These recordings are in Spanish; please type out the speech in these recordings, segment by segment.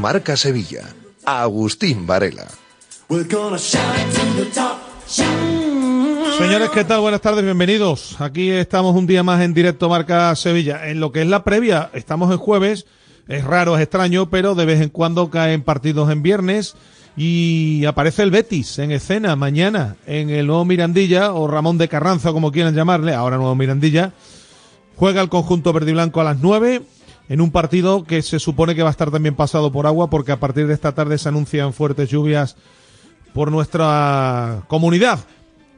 Marca Sevilla. Agustín Varela. Señores, ¿qué tal? Buenas tardes, bienvenidos. Aquí estamos un día más en Directo Marca Sevilla. En lo que es la previa, estamos en jueves. Es raro, es extraño, pero de vez en cuando caen partidos en viernes y aparece el Betis en escena mañana en el nuevo Mirandilla o Ramón de Carranza, como quieran llamarle, ahora nuevo Mirandilla. Juega el conjunto verde y blanco a las 9 en un partido que se supone que va a estar también pasado por agua porque a partir de esta tarde se anuncian fuertes lluvias por nuestra comunidad.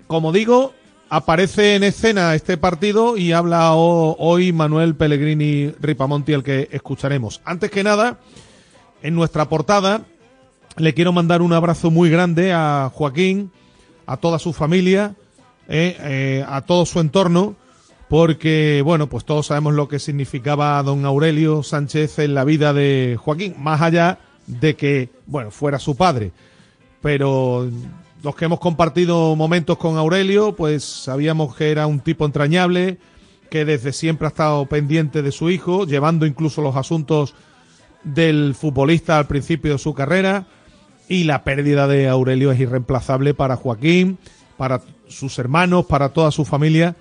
Como digo, aparece en escena este partido y habla hoy Manuel Pellegrini Ripamonti, el que escucharemos. Antes que nada, en nuestra portada le quiero mandar un abrazo muy grande a Joaquín, a toda su familia, eh, eh, a todo su entorno porque, bueno, pues todos sabemos lo que significaba don Aurelio Sánchez en la vida de Joaquín, más allá de que, bueno, fuera su padre. Pero los que hemos compartido momentos con Aurelio, pues sabíamos que era un tipo entrañable, que desde siempre ha estado pendiente de su hijo, llevando incluso los asuntos del futbolista al principio de su carrera, y la pérdida de Aurelio es irreemplazable para Joaquín, para sus hermanos, para toda su familia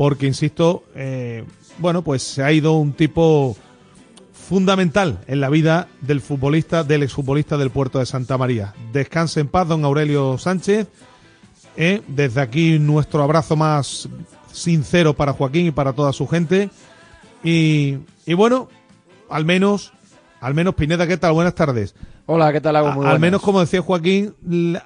porque, insisto, eh, bueno, pues se ha ido un tipo fundamental en la vida del futbolista, del exfutbolista del puerto de Santa María. Descanse en paz, don Aurelio Sánchez. Eh, desde aquí nuestro abrazo más sincero para Joaquín y para toda su gente. Y, bueno, al menos, al menos Pineda, ¿qué tal? Buenas tardes. Hola, ¿qué tal? al menos, como decía Joaquín,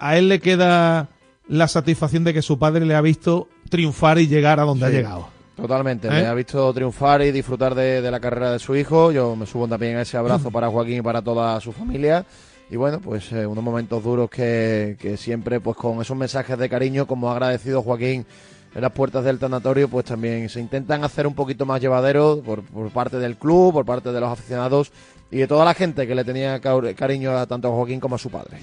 a él le queda la satisfacción de que su padre le ha visto triunfar y llegar a donde ha llegado. Totalmente, me ¿Eh? ha visto triunfar y disfrutar de, la carrera de su hijo. Yo me subo también a ese abrazo para Joaquín y para toda su familia. Y bueno, pues eh, unos momentos duros que, siempre, pues con esos mensajes de cariño, como ha agradecido Joaquín en las puertas del tanatorio, pues también se intentan hacer un poquito más llevadero por, por parte del club, por parte de los aficionados y de toda la gente que le tenía cariño a tanto a Joaquín como a su padre.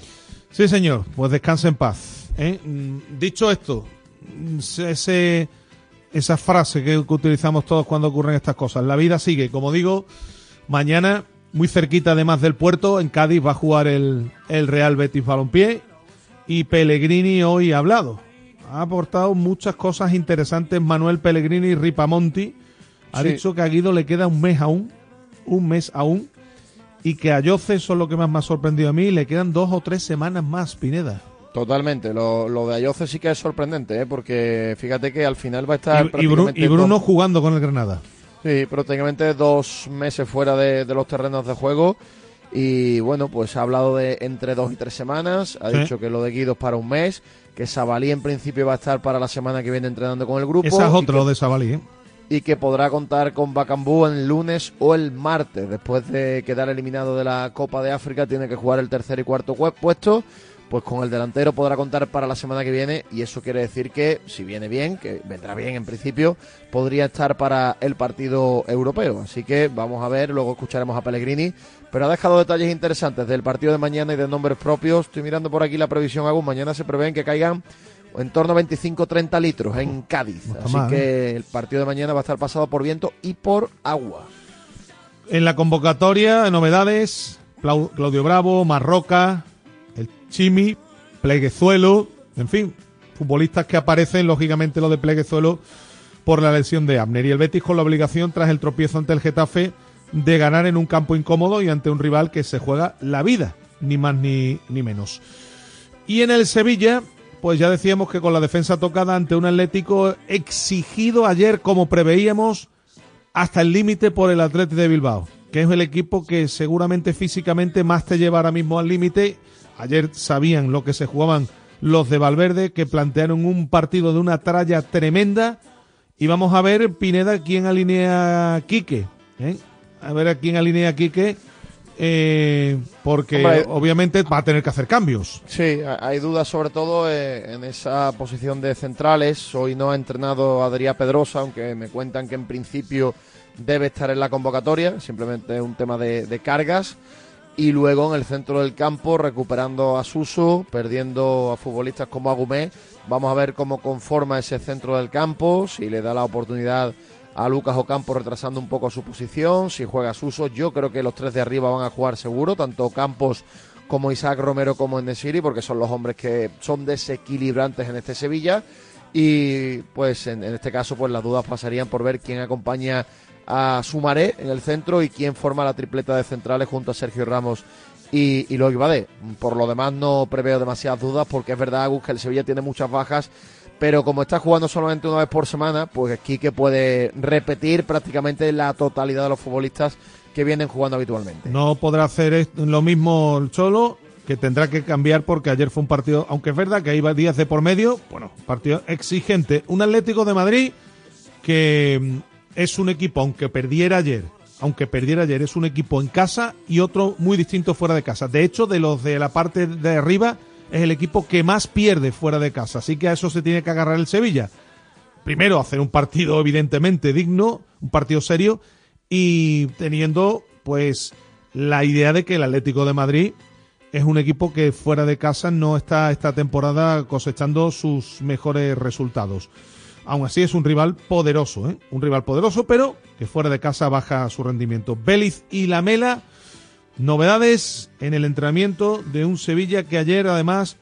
Sí, señor, pues descanse en paz. ¿eh? Mm, dicho esto, mm, ese, esa frase que, utilizamos todos cuando ocurren estas cosas, la vida sigue. Como digo, mañana, muy cerquita además del puerto, en Cádiz va a jugar el, el Real Betis Balompié y Pellegrini hoy ha hablado. ha aportado muchas cosas interesantes Manuel Pellegrini y Ripamonti. Ha Sí. dicho que a Guido le queda un mes aún, un mes aún, y que a Jose, eso es lo que más me ha sorprendido a mí, le quedan dos o tres semanas más, Pineda. Totalmente. Lo, lo de Ayoce sí que es sorprendente, ¿eh? porque fíjate que al final va a estar Y, prácticamente y Bruno dos- jugando con el Granada. Sí, prácticamente dos meses fuera de, de los terrenos de juego. Y bueno, pues ha hablado de entre dos y tres semanas. Ha Sí. dicho que lo de Guido es para un mes. Que Sabalí en principio va a estar para la semana que viene entrenando con el grupo. Esa es otra, que- lo de Sabalí. ¿eh? Y que podrá contar con Bacambú el lunes o el martes. Después de quedar eliminado de la Copa de África, tiene que jugar el tercer y cuarto puesto. Pues con el delantero podrá contar para la semana que viene y eso quiere decir que, si viene bien, que vendrá bien en principio, podría estar para el partido europeo. Así que vamos a ver, luego escucharemos a Pellegrini. Pero ha dejado detalles interesantes del partido de mañana y de nombres propios. Estoy mirando por aquí la previsión, Agus. Mañana se prevén que caigan en torno a 25-30 litros en Cádiz. No Así mal, ¿eh? que el partido de mañana va a estar pasado por viento y por agua. En la convocatoria, novedades, Clau- Claudio Bravo, Marroca, el Chimi, Pleguezuelo, en fin, futbolistas que aparecen, lógicamente lo de Pleguezuelo, por la lesión de Abner. Y el Betis con la obligación, tras el tropiezo ante el Getafe, de ganar en un campo incómodo y ante un rival que se juega la vida, ni más ni, ni menos. Y en el Sevilla, pues ya decíamos que con la defensa tocada ante un Atlético exigido ayer, como preveíamos, hasta el límite por el Athletic de Bilbao, que es el equipo que seguramente físicamente más te lleva ahora mismo al límite. Ayer sabían lo que se jugaban los de Valverde, que plantearon un partido de una tralla tremenda. Y vamos a ver, Pineda, quién alinea a Quique. ¿eh? A ver a quién alinea a Quique, eh, porque Hombre, obviamente va a tener que hacer cambios. Sí, ha- hay dudas sobre todo eh, en esa posición de centrales. Hoy no ha entrenado Adrián Pedrosa, aunque me cuentan que en principio debe estar en la convocatoria, simplemente es un tema de, de cargas. Y luego en el centro del campo, recuperando a Suso, perdiendo a futbolistas como Agumé. Vamos a ver cómo conforma ese centro del campo, si le da la oportunidad a Lucas Ocampo retrasando un poco su posición, si juega Suso. Yo creo que los tres de arriba van a jugar seguro, tanto Campos como Isaac Romero como Enesiri, porque son los hombres que son desequilibrantes en este Sevilla. Y pues en, este caso, pues las dudas pasarían por ver quién acompaña a Sumaré en el centro y quién forma la tripleta de centrales junto a Sergio Ramos y, y Loic. Por lo demás, no preveo demasiadas dudas porque es verdad, Agus, que el Sevilla tiene muchas bajas. Pero como está jugando solamente una vez por semana, pues Quique puede repetir prácticamente la totalidad de los futbolistas que vienen jugando habitualmente. No podrá hacer lo mismo el Cholo, que tendrá que cambiar porque ayer fue un partido, aunque es verdad que hay días de por medio, bueno, partido exigente. Un Atlético de Madrid que mm, es un equipo, aunque perdiera ayer, aunque perdiera ayer, es un equipo en casa y otro muy distinto fuera de casa. De hecho, de los de la parte de arriba, es el equipo que más pierde fuera de casa. Así que a eso se tiene que agarrar el Sevilla. Primero, hacer un partido evidentemente digno, un partido serio, y teniendo pues la idea de que el Atlético de Madrid es un equipo que fuera de casa no está esta temporada cosechando sus mejores resultados. Aún así es un rival poderoso, ¿eh? un rival poderoso, pero que fuera de casa baja su rendimiento. Vélez y Lamela, novedades en el entrenamiento de un Sevilla que ayer además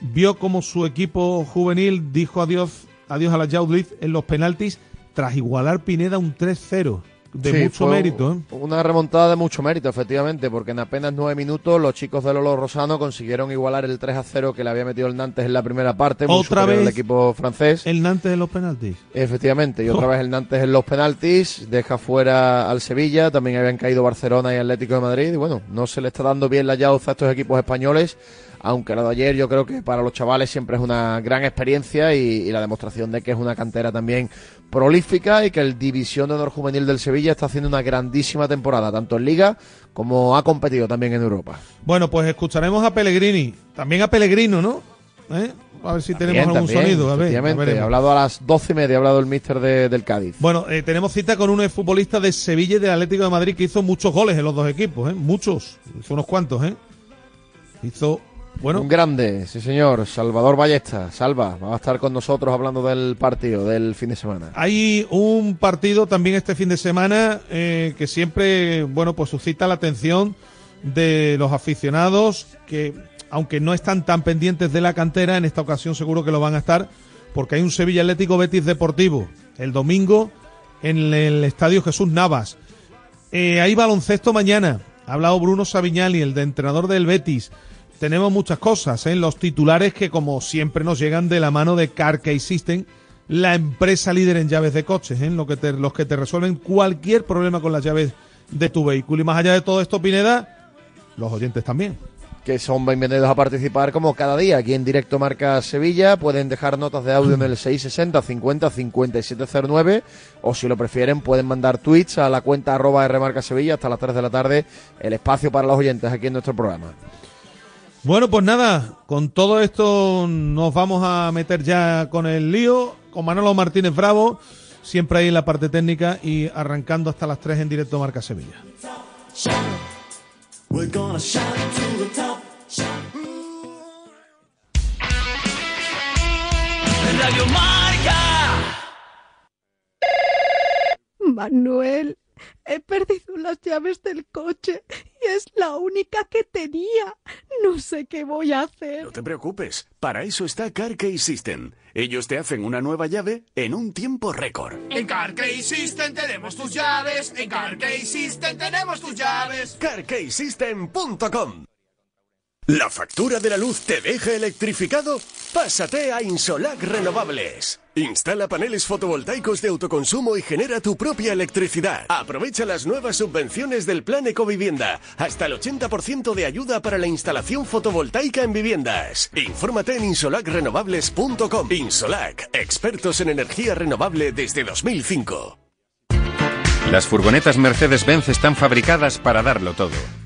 vio como su equipo juvenil dijo adiós, adiós a la Yaudliz en los penaltis tras igualar Pineda un 3-0 de Sí, mucho mérito. ¿eh? Una remontada de mucho mérito, efectivamente, porque en apenas nueve minutos los chicos de Lolo Rosano consiguieron igualar el 3 a 0 que le había metido el Nantes en la primera parte. Otra vez el equipo francés. El Nantes de los penaltis. Efectivamente, y otra vez el Nantes en los penaltis, deja fuera al Sevilla, también habían caído Barcelona y Atlético de Madrid, y bueno, no se le está dando bien la yauza a estos equipos españoles, aunque lo de ayer yo creo que para los chavales siempre es una gran experiencia y, y la demostración de que es una cantera también prolífica y que el División de Honor Juvenil del Sevilla está haciendo una grandísima temporada, tanto en Liga como ha competido también en Europa. Bueno, pues escucharemos a Pellegrini, también a Pellegrino, ¿no? ¿Eh? A ver si tenemos algún también, sonido. A ver, a ha hablado a las doce y media, ha hablado el míster de- del Cádiz. Bueno, eh, tenemos cita con un futbolista de Sevilla y del Atlético de Madrid que hizo muchos goles en los dos equipos, ¿eh? Muchos. Hizo unos cuantos, ¿eh? Hizo, bueno, Un grande, sí señor, Salvador Ballesta, Salva, va a estar con nosotros hablando del partido del fin de semana. Hay un partido también este fin de semana eh, que siempre, bueno, pues suscita la atención de los aficionados que, aunque no están tan pendientes de la cantera, en esta ocasión seguro que lo van a estar, porque hay un Sevilla Atlético Betis Deportivo el domingo en el Estadio Jesús Navas. Eh, hay baloncesto mañana. Ha hablado Bruno Sabiñali, el de entrenador del Betis. Tenemos muchas cosas, ¿eh? los titulares que como siempre nos llegan de la mano de Carkey System, la empresa líder en llaves de coches, ¿eh? lo que te, los que te resuelven cualquier problema con las llaves de tu vehículo. Y más allá de todo esto, Pineda, los oyentes también que son bienvenidos a participar como cada día aquí en Directo Marca Sevilla. Pueden dejar notas de audio en el 660 50 5709 o si lo prefieren pueden mandar tweets a la cuenta arroba Marca Sevilla hasta las 3 de la tarde. El espacio para los oyentes aquí en nuestro programa. Bueno, pues nada, con todo esto nos vamos a meter ya con el lío, con Manolo Martínez Bravo, siempre ahí en la parte técnica y arrancando hasta las 3 en Directo Marca Sevilla. Manuel, he perdido las llaves del coche y es la única que tenía. No sé qué voy a hacer. No te preocupes, para eso está CarKey System. Ellos te hacen una nueva llave en un tiempo récord. En CarKey System tenemos tus llaves. En CarKey System tenemos tus llaves. CarKeySystem.com ¿La factura de la luz te deja electrificado? Pásate a Insolac Renovables. Instala paneles fotovoltaicos de autoconsumo y genera tu propia electricidad. Aprovecha las nuevas subvenciones del Plan Ecovivienda. Hasta el 80% de ayuda para la instalación fotovoltaica en viviendas. Infórmate en insolacrenovables.com. Insolac, expertos en energía renovable desde 2005. Las furgonetas Mercedes-Benz están fabricadas para darlo todo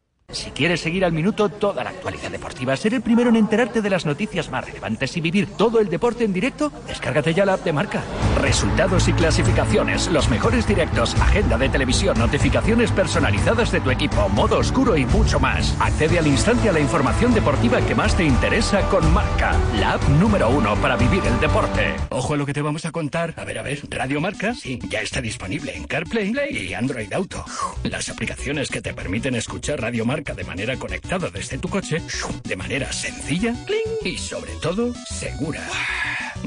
Si quieres seguir al minuto toda la actualidad deportiva, ser el primero en enterarte de las noticias más relevantes y vivir todo el deporte en directo, descárgate ya la app de marca. Resultados y clasificaciones, los mejores directos, agenda de televisión, notificaciones personalizadas de tu equipo, modo oscuro y mucho más. Accede al instante a la información deportiva que más te interesa con Marca, la app número uno para vivir el deporte. Ojo a lo que te vamos a contar. A ver, a ver, Radio Marca, sí, ya está disponible en CarPlay y Android Auto. Las aplicaciones que te permiten escuchar Radio Marca de manera conectada desde tu coche, de manera sencilla y sobre todo segura.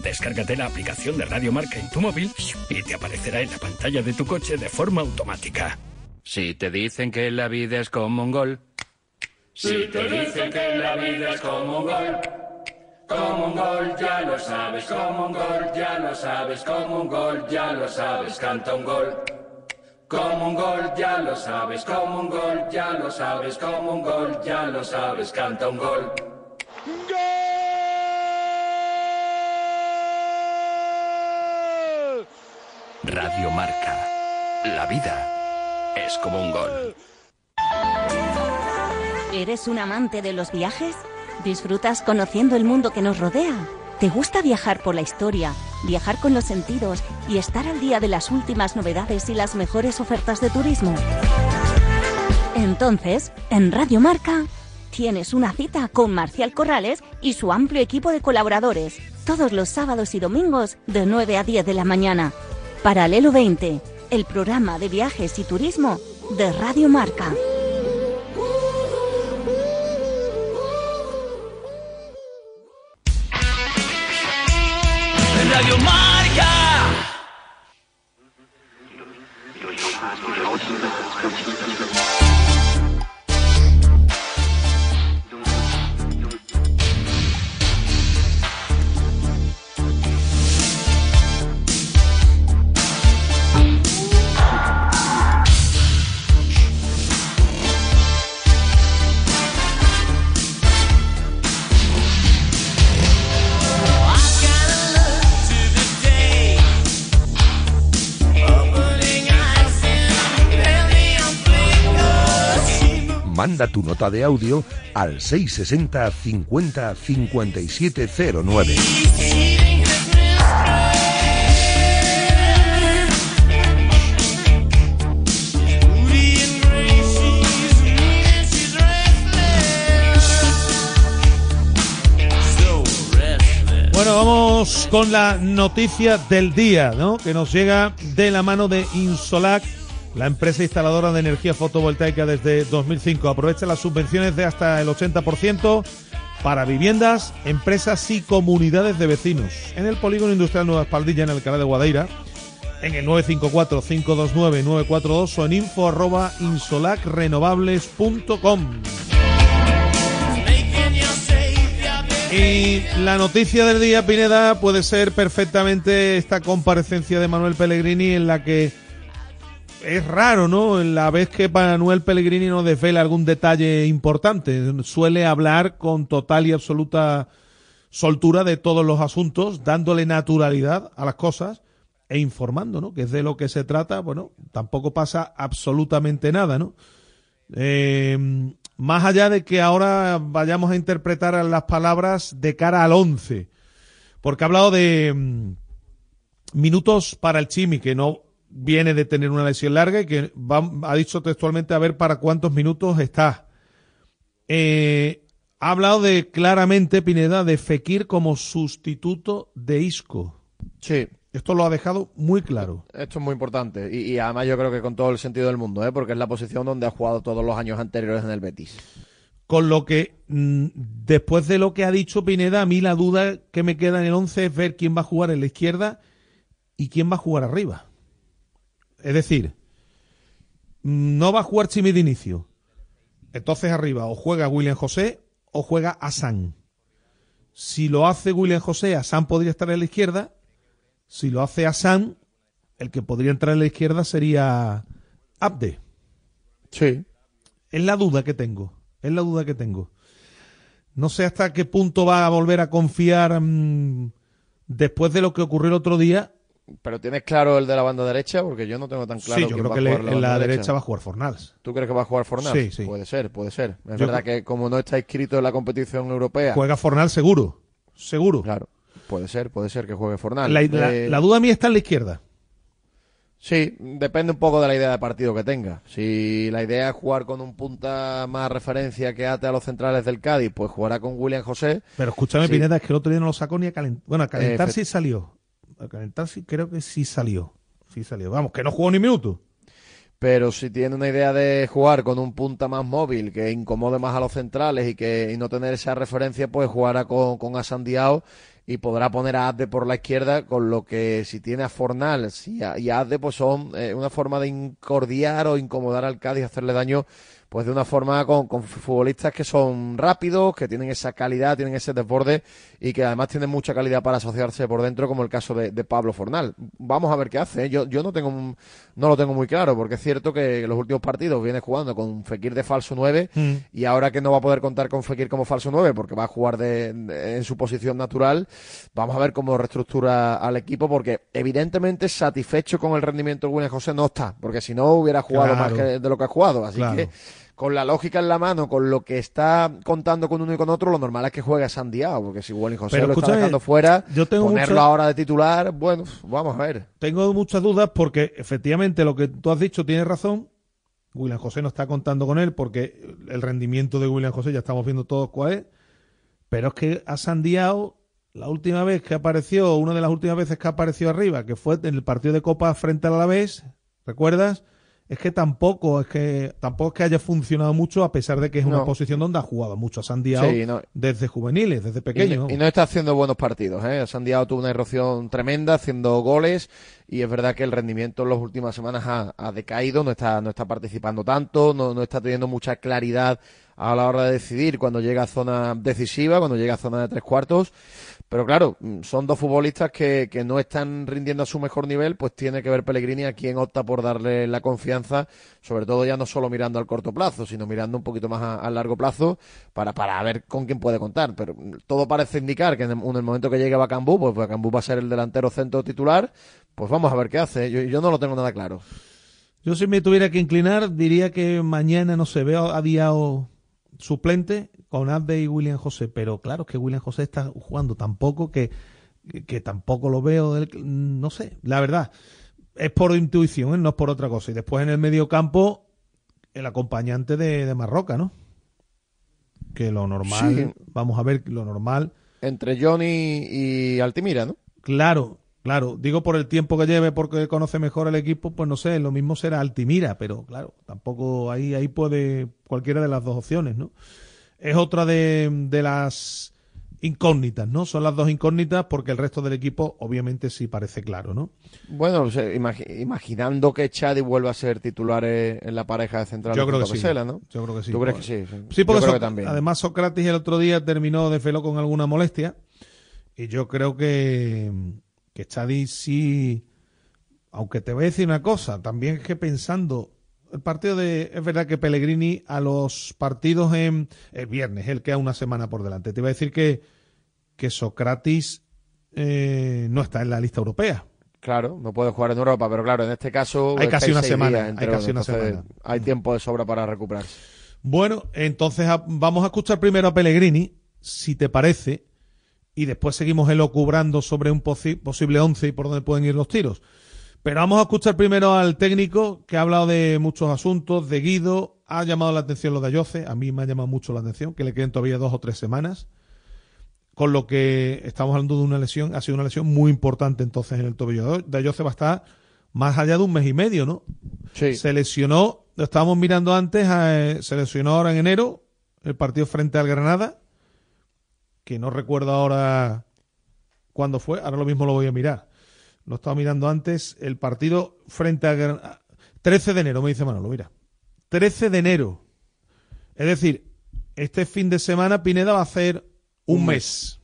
Descárgate la aplicación de Radio Marca en tu móvil y te aparecerá en la pantalla de tu coche de forma automática. Si te dicen que la vida es como un gol. Si te dicen que la vida es como un gol. Como un gol, ya lo sabes, como un gol, ya lo sabes, como un gol, ya lo sabes, canta un gol. Como un gol, ya lo sabes, como un gol, ya lo sabes, como un gol, ya lo sabes, canta un gol. Radio Marca. La vida es como un gol. ¿Eres un amante de los viajes? ¿Disfrutas conociendo el mundo que nos rodea? ¿Te gusta viajar por la historia, viajar con los sentidos y estar al día de las últimas novedades y las mejores ofertas de turismo? Entonces, en Radio Marca, tienes una cita con Marcial Corrales y su amplio equipo de colaboradores, todos los sábados y domingos de 9 a 10 de la mañana. Paralelo 20, el programa de viajes y turismo de Radio Marca. Manda tu nota de audio al 660 50 5709. Bueno, vamos con la noticia del día, ¿no? Que nos llega de la mano de Insolac, la empresa instaladora de energía fotovoltaica desde 2005. Aprovecha las subvenciones de hasta el 80% para viviendas, empresas y comunidades de vecinos. En el Polígono Industrial Nueva Espaldilla, en Alcalá de Guadaira, en el 954-529-942 o en info arroba insolacrenovables.com. Y la noticia del día, Pineda, puede ser perfectamente esta comparecencia de Manuel Pellegrini en la que es raro, ¿no? La vez que Manuel Pellegrini no desvela algún detalle importante. Suele hablar con total y absoluta soltura de todos los asuntos, dándole naturalidad a las cosas e informando, ¿no? Que es de lo que se trata. Bueno, tampoco pasa absolutamente nada, ¿no? Eh, más allá de que ahora vayamos a interpretar las palabras de cara al 11, porque ha hablado de mm, minutos para el Chimi, que no viene de tener una lesión larga y que va, ha dicho textualmente a ver para cuántos minutos está. Eh, ha hablado de claramente, Pineda, de Fekir como sustituto de Isco. Sí. Esto lo ha dejado muy claro. Esto es muy importante y, y, además yo creo que con todo el sentido del mundo, ¿eh? porque es la posición donde ha jugado todos los años anteriores en el Betis. Con lo que, mmm, después de lo que ha dicho Pineda, a mí la duda que me queda en el 11 es ver quién va a jugar en la izquierda y quién va a jugar arriba. Es decir, no va a jugar Chimi de inicio. Entonces arriba o juega William José o juega Asan. Si lo hace William José, Asan podría estar en la izquierda si lo hace Asan, el que podría entrar a la izquierda sería Abde. Sí. Es la duda que tengo. Es la duda que tengo. No sé hasta qué punto va a volver a confiar mmm, después de lo que ocurrió el otro día. Pero tienes claro el de la banda derecha, porque yo no tengo tan claro. Sí, yo creo que le, en la derecha. derecha va a jugar Fornals. ¿Tú crees que va a jugar Fornals? Sí, sí. Puede ser, puede ser. Es yo verdad que como no está inscrito en la competición europea. Juega Fornals seguro. Seguro. Claro. Puede ser, puede ser que juegue Fornal. La, la, eh, la duda mía está en la izquierda. Sí, depende un poco de la idea de partido que tenga. Si la idea es jugar con un punta más referencia que ate a los centrales del Cádiz, pues jugará con William José. Pero escúchame, sí. Pineda, es que el otro día no lo sacó ni a calentar. Bueno, a calentar eh, sí salió. A calentar creo que sí salió. Sí salió. Vamos, que no jugó ni minuto. Pero si tiene una idea de jugar con un punta más móvil, que incomode más a los centrales y que y no tener esa referencia, pues jugará con, con Asandiao y podrá poner a Adde por la izquierda, con lo que si tiene a Fornal y a Adde, pues son eh, una forma de incordiar o incomodar al Cádiz, hacerle daño pues de una forma con, con, futbolistas que son rápidos, que tienen esa calidad, tienen ese desborde y que además tienen mucha calidad para asociarse por dentro, como el caso de, de Pablo Fornal. Vamos a ver qué hace. ¿eh? Yo, yo no tengo no lo tengo muy claro, porque es cierto que en los últimos partidos viene jugando con Fekir de falso 9 mm. y ahora que no va a poder contar con Fekir como falso 9 porque va a jugar de, de, en su posición natural, vamos a ver cómo reestructura al equipo, porque evidentemente satisfecho con el rendimiento de William José no está, porque si no hubiera jugado claro. más que de lo que ha jugado. Así claro. que con la lógica en la mano, con lo que está contando con uno y con otro, lo normal es que juegue a Sandiao, porque si Willy José Pero, lo está dejando fuera, yo tengo ponerlo mucha... ahora de titular, bueno, vamos a ver. Tengo muchas dudas porque efectivamente lo que tú has dicho tiene razón. William José no está contando con él porque el rendimiento de William José ya estamos viendo todos cuál es. Pero es que a Sandiao, la última vez que apareció, una de las últimas veces que apareció arriba, que fue en el partido de Copa frente al Alavés, ¿recuerdas? Es que tampoco es que tampoco es que haya funcionado mucho a pesar de que es una posición donde ha jugado mucho a Sandiao sí, no. desde juveniles, desde pequeño. Y, y, no está haciendo buenos partidos, ¿eh? Sandiao tuvo una erosión tremenda haciendo goles y es verdad que el rendimiento en las últimas semanas ha, ha decaído, no está no está participando tanto, no, no está teniendo mucha claridad a la hora de decidir cuando llega a zona decisiva, cuando llega a zona de tres cuartos. Pero claro, mm, son dos futbolistas que, que, no están rindiendo a su mejor nivel, pues tiene que ver Pellegrini a quien opta por darle la confianza, sobre todo ya no solo mirando al corto plazo, sino mirando un poquito más a, largo plazo para, para ver con quién puede contar. Pero mm, todo parece indicar que en el, en el momento que llegue Bacambú, pues Bacambú va a ser el delantero centro titular, pues vamos a ver qué hace. Yo, yo no lo tengo nada claro. Yo si me tuviera que inclinar, diría que mañana no se ve a día suplente con Abde y William José, pero claro que William José está jugando tan poco que, que tampoco lo veo, no sé, la verdad, es por intuición, ¿eh? no es por otra cosa. Y después en el medio campo, el acompañante de, de Marroca, ¿no? Que lo normal, sí. vamos a ver, lo normal entre Johnny y Altimira, ¿no? Claro, claro. Digo por el tiempo que lleve, porque conoce mejor el equipo, pues no sé, lo mismo será Altimira, pero claro, tampoco ahí, ahí puede cualquiera de las dos opciones, ¿no? Es otra de, de las incógnitas, ¿no? Son las dos incógnitas porque el resto del equipo obviamente sí parece claro, ¿no? Bueno, imaginando que Chadi vuelva a ser titular eh, en la pareja de central Yo creo que sí. ¿no? Yo creo que sí. ¿Tú crees que sí? Sí, porque Yo creo que también. además Sócrates el otro día terminó de felo con alguna molestia y yo creo que, que Chadi sí, aunque te voy a decir una cosa, también es que pensando el partido de, es verdad que Pellegrini a los partidos en el viernes, él queda una semana por delante. Te iba a decir que, que Sócrates eh, no está en la lista europea. Claro, no puede jugar en Europa, pero claro, en este caso Hay casi una semana, hay casi una semana. Hay tiempo de sobra para recuperarse. Bueno, entonces vamos a escuchar primero a Pellegrini, si te parece, y después seguimos elocubrando sobre un posi- posible once y por dónde pueden ir los tiros. Pero vamos a escuchar primero al técnico que ha hablado de muchos asuntos, de Guido, ha llamado la atención lo de Ayoce, a mí me ha llamado mucho la atención, que le queden todavía dos o tres semanas, con lo que estamos hablando de una lesión, ha sido una lesión muy importante entonces en el tobillo de Ayoce, va a estar más allá de un mes y medio, ¿no? Se lesionó, lo estábamos mirando antes, eh, se lesionó ahora en enero, el partido frente al Granada, que no recuerdo ahora cuándo fue, ahora lo mismo lo voy a mirar. Lo estaba mirando antes, el partido frente Granada. 13 de enero, me dice Manolo, mira. 13 de enero. Es decir, este fin de semana Pineda va a hacer un, Un mes.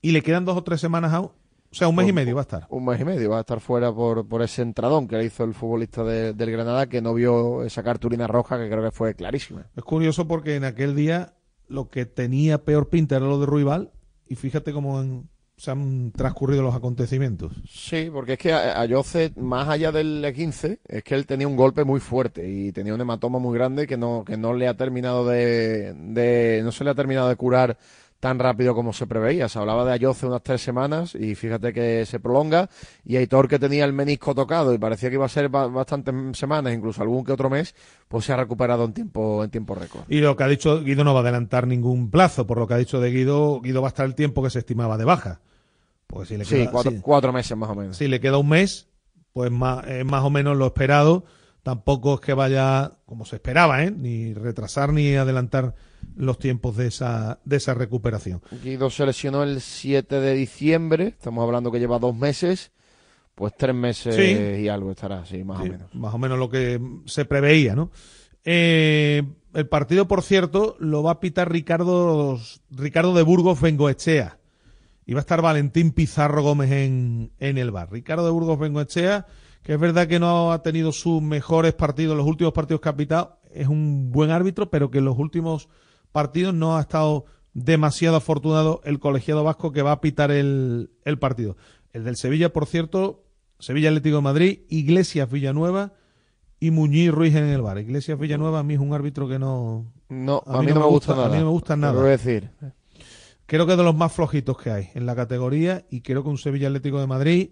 Y le quedan dos o tres semanas aún. O sea, un mes y medio va a estar. Un mes y medio va a estar fuera por, por ese entradón que le hizo el futbolista de- del Granada, que no vio esa cartulina roja que creo que fue clarísima. Es curioso porque en aquel día lo que tenía peor pinta era lo de Ruibal y fíjate cómo han- se han transcurrido los acontecimientos. Sí, porque es que a- Ayoce, más allá del E15, es que él tenía un golpe muy fuerte y tenía un hematoma muy grande que no, que no le ha terminado de, de- no se le ha terminado de curar tan rápido como se preveía. Se hablaba de Ayoce unas tres semanas y fíjate que se prolonga. Y Aitor, que tenía el menisco tocado y parecía que iba a ser ba- bastantes semanas, incluso algún que otro mes, pues se ha recuperado en tiempo, en tiempo récord. Y lo que ha dicho Guido no va a adelantar ningún plazo, por lo que ha dicho de Guido, Guido va a estar el tiempo que se estimaba de baja. Pues si le Sí, queda, cuatro, si- cuatro meses más o menos. si le queda un mes, pues más, es más o menos lo esperado. Tampoco es que vaya como se esperaba, ¿eh? ni retrasar ni adelantar los tiempos de esa, de esa recuperación. Guido se lesionó el 7 de diciembre, estamos hablando que lleva dos meses, pues tres meses Sí. y algo estará, sí, más Sí, o menos. Más o menos lo que se preveía, ¿no? Eh, el partido, por cierto, lo va a pitar Ricardo, Ricardo de Burgos Bengoechea. Y va a estar Valentín Pizarro Gómez en, en el bar. Ricardo de Burgos Bengoechea, que es verdad que no ha tenido sus mejores partidos, los últimos partidos que ha pitado, es un buen árbitro, pero que en los últimos partidos no ha estado demasiado afortunado el colegiado vasco que va a pitar el, el partido. El del Sevilla, por cierto, Sevilla Atlético de Madrid, Iglesias Villanueva y Muñiz Ruiz en el bar. Iglesias Villanueva a mí es un árbitro que no... No, a, mí, no me gusta, nada. A mí no me gusta nada. lo decir. Creo que es de los más flojitos que hay en la categoría y creo que un Sevilla Atlético de Madrid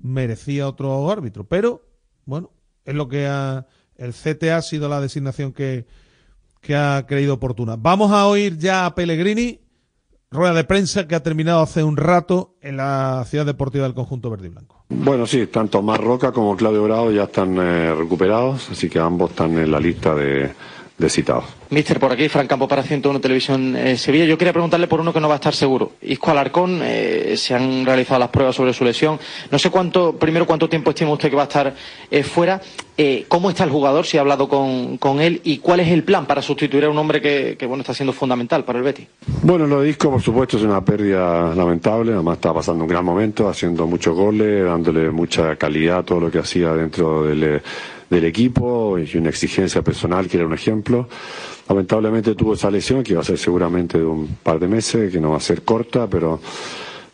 merecía otro árbitro. Pero, bueno, es lo que ha, el CTA ha sido la designación que, que ha creído oportuna. Vamos a oír ya a Pellegrini, rueda de prensa que ha terminado hace un rato en la ciudad deportiva del conjunto verde y blanco. Bueno, sí, tanto Mar Roca como Claudio Bravo ya están eh, recuperados, así que ambos están en la lista de, de citados. Mister, por aquí, Fran Campo para 101 Televisión eh, Sevilla. Yo quería preguntarle por uno que no va a estar seguro. Isco Alarcón, eh, se han realizado las pruebas sobre su lesión. No sé cuánto, primero cuánto tiempo estima usted que va a estar eh, fuera. Eh, ¿Cómo está el jugador? Si ha hablado con, con él. ¿Y cuál es el plan para sustituir a un hombre que, que, bueno, está siendo fundamental para el Betis? Bueno, lo de Disco, por supuesto, es una pérdida lamentable. Además, está pasando un gran momento, haciendo muchos goles, dándole mucha calidad a todo lo que hacía dentro del, del equipo y una exigencia personal que era un ejemplo. Lamentablemente tuvo esa lesión que va a ser seguramente de un par de meses, que no va a ser corta, pero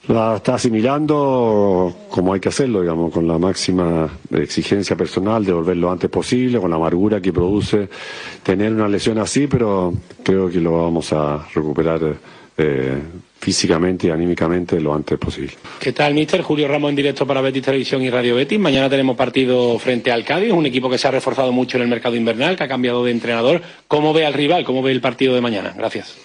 la está asimilando como hay que hacerlo, digamos, con la máxima exigencia personal de volver lo antes posible, con la amargura que produce tener una lesión así, pero creo que lo vamos a recuperar eh, físicamente y anímicamente lo antes posible. ¿Qué tal, mister? Julio Ramos en directo para Betis Televisión y Radio Betis. Mañana tenemos partido frente al Cádiz, un equipo que se ha reforzado mucho en el mercado invernal, que ha cambiado de entrenador. ¿Cómo ve al rival? ¿Cómo ve el partido de mañana? Gracias.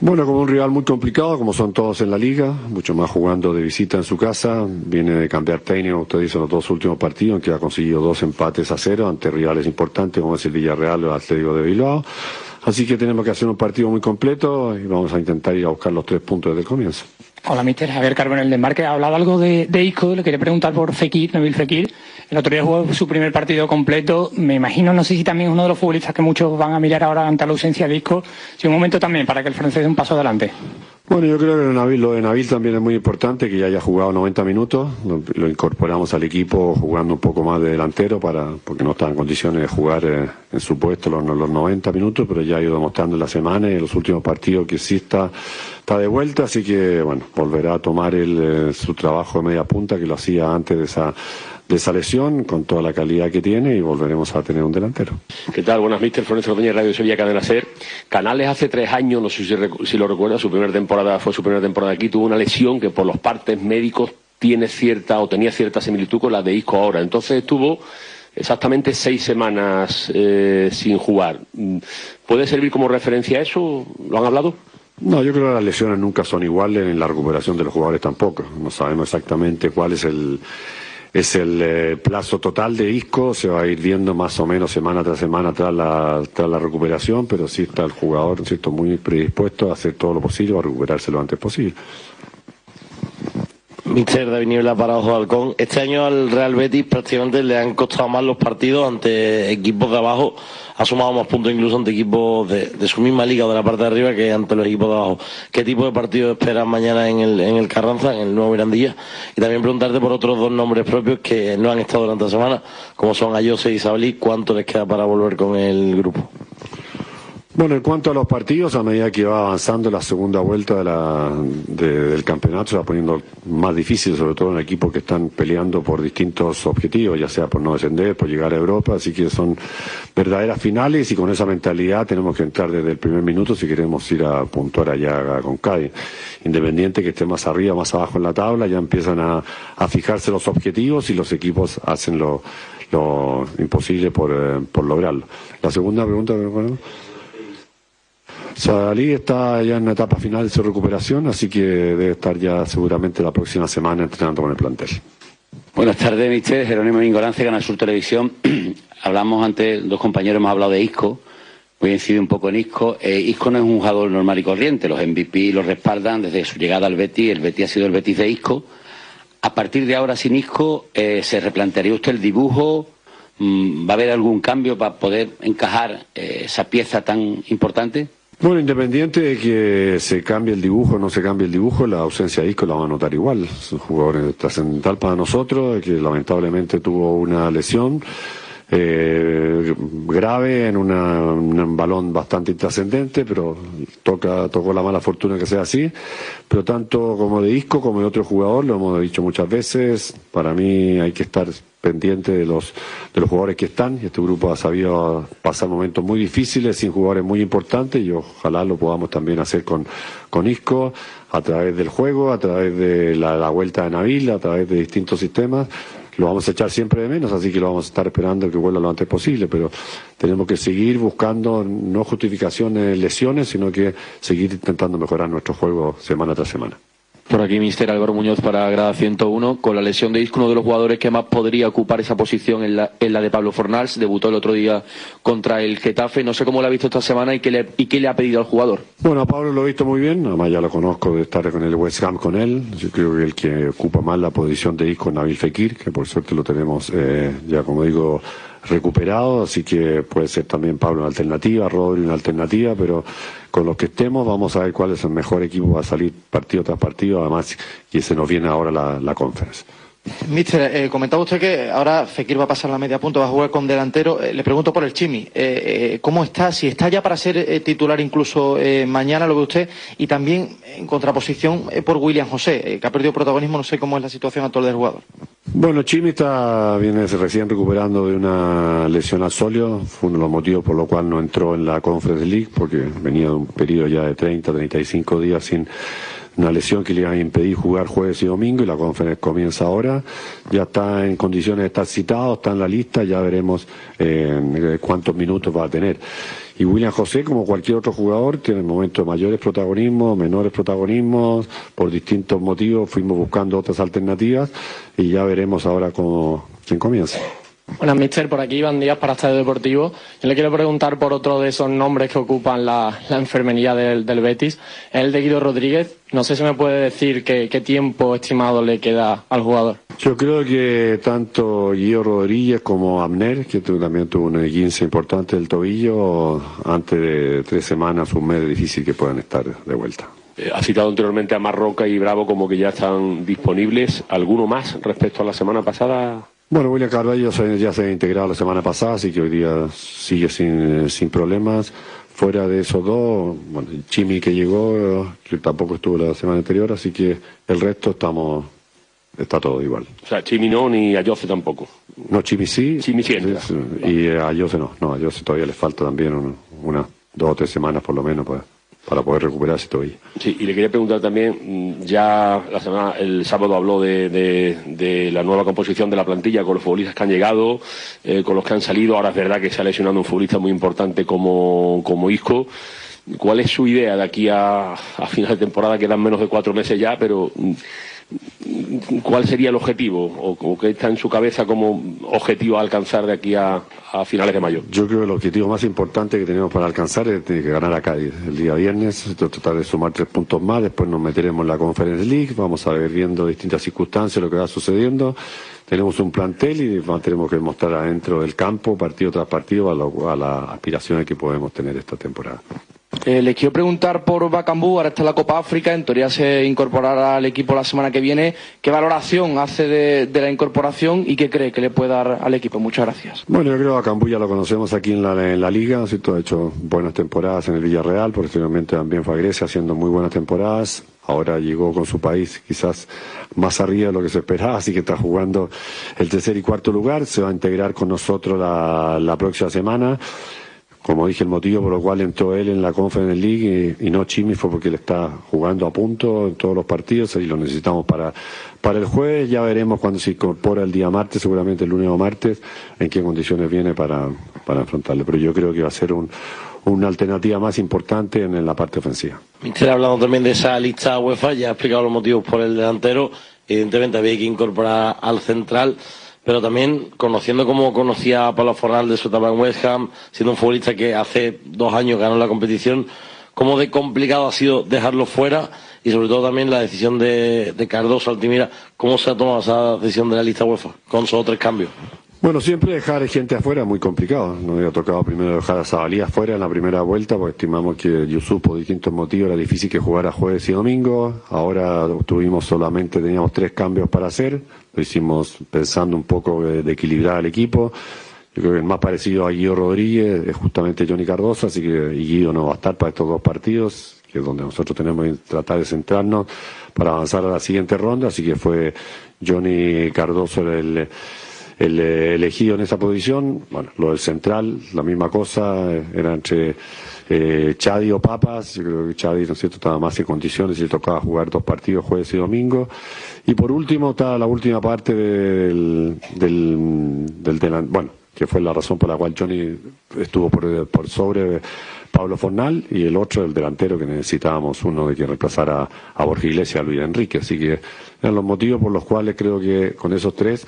Bueno, como un rival muy complicado, como son todos en la liga, mucho más jugando de visita en su casa, viene de cambiar técnico, usted dice los dos últimos partidos, en que ha conseguido dos empates a cero ante rivales importantes como es el Villarreal o el Atlético de Bilbao. Así que tenemos que hacer un partido muy completo y vamos a intentar ir a buscar los tres puntos desde el comienzo. Hola, mister Javier Carbonel de Marque. Ha hablado algo de, de le quería preguntar por Fekir, Nabil Fekir. El otro día jugó su primer partido completo. Me imagino, no sé si también es uno de los futbolistas que muchos van a mirar ahora ante la ausencia de Isco. Si un momento también para que el francés dé un paso adelante. Bueno, yo creo que lo de Nabil también es muy importante, que ya haya jugado 90 minutos. Lo, incorporamos al equipo jugando un poco más de delantero, para porque no está en condiciones de jugar eh, en su puesto los, los 90 minutos, pero ya ha ido demostrando en la semana y en los últimos partidos que sí está, está de vuelta, así que bueno, volverá a tomar el, eh, su trabajo de media punta que lo hacía antes de esa de esa lesión con toda la calidad que tiene y volveremos a tener un delantero. ¿Qué tal? Buenas, mister. Florencio Ordoñez, Radio Sevilla, Cadena Ser. Canales hace tres años, no sé si, si, lo recuerda, su primera temporada fue su primera temporada aquí, tuvo una lesión que por los partes médicos tiene cierta o tenía cierta similitud con la de Isco ahora. Entonces estuvo exactamente seis semanas eh, sin jugar. ¿Puede servir como referencia a eso? ¿Lo han hablado? No, yo creo que las lesiones nunca son iguales en la recuperación de los jugadores tampoco. No sabemos exactamente cuál es el es el eh, plazo total de Isco, se va a ir viendo más o menos semana tras semana tras la, tras la recuperación, pero sí está el jugador ¿cierto? muy predispuesto a hacer todo lo posible a recuperarse lo antes posible. Mister David Niebla para Ojo Halcón. Este año al Real Betis prácticamente le han costado más los partidos ante equipos de abajo. Ha sumado más puntos incluso ante equipos de, su misma liga o de la parte de arriba que ante los equipos de abajo. ¿Qué tipo de partido esperas mañana en el, en el Carranza, en el nuevo Mirandilla? Y también preguntarte por otros dos nombres propios que no han estado durante la semana, como son Ayose y Sabalí. ¿Cuánto les queda para volver con el grupo? Bueno, en cuanto a los partidos, a medida que va avanzando la segunda vuelta de la, de, del campeonato, se va poniendo más difícil, sobre todo en equipos que están peleando por distintos objetivos, ya sea por no descender, por llegar a Europa, así que son verdaderas finales y con esa mentalidad tenemos que entrar desde el primer minuto si queremos ir a puntuar allá con Cádiz. Independiente que esté más arriba, más abajo en la tabla, ya empiezan a, a fijarse los objetivos y los equipos hacen lo, lo imposible por, eh, por lograrlo. La segunda pregunta, Sadalí está ya en la etapa final de su recuperación, así que debe estar ya seguramente la próxima semana entrenando con el plantel. Buenas tardes, mister. Jerónimo Ingolance, Canal Sur Televisión. Hablamos antes, dos compañeros hemos hablado de Isco. Voy a incidir un poco en Isco. Eh, Isco no es un jugador normal y corriente. Los MVP lo respaldan desde su llegada al Betis. El Betis ha sido el Betis de Isco. A partir de ahora, sin Isco, eh, ¿se replantearía usted el dibujo? ¿Va a haber algún cambio para poder encajar eh, esa pieza tan importante? Bueno, independiente de que se cambie el dibujo o no se cambie el dibujo, la ausencia de Isco la va a notar igual. Es un jugador trascendental para nosotros, que lamentablemente tuvo una lesión eh, grave en una, un balón bastante intrascendente, pero toca, tocó la mala fortuna que sea así. Pero tanto como de Isco como de otro jugador, lo hemos dicho muchas veces, para mí hay que estar pendiente de los, de los jugadores que están. Este grupo ha sabido pasar momentos muy difíciles sin jugadores muy importantes y ojalá lo podamos también hacer con, con Isco a través del juego, a través de la, la vuelta de Nabil, a través de distintos sistemas. Lo vamos a echar siempre de menos, así que lo vamos a estar esperando que vuelva lo antes posible, pero tenemos que seguir buscando no justificaciones, lesiones, sino que seguir intentando mejorar nuestro juego semana tras semana. Por aquí, Mister Álvaro Muñoz para Grada 101. Con la lesión de Isco, uno de los jugadores que más podría ocupar esa posición en la, en la de Pablo Fornals. Debutó el otro día contra el Getafe. No sé cómo lo ha visto esta semana y qué le, y qué le ha pedido al jugador. Bueno, a Pablo lo he visto muy bien. Además, ya lo conozco de estar con el West Ham con él. Yo creo que el que ocupa más la posición de Isco es Nabil Fekir, que por suerte lo tenemos eh, ya, como digo, recuperado, así que puede ser también Pablo una alternativa, Rodri una alternativa, pero con los que estemos vamos a ver cuál es el mejor equipo va a salir partido tras partido, además que se nos viene ahora la, la conference. Mister, eh, comentaba usted que ahora Fekir va a pasar la media punta, va a jugar con delantero. Eh, le pregunto por el Chimi. Eh, eh, ¿Cómo está? Si está ya para ser eh, titular incluso mañana, lo ve usted. Y también en contraposición por William José, que ha perdido protagonismo. No sé cómo es la situación actual del jugador. Bueno, Chimi está, viene recién recuperando de una lesión al solio. Fue uno de los motivos por los cuales no entró en la Conference League, porque venía de un periodo ya de 30, 35 días sin una lesión que le iba a impedir jugar jueves y domingo y la conferencia comienza ahora. Ya está en condiciones de estar citado, está en la lista, ya veremos eh, cuántos minutos va a tener. y William José, como cualquier otro jugador, tiene momentos de mayores protagonismos, menores protagonismos, por distintos motivos fuimos buscando otras alternativas y ya veremos ahora cómo, quién comienza. Buenas, mister. Por aquí Iván Díaz para Estadio Deportivo. Yo le quiero preguntar por otro de esos nombres que ocupan la, la enfermería del, del Betis, el de Guido Rodríguez. No sé si me puede decir qué, qué tiempo estimado le queda al jugador. Yo creo que tanto Guido Rodríguez como Amner, que tu- también tuvo un esguince importante del tobillo, antes de tres semanas, un mes, es difícil que puedan estar de vuelta. Eh, ha citado anteriormente a Marroca y Bravo como que ya están disponibles. ¿Alguno más respecto a la semana pasada? Bueno, William Carvalho se- ya se ha integrado la semana pasada, así que hoy día sigue sin, sin problemas. Fuera de esos dos, bueno, Chimi que llegó, eh, que tampoco estuvo la semana anterior, así que el resto estamos, está todo igual. O sea, Chimi no, ni a Jose tampoco. No, Chimi sí. Chimi sí entra. Y eh, a Jose no, no, a Jose todavía le falta también un- unas dos o tres semanas por lo menos para, para poder recuperarse todavía. Sí, y le quería preguntar también, mm, ya la semana, el sábado habló de, de- la nueva composición de la plantilla con los futbolistas que han llegado, eh, con los que han salido. Ahora es verdad que se ha lesionado un futbolista muy importante como, como Isco. ¿Cuál es su idea de aquí a, a final de temporada? Quedan menos de cuatro meses ya, pero mm, ¿cuál sería el objetivo? ¿O, qué está en su cabeza como objetivo a alcanzar de aquí a, finales de mayo? Yo creo que el objetivo más importante que tenemos para alcanzar es que ganar a Cádiz el día viernes, tratar de sumar tres puntos más, después nos meteremos en la Conference League, vamos a ver viendo distintas circunstancias lo que va sucediendo. Tenemos un plantel y tenemos que mostrar adentro del campo, partido tras partido, a, lo- a las aspiraciones que podemos tener esta temporada. Eh, les quiero preguntar por Bacambú, ahora está la Copa África, en teoría se incorporará al equipo la semana que viene. ¿Qué valoración hace de, la incorporación y qué cree que le puede dar al equipo? Muchas gracias. Bueno, yo creo que a Cambú ya lo conocemos aquí en la, en la liga, ¿cierto? ha hecho buenas temporadas en el Villarreal, posteriormente también fue a Grecia haciendo muy buenas temporadas. Ahora llegó con su país quizás más arriba de lo que se esperaba, así que está jugando el tercer y cuarto lugar. Se va a integrar con nosotros la, la próxima semana. Como dije, el motivo por el cual entró él en la Conference League y, y no Chimi fue porque él está jugando a punto en todos los partidos y lo necesitamos para, para el jueves. Ya veremos cuando se incorpora el día martes, seguramente el lunes o martes, en qué condiciones viene para, para afrontarle. Pero yo creo que va a ser un, una alternativa más importante en, la parte ofensiva. Mister, hablando también de esa lista UEFA, ya ha explicado los motivos por el delantero. Evidentemente había que incorporar al central, pero también conociendo como conocía a Pablo Fornal de su etapa en West Ham, siendo un futbolista que hace dos años ganó la competición, cómo de complicado ha sido dejarlo fuera y sobre todo también la decisión de, Cardoso Altimira, cómo se ha tomado esa decisión de la lista UEFA con solo tres cambios. Bueno, siempre dejar gente afuera es muy complicado. Nos había tocado primero dejar a Zabalía afuera en la primera vuelta, porque estimamos que Yusuf por distintos motivos era difícil que jugara jueves y domingo. Ahora tuvimos solamente, teníamos tres cambios para hacer. Lo hicimos pensando un poco de, de equilibrar al equipo. Yo creo que el más parecido a Guido Rodríguez es justamente Johnny Cardoso, así que Guido no va a estar para estos dos partidos, que es donde nosotros tenemos que tratar de centrarnos para avanzar a la siguiente ronda. Así que fue Johnny Cardoso el el eh, elegido en esa posición, bueno, lo del central, la misma cosa, era entre eh, Chadi o Papas, yo creo que Chadi, ¿no es cierto?, estaba más en condiciones y tocaba jugar dos partidos, jueves y domingo. Y por último está la última parte del, del, del bueno, que fue la razón por la cual Johnny estuvo por, por sobre Pablo Fornal y el otro, el delantero, que necesitábamos uno de que reemplazara a Borja Iglesias, a Luis Enrique. Así que eran los motivos por los cuales creo que con esos tres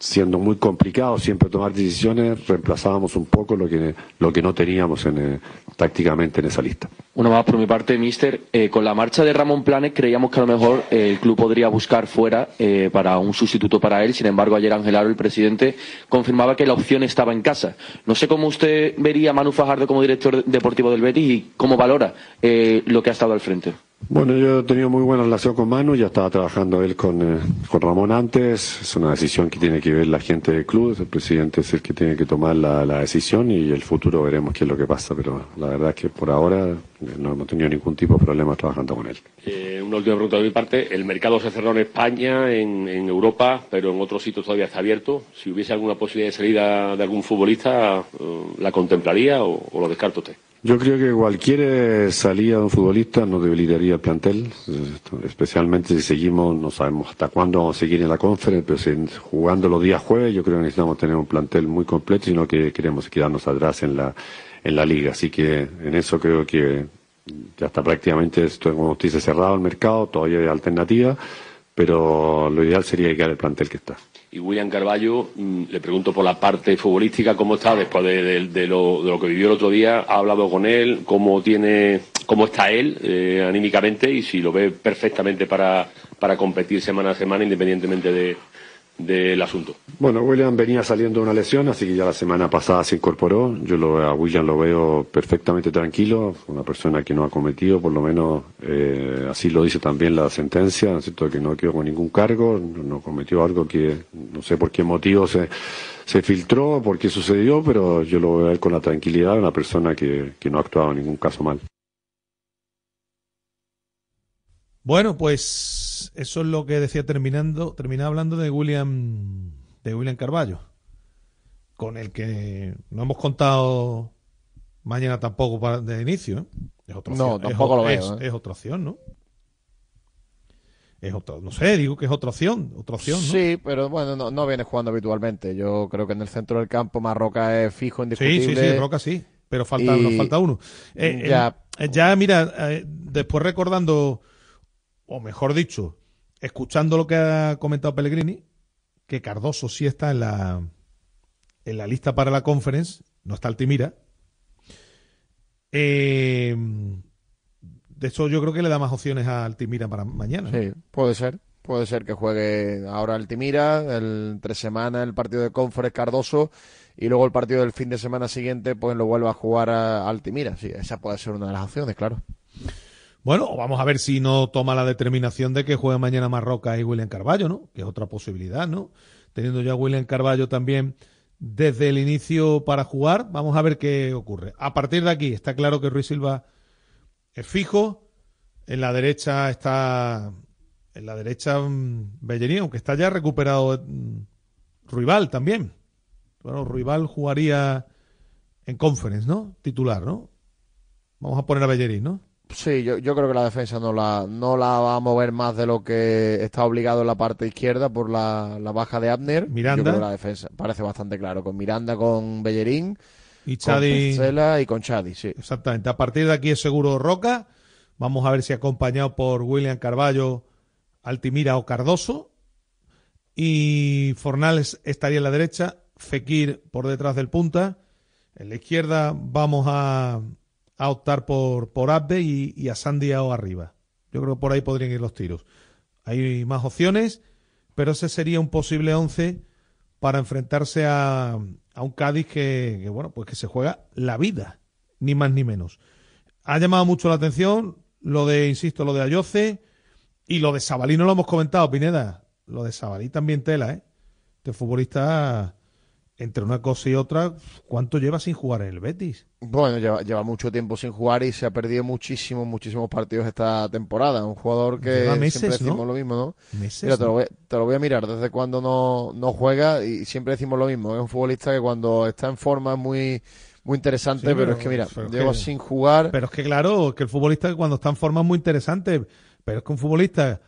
siendo muy complicado siempre tomar decisiones, reemplazábamos un poco lo que, lo que no teníamos en, eh, tácticamente en esa lista. Una más por mi parte, mister. Eh, con la marcha de Ramón Planes creíamos que a lo mejor eh, el club podría buscar fuera eh, para un sustituto para él. Sin embargo, ayer Ángel Aro, el presidente, confirmaba que la opción estaba en casa. No sé cómo usted vería a Manu Fajardo como director deportivo del Betis y cómo valora lo que ha estado al frente. Bueno, yo he tenido muy buena relación con Manu, ya estaba trabajando él con, eh, con Ramón antes, es una decisión que tiene que ver la gente del club, el presidente es el que tiene que tomar la, decisión y el futuro veremos qué es lo que pasa, pero la verdad es que por ahora eh, no hemos tenido ningún tipo de problema trabajando con él. Eh, una última pregunta de mi parte. El mercado se cerró en España, en, en Europa, pero en otros sitios todavía está abierto. Si hubiese alguna posibilidad de salida de algún futbolista, eh, ¿la contemplaría o, o lo descarta usted? Yo creo que cualquier eh, salida de un futbolista nos debilitaría el plantel, especialmente si seguimos, no sabemos hasta cuándo vamos a seguir en la conferencia, pero si jugando los días jueves yo creo que necesitamos tener un plantel muy completo, sino que queremos quedarnos atrás en la, en la liga. Así que en eso creo que ya está prácticamente, como usted dice, cerrado el mercado, todavía hay alternativa, pero lo ideal sería quedar el plantel que está. Y William Carballo, mm, le pregunto por la parte futbolística, ¿cómo está después de, de, lo, de, lo, que vivió el otro día? ¿Ha hablado con él? ¿Cómo, tiene, cómo está él eh, anímicamente? Y si lo ve perfectamente para, para competir semana a semana, independientemente de, del asunto. Bueno, William venía saliendo de una lesión, así que ya la semana pasada se incorporó. Yo lo, a William lo veo perfectamente tranquilo, una persona que no ha cometido, por lo menos eh, así lo dice también la sentencia, ¿no que no quedó con ningún cargo, no, cometió algo que no sé por qué motivo se, se filtró, por qué sucedió, pero yo lo veo con la tranquilidad de una persona que, que no ha actuado en ningún caso mal. Bueno, pues eso es lo que decía terminando, terminaba hablando de William, de William Carballo, con el que no hemos contado mañana tampoco para, de inicio. ¿eh? Es otra opción. No, tampoco lo veo. Es, ¿eh? es, otra opción, ¿no? Es otra, no sé, digo que es otra opción, otra opción, ¿no? Sí, pero bueno, no, no viene jugando habitualmente. Yo creo que en el centro del campo Marroca es fijo, indiscutible. Sí, sí, sí, Roca sí, pero falta, y... nos falta uno. Eh, ya, ya, mira, eh, después recordando o mejor dicho, escuchando lo que ha comentado Pellegrini, que Cardoso sí está en la, en la lista para la conference, no está Altimira. Eh, de hecho, yo creo que le da más opciones a Altimira para mañana. Sí, puede ser. Puede ser que juegue ahora Altimira, el tres semanas el partido de conference Cardoso y luego el partido del fin de semana siguiente pues lo vuelva a jugar a Altimira. Sí, esa puede ser una de las opciones, claro. Bueno, vamos a ver si no toma la determinación de que juegue mañana Marroca y William Carballo, ¿no? Que es otra posibilidad, ¿no? Teniendo ya a William Carballo también desde el inicio para jugar, vamos a ver qué ocurre. A partir de aquí, está claro que Ruiz Silva es fijo. En la derecha está. En la derecha mm, Bellerín, aunque está ya recuperado mm, Ruibal también. Bueno, Ruibal jugaría en conference, ¿no? Titular, ¿no? Vamos a poner a Bellerín, ¿no? Sí, yo, yo creo que la defensa no la, no la va a mover más de lo que está obligado en la parte izquierda por la, la baja de Abner. Miranda. la defensa parece bastante claro. Con Miranda, con Bellerín. Y Chadi. Con y con Chadi, sí. Exactamente. A partir de aquí es seguro Roca. Vamos a ver si acompañado por William Carballo, Altimira o Cardoso. Y Fornales estaría en la derecha. Fekir por detrás del punta. En la izquierda vamos a, a optar por, por y, y a Sandiao arriba. Yo creo que por ahí podrían ir los tiros. Hay más opciones, pero ese sería un posible 11 para enfrentarse a, a un Cádiz que, que, bueno, pues que se juega la vida, ni más ni menos. Ha llamado mucho la atención lo de, insisto, lo de Ayoce y lo de Sabalí, no lo hemos comentado, Pineda. Lo de Sabalí también tela, ¿eh? Este futbolista entre una cosa y otra, ¿cuánto lleva sin jugar en el Betis? Bueno, lleva, lleva mucho tiempo sin jugar y se ha perdido muchísimos, muchísimos partidos esta temporada. Un jugador que meses, siempre decimos ¿no? lo mismo, ¿no? Meses, Mira, te, lo voy, te lo voy a mirar desde cuando no, no juega y siempre decimos lo mismo. Es un futbolista que cuando está en forma es muy, muy interesante, Sí, pero, pero- es que mira, lleva que- sin jugar. Pero es que claro, que el futbolista cuando está en forma es muy interesante, pero es que un futbolista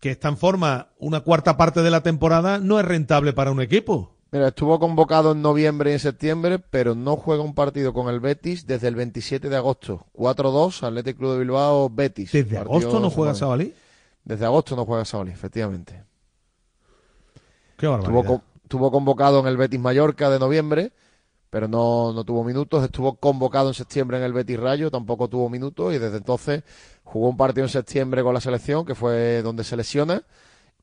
que está en forma una cuarta parte de la temporada no es rentable para un equipo. Mira, estuvo convocado en noviembre y en septiembre, pero no juega un partido con el Betis desde el 27 de agosto. 4-2, Athletic Club de Bilbao, Betis. ¿Desde agosto no juega. Sabalí? Desde agosto no juega Sabalí, efectivamente. Qué barbaridad. estuvo convocado en el Betis Mallorca de noviembre, pero no, no tuvo minutos. Estuvo convocado en septiembre en el Betis Rayo, tampoco tuvo minutos. Y desde entonces jugó un partido en septiembre con la selección, que fue donde se lesiona.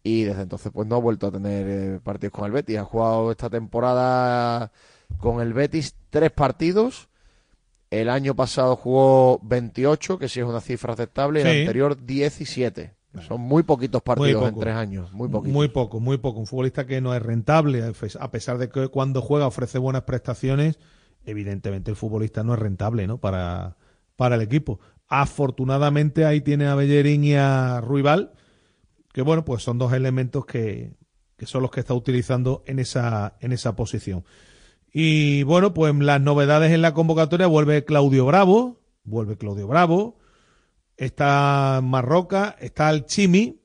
Y desde entonces pues no ha vuelto a tener eh, partidos con el Betis. Ha jugado esta temporada con el Betis tres partidos. El año pasado jugó 28, que sí es una cifra aceptable, y el anterior 17. Son muy poquitos partidos Muy en tres años, muy poquitos. Muy poco, muy poco. Un futbolista que no es rentable, a pesar de que cuando juega ofrece buenas prestaciones, evidentemente el futbolista no es rentable, ¿no? Para, para el equipo. Afortunadamente ahí tiene a Bellerín y a Ruibal, que bueno, pues son dos elementos que, que son los que está utilizando en esa, en esa posición. Y bueno, pues las novedades en la convocatoria vuelve Claudio Bravo, vuelve Claudio Bravo, está Marroca, está el Chimi,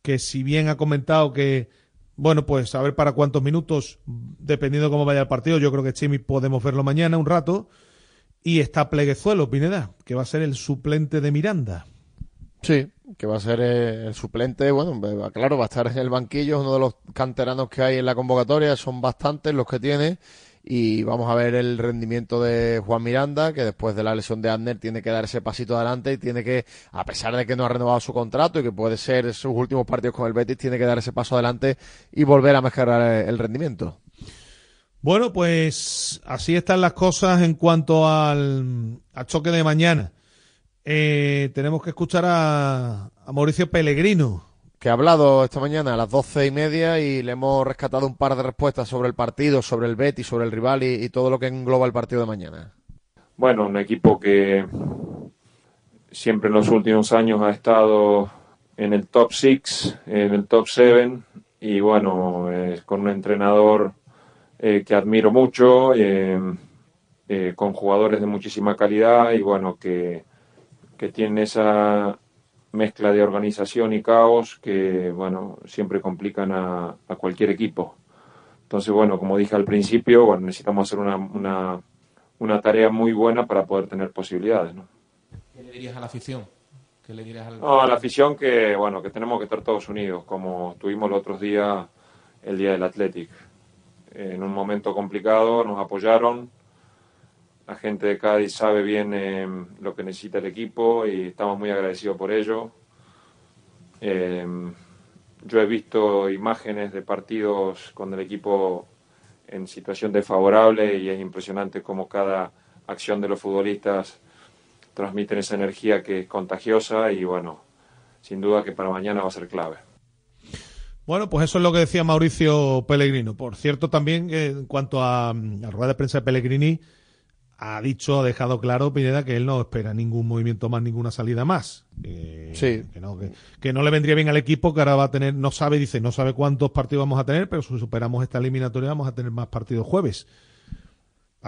que si bien ha comentado que, bueno, pues a ver para cuántos minutos, dependiendo cómo vaya el partido, yo creo que Chimi podemos verlo mañana un rato. Y está Pleguezuelo, Pineda, que va a ser el suplente de Miranda. Sí, que va a ser eh, el suplente, bueno, claro, va a estar en el banquillo, es uno de los canteranos que hay en la convocatoria, son bastantes los que tiene y vamos a ver el rendimiento de Juan Miranda, que después de la lesión de Adner tiene que dar ese pasito adelante y tiene que, a pesar de que no ha renovado su contrato y que puede ser sus últimos partidos con el Betis, tiene que dar ese paso adelante y volver a mejorar el rendimiento. Bueno, pues así están las cosas en cuanto al, choque de mañana. Eh, tenemos que escuchar a, a Mauricio Pellegrino, que ha hablado esta mañana a las doce y media y le hemos rescatado un par de respuestas sobre el partido, sobre el Betis, sobre el rival y, todo lo que engloba el partido de mañana. Bueno, un equipo que siempre en los últimos años ha estado en el top six, en el top seven y bueno, con un entrenador eh, que admiro mucho, eh, eh, con jugadores de muchísima calidad y bueno, que, que tiene esa mezcla de organización y caos que, bueno, siempre complican a, cualquier equipo. Entonces, bueno, como dije al principio, bueno, necesitamos hacer una, una, una, tarea muy buena para poder tener posibilidades, ¿no? ¿Qué le dirías a la afición? ¿Qué le dirías al... No, a la afición que, bueno, que tenemos que estar todos unidos, como tuvimos los otros días, el día del Athletic. En un momento complicado nos apoyaron, la gente de Cádiz sabe bien eh, lo que necesita el equipo y estamos muy agradecidos por ello. Eh, yo he visto imágenes de partidos con el equipo en situación desfavorable y es impresionante cómo cada acción de los futbolistas transmiten esa energía que es contagiosa y bueno, sin duda que para mañana va a ser clave. Bueno, pues eso es lo que decía Mauricio Pellegrino. Por cierto, también eh, en cuanto a la rueda de prensa de Pellegrini, ha dicho, ha dejado claro Pineda que él no espera ningún movimiento más, ninguna salida más. sí. Que no, que, no le vendría bien al equipo, que ahora va a tener, no sabe, dice, no sabe cuántos partidos vamos a tener, pero si superamos esta eliminatoria vamos a tener más partidos jueves.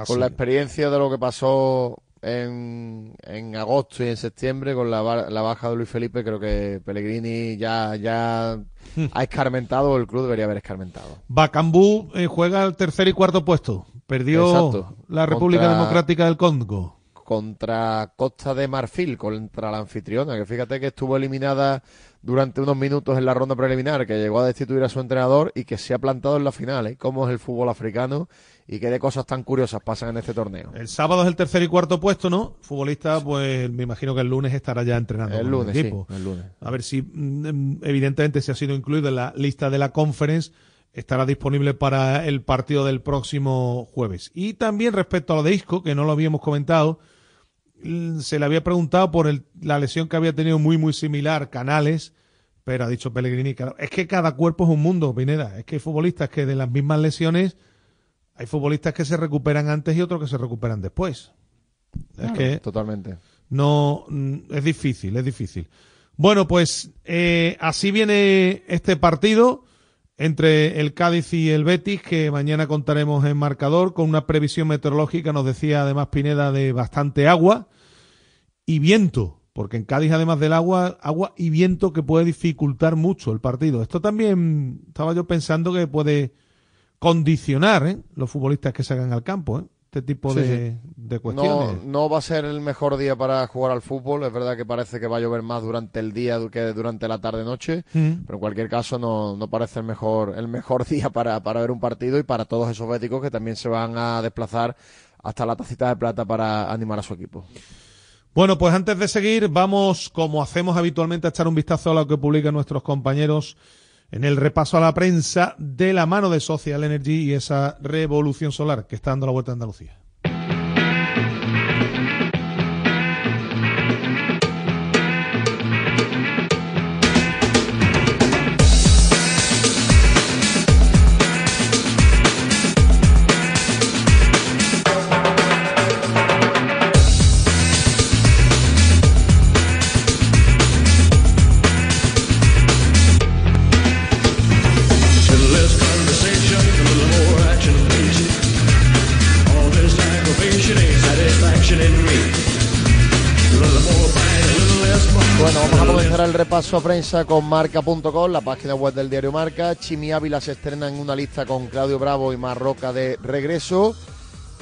Con la experiencia de lo que pasó en, en agosto y en septiembre con la, la, baja de Luis Felipe, creo que Pellegrini ya, ya ha escarmentado, el club debería haber escarmentado. Bacambú eh, juega el tercer y cuarto puesto. Perdió la República Democrática del Congo. Contra Costa de Marfil, contra la anfitriona, que fíjate que estuvo eliminada durante unos minutos en la ronda preliminar, que llegó a destituir a su entrenador y que se ha plantado en la final. ¿eh? ¿Cómo es el fútbol africano y qué de cosas tan curiosas pasan en este torneo? El sábado es el tercer y cuarto puesto, ¿no? Futbolista, pues me imagino que el lunes estará ya entrenando. El lunes, el equipo. el lunes. A ver si, mm, evidentemente, si ha sido incluido en la lista de la conference estará disponible para el partido del próximo jueves. Y también respecto a lo de Isco, que no lo habíamos comentado, se le había preguntado por la lesión que había tenido muy, muy similar Canales, pero ha dicho Pellegrini, es que cada cuerpo es un mundo, Pineda. Es que hay futbolistas que de las mismas lesiones, hay futbolistas que se recuperan antes y otros que se recuperan después. es que totalmente. No, mm, es difícil, es difícil. Bueno, pues eh, así viene este partido entre el Cádiz y el Betis, que mañana contaremos en marcador, con una previsión meteorológica, nos decía además Pineda, de bastante agua y viento, porque en Cádiz además del agua, agua y viento que puede dificultar mucho el partido. Esto también estaba yo pensando que puede condicionar ¿eh? los futbolistas que salgan al campo. ¿eh? este tipo de, cuestiones. No, va a ser el mejor día para jugar al fútbol. Es verdad que parece que va a llover más durante el día que durante la tarde-noche, mm. pero en cualquier caso no, no, parece el mejor, el mejor día para, para ver un partido y para todos esos béticos que también se van a desplazar hasta la tacita de plata para animar a su equipo. Bueno, pues antes de seguir, vamos, como hacemos habitualmente, a echar un vistazo a lo que publican nuestros compañeros en el repaso a la prensa de la mano de Social Energy y esa revolución solar que está dando la vuelta a Andalucía. Repaso a prensa con marca.com, la página web del diario Marca. Chimi Ávila se estrena en una lista con Claudio Bravo y Marroca de regreso.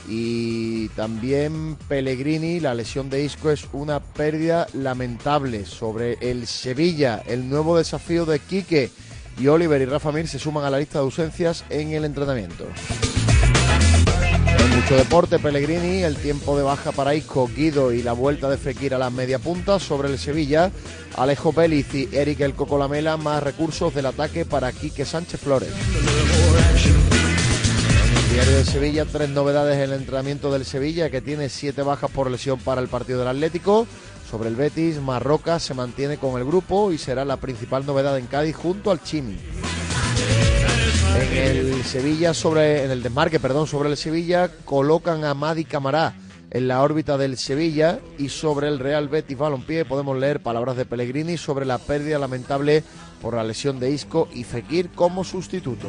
Y también Pellegrini, la lesión de Isco es una pérdida lamentable. Sobre el Sevilla, el nuevo desafío de Quique y Oliver y Rafa Mir se suman a la lista de ausencias en el entrenamiento. En mucho deporte, Pellegrini, el tiempo de baja para Isco, Guido y la vuelta de Fekir a las media puntas sobre el Sevilla, Alejo Pérez y Eric El Cocolamela, más recursos del ataque para Quique Sánchez Flores. Diario de Sevilla, tres novedades en el entrenamiento del Sevilla, que tiene siete bajas por lesión para el partido del Atlético. Sobre el Betis, Marroca se mantiene con el grupo y será la principal novedad en Cádiz junto al Chimi. En el Sevilla sobre en el desmarque, perdón, sobre el Sevilla colocan a Madi Camará en la órbita del Sevilla y sobre el Real Betis Balompié podemos leer palabras de Pellegrini sobre la pérdida lamentable por la lesión de Isco y Fekir como sustituto.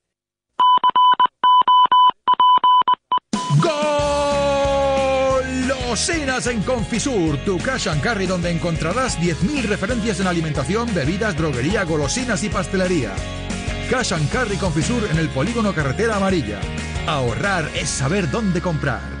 Golosinas en Confisur, tu cash and carry donde encontrarás 10.000 referencias en alimentación, bebidas, droguería, golosinas y pastelería. Cash and Carry Confisur en el polígono Carretera Amarilla. Ahorrar es saber dónde comprar.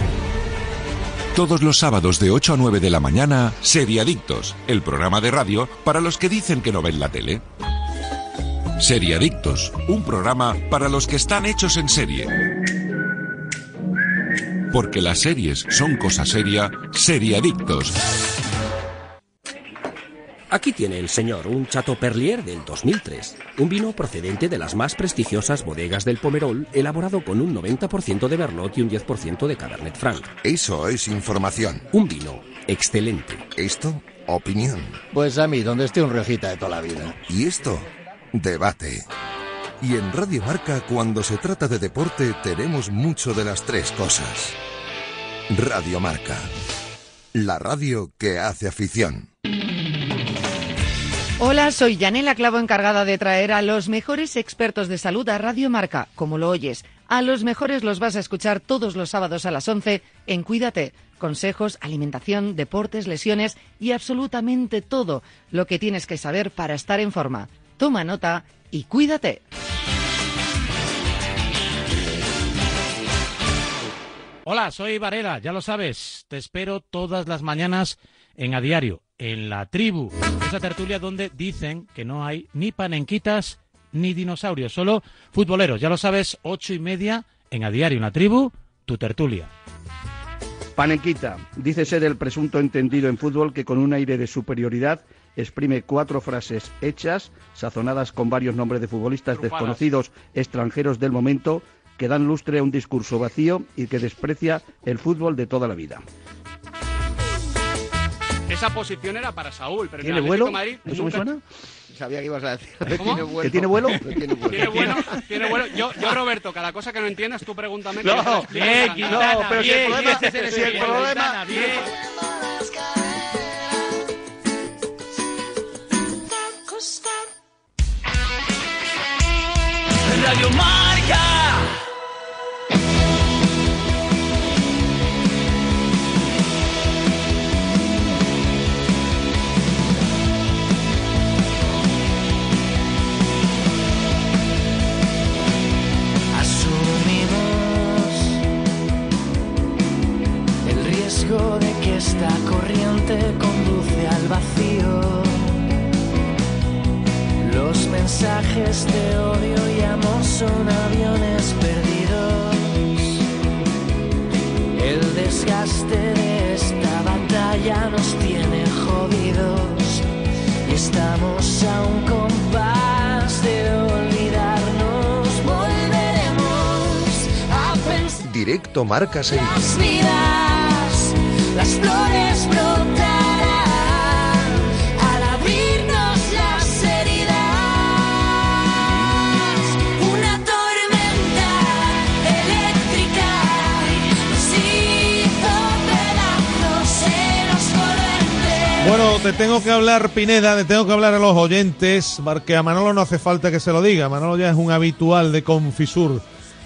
Todos los sábados de 8 a 9 de la mañana, Seriadictos, el programa de radio para los que dicen que no ven la tele. Seriadictos, un programa para los que están hechos en serie. Porque las series son cosa seria, Seriadictos. Aquí tiene el señor un Chateau Perlier del 2003, un vino procedente de las más prestigiosas bodegas del Pomerol, elaborado con un 90% de Merlot y un 10% de Cabernet Franc. Eso es información. Un vino excelente. Esto, opinión. Pues a mí, donde esté un riojita de toda la vida. Y esto, debate. Y en Radio Marca, cuando se trata de deporte, tenemos mucho de las tres cosas. Radio Marca. La radio que hace afición. Hola, soy Yanela Clavo, encargada de traer a los mejores expertos de salud a Radio Marca, como lo oyes. A los mejores los vas a escuchar todos los sábados a las 11 en Cuídate. Consejos, alimentación, deportes, lesiones y absolutamente todo lo que tienes que saber para estar en forma. Toma nota y cuídate. Hola, soy Varela, ya lo sabes. Te espero todas las mañanas en A Diario, en la tribu. Esa tertulia donde dicen que no hay ni panenquitas ni dinosaurios, solo futboleros. Ya lo sabes, ocho y media en A Diario, en la tribu, tu tertulia. Panenquita, dice ser el presunto entendido en fútbol que con un aire de superioridad exprime cuatro frases hechas, sazonadas con varios nombres de futbolistas desconocidos extranjeros del momento, que dan lustre a un discurso vacío y que desprecia el fútbol de toda la vida. Esa posición era para Saúl, pero en ¿Tiene el vuelo? De Madrid ¿Eso me nunca- suena? Sabía que ibas a decir. ¿Cómo? ¿Tiene vuelo? ¿Que tiene vuelo? Tiene vuelo. Tiene vuelo, tiene vuelo. Yo, yo, Roberto, cada cosa que no entiendas, tú pregúntame. No. Quintana, pero si el problema- si el problema- Radio Marca. testigo de que esta corriente conduce al vacío. Los mensajes de odio y amor son aviones perdidos. El desgaste de esta batalla nos tiene jodidos y estamos a un compás de olvidarnos. Volveremos a pensar. Directo Marca Sevilla las flores brotarán al abrirnos. Una tormenta eléctrica en los Bueno, te tengo que hablar, Pineda, te tengo que hablar a los oyentes, porque a Manolo no hace falta que se lo diga. Manolo ya es un habitual de Confisur.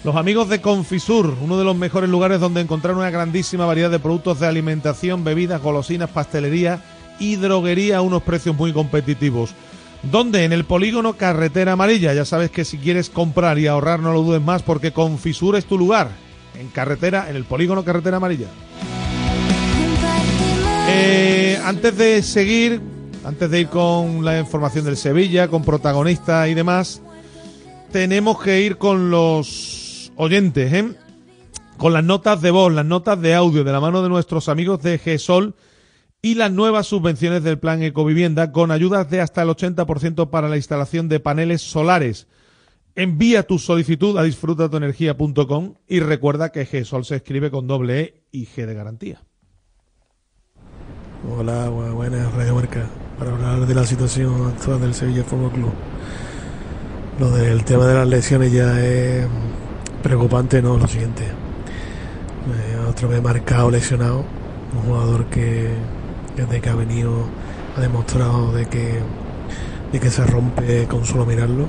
Los amigos de Confisur, uno de los mejores lugares donde encontrar una grandísima variedad de productos de alimentación, bebidas, golosinas, pastelería y droguería a unos precios muy competitivos. ¿Dónde? En el polígono Carretera Amarilla. Ya sabes que si quieres comprar y ahorrar no lo dudes más porque Confisur es tu lugar. En carretera, en el polígono Carretera Amarilla. Eh, antes de seguir, antes de ir con la información del Sevilla, con protagonistas y demás, tenemos que ir con los oyentes, ¿eh? con las notas de voz, las notas de audio de la mano de nuestros amigos de GESOL y las nuevas subvenciones del plan Ecovivienda con ayudas de hasta el 80% para la instalación de paneles solares. Envía tu solicitud a disfrutatuenergia.com y recuerda que GESOL se escribe con doble E y G de garantía. Hola, bu- buenas, Radio Marca. Para hablar de la situación actual del Sevilla Fútbol Club. Lo del tema de las lesiones ya es preocupante, ¿no? Lo siguiente. Eh, otro vez marcado, lesionado. Un jugador que desde que ha venido ha demostrado de que, de que se rompe con solo mirarlo.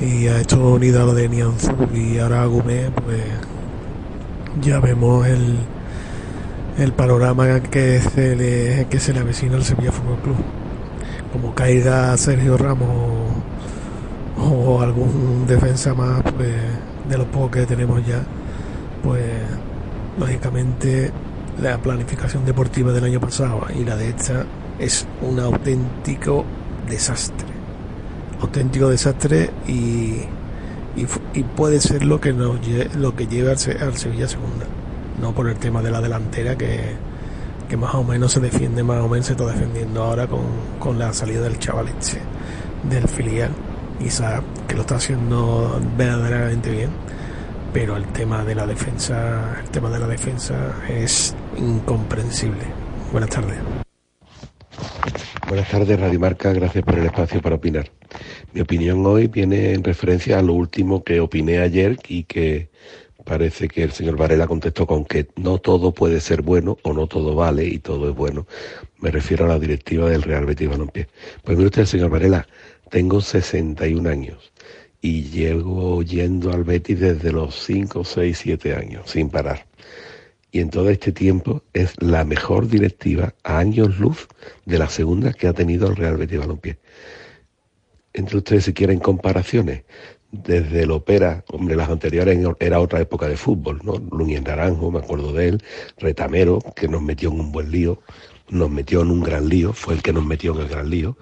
Y ha hecho unido a lo de Nianzú y ahora Gumé, pues ya vemos el, el panorama que se le, que se le avecina al Sevilla Fútbol Club. Como caiga Sergio Ramos o algún defensa más, pues de los pocos que tenemos ya, pues lógicamente la planificación deportiva del año pasado y la de esta es un auténtico desastre. Auténtico desastre y, y, puede ser lo que nos lo que lleve al, al Sevilla segunda no por el tema de la delantera que, que más o menos se defiende, más o menos se está defendiendo ahora con, con la salida del chaval este, del filial, Isaac, que lo está haciendo verdaderamente bien, pero el tema de la defensa, el tema de la defensa es incomprensible. Buenas tardes. Buenas tardes, Radio Marca. Gracias por el espacio para opinar. Mi opinión hoy viene en referencia a lo último que opiné ayer y que parece que el señor Varela contestó con que no todo puede ser bueno o no todo vale y todo es bueno. Me refiero a la directiva del Real Betis Balompié. Pues mire usted, señor Varela, tengo 61 años y llevo yendo al Betis desde los 5, 6, 7 años, sin parar. Y en todo este tiempo es la mejor directiva a años luz de la segunda que ha tenido el Real Betis Balompié. Entre ustedes, si quieren comparaciones, desde el Opera, hombre, las anteriores era otra época de fútbol, ¿no? Luñez Naranjo, me acuerdo de él, Retamero, que nos metió en un buen lío, nos metió en un gran lío, fue el que nos metió en el gran lío,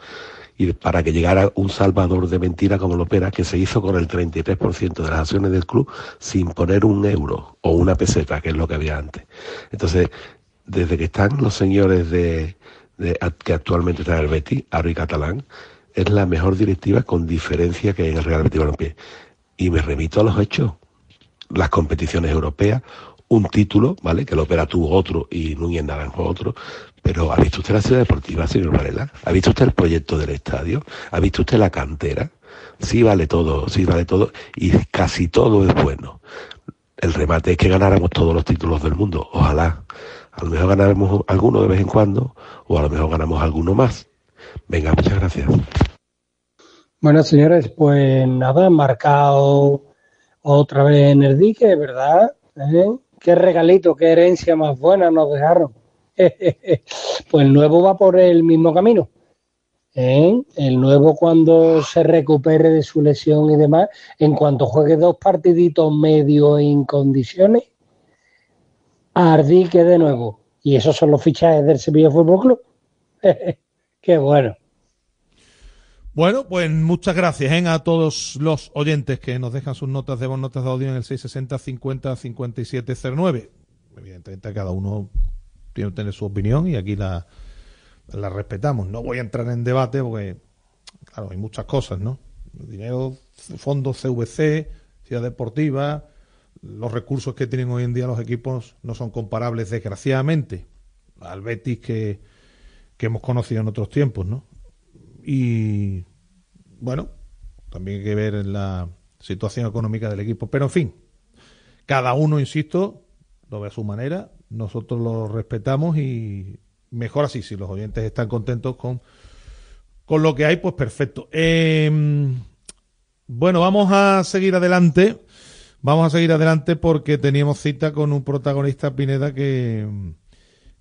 y para que llegara un salvador de mentira como el Opera, que se hizo con el 33% de las acciones del club sin poner un euro o una peseta, que es lo que había antes. Entonces, desde que están los señores de, que actualmente están en el Betis, Aro y Catalán, es la mejor directiva con diferencia que en el Real Betis Balompié. Y me remito a los hechos. Las competiciones europeas, un título, ¿vale? Que el Opera tuvo otro y Núñez Naranjo otro. Pero ¿ha visto usted la ciudad deportiva, señor Varela? ¿Ha visto usted el proyecto del estadio? ¿Ha visto usted la cantera? Sí vale todo, sí vale todo. Y casi todo es bueno. El remate es que ganáramos todos los títulos del mundo. Ojalá. A lo mejor ganáramos alguno de vez en cuando o a lo mejor ganamos alguno más. Venga, muchas gracias. Bueno, señores, pues nada, marcado otra vez en el dique, ¿verdad? ¿Eh? Qué regalito, qué herencia más buena nos dejaron. pues el nuevo va por el mismo camino. ¿eh? El nuevo cuando se recupere de su lesión y demás, en cuanto juegue dos partiditos medio en condiciones, Ardique de nuevo. Y esos son los fichajes del Sevilla Fútbol Club. qué bueno. Bueno, pues muchas gracias ¿eh? a todos los oyentes que nos dejan sus notas de voz, notas de audio en el 660 50 57 09. Evidentemente cada uno tiene que tener su opinión y aquí la, la respetamos. No voy a entrar en debate porque, claro, hay muchas cosas, ¿no? Dinero, fondos CVC, ciudad deportiva, los recursos que tienen hoy en día los equipos no son comparables, desgraciadamente, al Betis que, que hemos conocido en otros tiempos, ¿no? Y bueno, también hay que ver la situación económica del equipo. Pero en fin, cada uno, insisto, lo ve a su manera, nosotros lo respetamos y mejor así, si los oyentes están contentos con, con lo que hay, pues perfecto. Eh, bueno, vamos a seguir adelante. Vamos a seguir adelante porque teníamos cita con un protagonista, Pineda, que,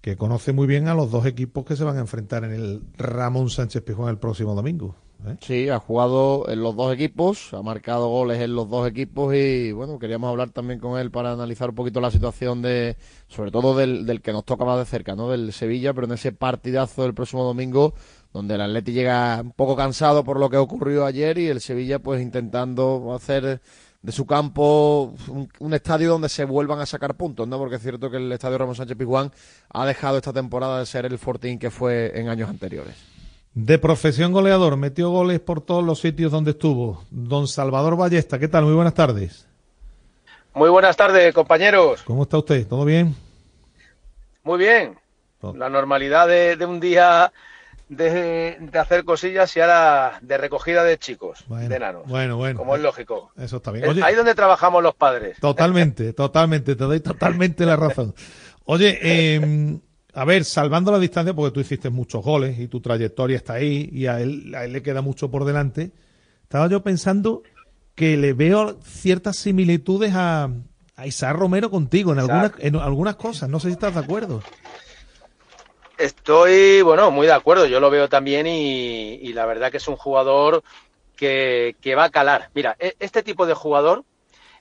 que conoce muy bien a los dos equipos que se van a enfrentar en el Ramón Sánchez Pijón el próximo domingo. ¿Eh? Sí, ha jugado en los dos equipos, ha marcado goles en los dos equipos y bueno, queríamos hablar también con él para analizar un poquito la situación de, sobre todo del, del que nos toca más de cerca, ¿no? Del Sevilla, pero en ese partidazo del próximo domingo donde el Atleti llega un poco cansado por lo que ocurrió ayer y el Sevilla pues intentando hacer de su campo un, estadio donde se vuelvan a sacar puntos, ¿no? Porque es cierto que el estadio Ramón Sánchez Pizjuán ha dejado esta temporada de ser el Fortín que fue en años anteriores. De profesión goleador, metió goles por todos los sitios donde estuvo. Don Salvador Ballesta, ¿qué tal? Muy buenas tardes. Muy buenas tardes, compañeros. ¿Cómo está usted? ¿Todo bien? Muy bien. La normalidad de, de un día de, de hacer cosillas y ahora de recogida de chicos, de enanos. Bueno, bueno. Como es lógico. Eso está bien. Es Oye, ahí donde trabajamos los padres. Totalmente, totalmente, te doy totalmente la razón. Oye, eh, a ver, salvando la distancia, porque tú hiciste muchos goles y tu trayectoria está ahí y a él, a él le queda mucho por delante, estaba yo pensando que le veo ciertas similitudes a, a Isaac Romero contigo en algunas, en algunas cosas, no sé si estás de acuerdo. Estoy, bueno, muy de acuerdo. Yo lo veo también y, y la verdad que es un jugador que, que va a calar. Mira, e- este tipo de jugador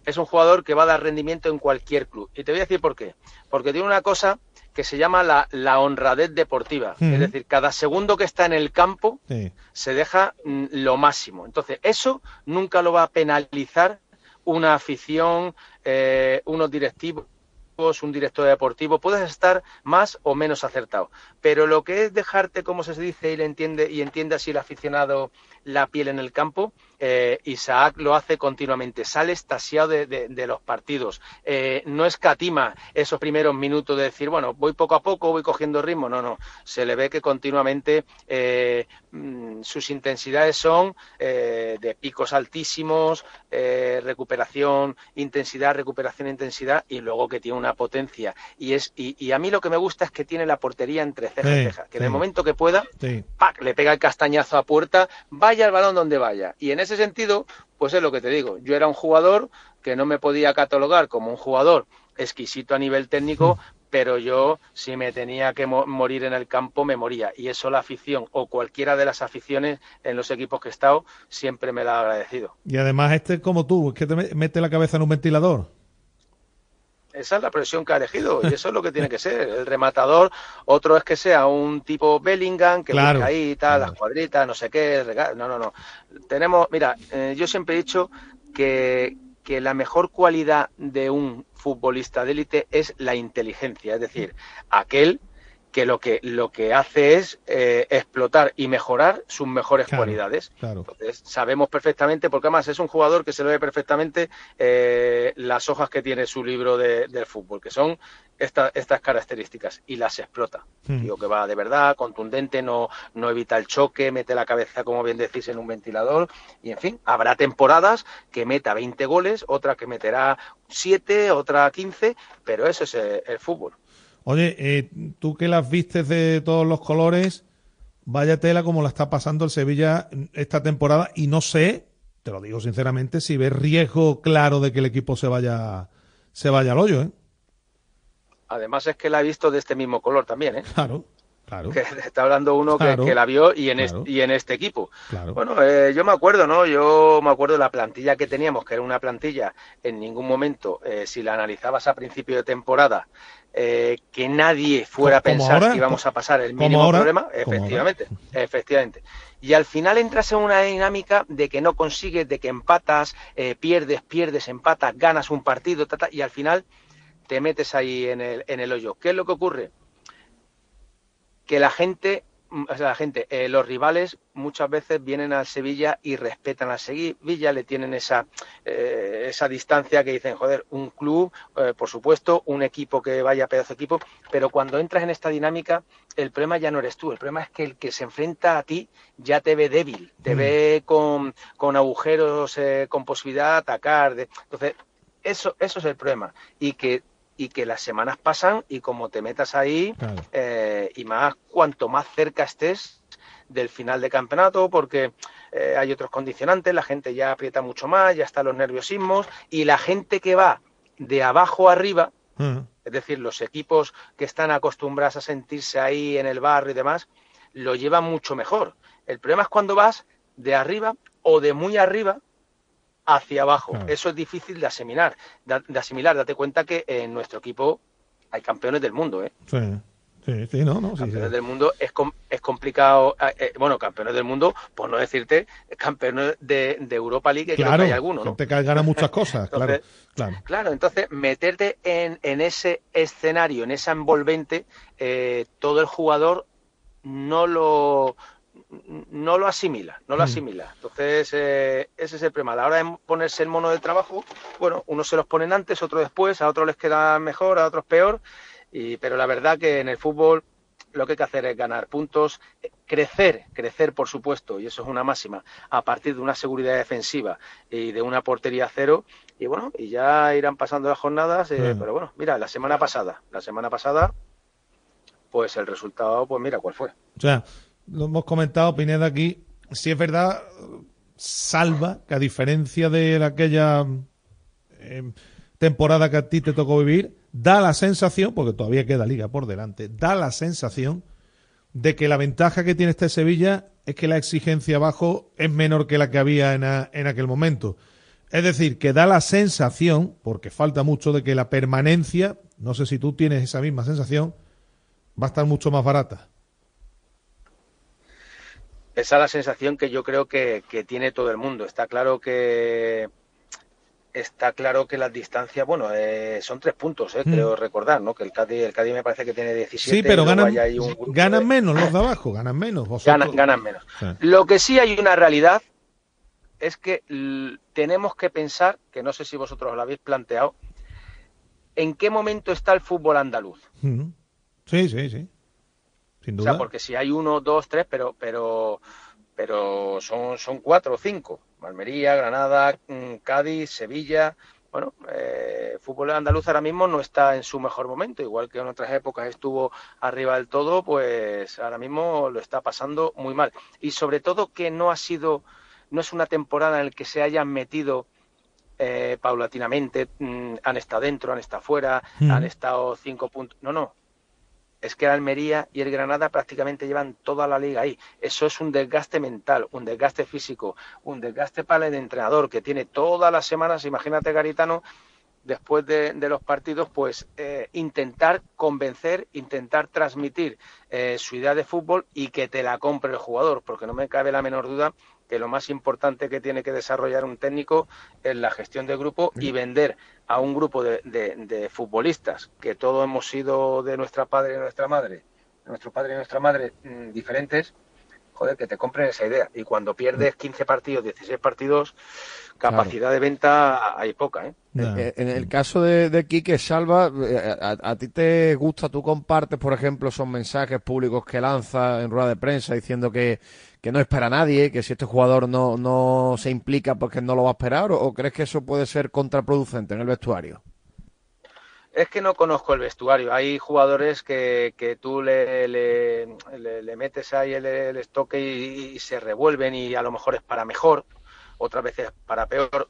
es un jugador que va a dar rendimiento en cualquier club. Y te voy a decir por qué. Porque tiene una cosa que se llama la, la honradez deportiva. Es decir, cada segundo que está en el campo Sí. se deja mm, lo máximo. Entonces, eso nunca lo va a penalizar una afición, eh, unos directivos un director deportivo, puedes estar más o menos acertado. Pero lo que es dejarte, como se dice y le entiende, y entiende así el aficionado la piel en el campo, eh, Isaac lo hace continuamente, sale estasiado de, de- los partidos, eh, no escatima esos primeros minutos de decir, bueno, voy poco a poco, voy cogiendo ritmo, no, no, se le ve que continuamente eh, mm, sus intensidades son eh, de picos altísimos, eh, recuperación, intensidad, recuperación, intensidad, y luego que tiene una potencia. Y, es, y, y a mí lo que me gusta es que tiene la portería entre ceja y Sí, ceja, que en el sí. momento que pueda, Sí. ¡pac! le pega el castañazo a puerta, vaya el balón donde vaya. Y en ese sentido, pues es lo que te digo. Yo era un jugador que no me podía catalogar como un jugador exquisito a nivel técnico, pero yo, si me tenía que mo- morir en el campo, me moría. Y eso la afición o cualquiera de las aficiones en los equipos que he estado siempre me la ha agradecido. Y además este como tú, es que te me- mete la cabeza en un ventilador. Esa es la presión que ha elegido y eso es lo que tiene que ser. El rematador, otro es que sea un tipo Bellingham, que Claro, ahí, tal, las cuadritas, no sé qué. No, no, no. Tenemos, mira, eh, yo siempre he dicho que, que la mejor cualidad de un futbolista de élite es la inteligencia, es decir, aquel que lo que lo que hace es eh, explotar y mejorar sus mejores Claro, cualidades. Claro. Entonces, sabemos perfectamente, porque además es un jugador que se ve perfectamente eh, las hojas que tiene su libro de- del fútbol, que son esta- estas características, y las explota. Hmm. Digo que va de verdad, contundente, no, no evita el choque, mete la cabeza, como bien decís, en un ventilador, y en fin, habrá temporadas que meta 20 goles, otra que meterá 7, otra 15, pero eso es el fútbol. Oye, eh, tú que las vistes de todos los colores, vaya tela como la está pasando el Sevilla esta temporada y no sé, te lo digo sinceramente, si ves riesgo claro de que el equipo se vaya se vaya al hoyo, ¿eh? Además es que la he visto de este mismo color también, ¿eh? Claro, claro. que está hablando uno que- Claro, que, la vio y en, claro. este, y en este equipo. Claro. Bueno, eh, yo me acuerdo, ¿no? Yo me acuerdo de la plantilla que teníamos, que era una plantilla en ningún momento, eh, si la analizabas a principio de temporada, eh, que nadie fuera a pensar ahora, que íbamos a pasar el mínimo ahora, problema. Efectivamente, efectivamente. Y al final entras en una dinámica de que no consigues, de que empatas, eh, pierdes, pierdes, empatas, ganas un partido, ta, ta, y al final te metes ahí en el, en el hoyo. ¿Qué es lo que ocurre? que la gente, mm, o sea, la gente, eh, los rivales muchas veces vienen al Sevilla y respetan al Sevilla, le tienen esa, eh, esa distancia que dicen, joder, un club, eh, por supuesto, un equipo que vaya pedazo de equipo, pero cuando entras en esta dinámica, el problema ya no eres tú, el problema es que el que se enfrenta a ti ya te ve débil, te Mm. ve con, con agujeros, eh, con posibilidad de atacar. de- Entonces, eso, eso es el problema. Y que, y que las semanas pasan y como te metas ahí, eh, y más cuanto más cerca estés del final de campeonato, porque eh, hay otros condicionantes, la gente ya aprieta mucho más, ya están los nerviosismos, y la gente que va de abajo arriba, es decir, los equipos que están acostumbrados a sentirse ahí en el barrio y demás, lo llevan mucho mejor. El problema es cuando vas de arriba o de muy arriba hacia abajo. Claro. Eso es difícil de asimilar. De asimilar. Date cuenta que en nuestro equipo hay campeones del mundo, ¿eh? Sí, sí, sí, no, no, sí. Campeones del mundo es, com- es complicado. eh, eh, bueno, campeones del mundo, por no decirte campeones de, de Europa League, que creo Claro, que hay alguno, ¿no? que gana muchas cosas, claro, claro. Claro, entonces meterte en, en ese escenario, en esa envolvente, eh, todo el jugador no lo no lo asimila, no lo Mm. asimila. Entonces, eh, ese es el problema. A la hora de ponerse el mono del trabajo, bueno, unos se los ponen antes, otros después, a otros les queda mejor, a otros peor, y, pero la verdad que en el fútbol lo que hay que hacer es ganar puntos, eh, crecer, crecer por supuesto, y eso es una máxima, a partir de una seguridad defensiva y de una portería cero, y bueno, y ya irán pasando las jornadas, eh, Mm. pero bueno, mira, la semana pasada, la semana pasada, pues el resultado, pues mira cuál fue. O sea, lo hemos comentado, Pineda, aquí. Si es verdad, salva que a diferencia de la- aquella eh, temporada que a ti te tocó vivir, da la sensación, porque todavía queda liga por delante, da la sensación de que la ventaja que tiene este Sevilla es que la exigencia abajo es menor que la que había en, en aquel momento. Es decir, que da la sensación, porque falta mucho, de que la permanencia, no sé si tú tienes esa misma sensación, va a estar mucho más barata. Esa es la sensación que yo creo que, que tiene todo el mundo. Está claro que está claro que las distancias, bueno, eh, son tres puntos, eh, Mm. creo recordar, ¿no? Que el Cádiz, el Cádiz me parece que tiene 17. Sí, pero ganan, un ganan de- menos los de abajo, ganan menos. Vosotros. ganan, ganan menos. Sí. Lo que sí hay una realidad es que tenemos que pensar, que no sé si vosotros lo habéis planteado, en qué momento está el fútbol andaluz. Mm. Sí, sí, sí. Sin O sea, porque si hay uno, dos, tres, pero, pero, pero son, son cuatro o cinco. Almería, Granada, mm, Cádiz, Sevilla. Bueno, eh, el fútbol andaluz ahora mismo no está en su mejor momento, igual que en otras épocas estuvo arriba del todo, pues ahora mismo lo está pasando muy mal. Y sobre todo que no ha sido, no es una temporada en la que se hayan metido eh, paulatinamente, mm, han estado dentro, han estado fuera, Mm. han estado cinco puntos. No, no, es que el Almería y el Granada prácticamente llevan toda la liga ahí. Eso es un desgaste mental, un desgaste físico, un desgaste para el entrenador que tiene todas las semanas, imagínate Garitano, después de, los partidos, pues eh, intentar convencer, intentar transmitir eh, su idea de fútbol y que te la compre el jugador, porque no me cabe la menor duda que lo más importante que tiene que desarrollar un técnico es la gestión de grupo y vender a un grupo de, de- de futbolistas que todos hemos sido de nuestra padre y nuestra madre, de nuestro padre y nuestra madre mm, diferentes, joder, que te compren esa idea. Y cuando pierdes 15 partidos, 16 partidos, capacidad de venta hay poca, ¿eh? Eh, En el caso de, de Quique Salva, eh, a, a ti te gusta, tú compartes, por ejemplo, esos mensajes públicos que lanza en rueda de prensa diciendo que, que no espera a nadie, que si este jugador no, no se implica porque no lo va a esperar, o, crees que eso puede ser contraproducente en el vestuario? Es que no conozco el vestuario. Hay jugadores que, que tú le, le, le- metes ahí el, el estoque y, y se revuelven y a lo mejor es para mejor, otras veces para peor.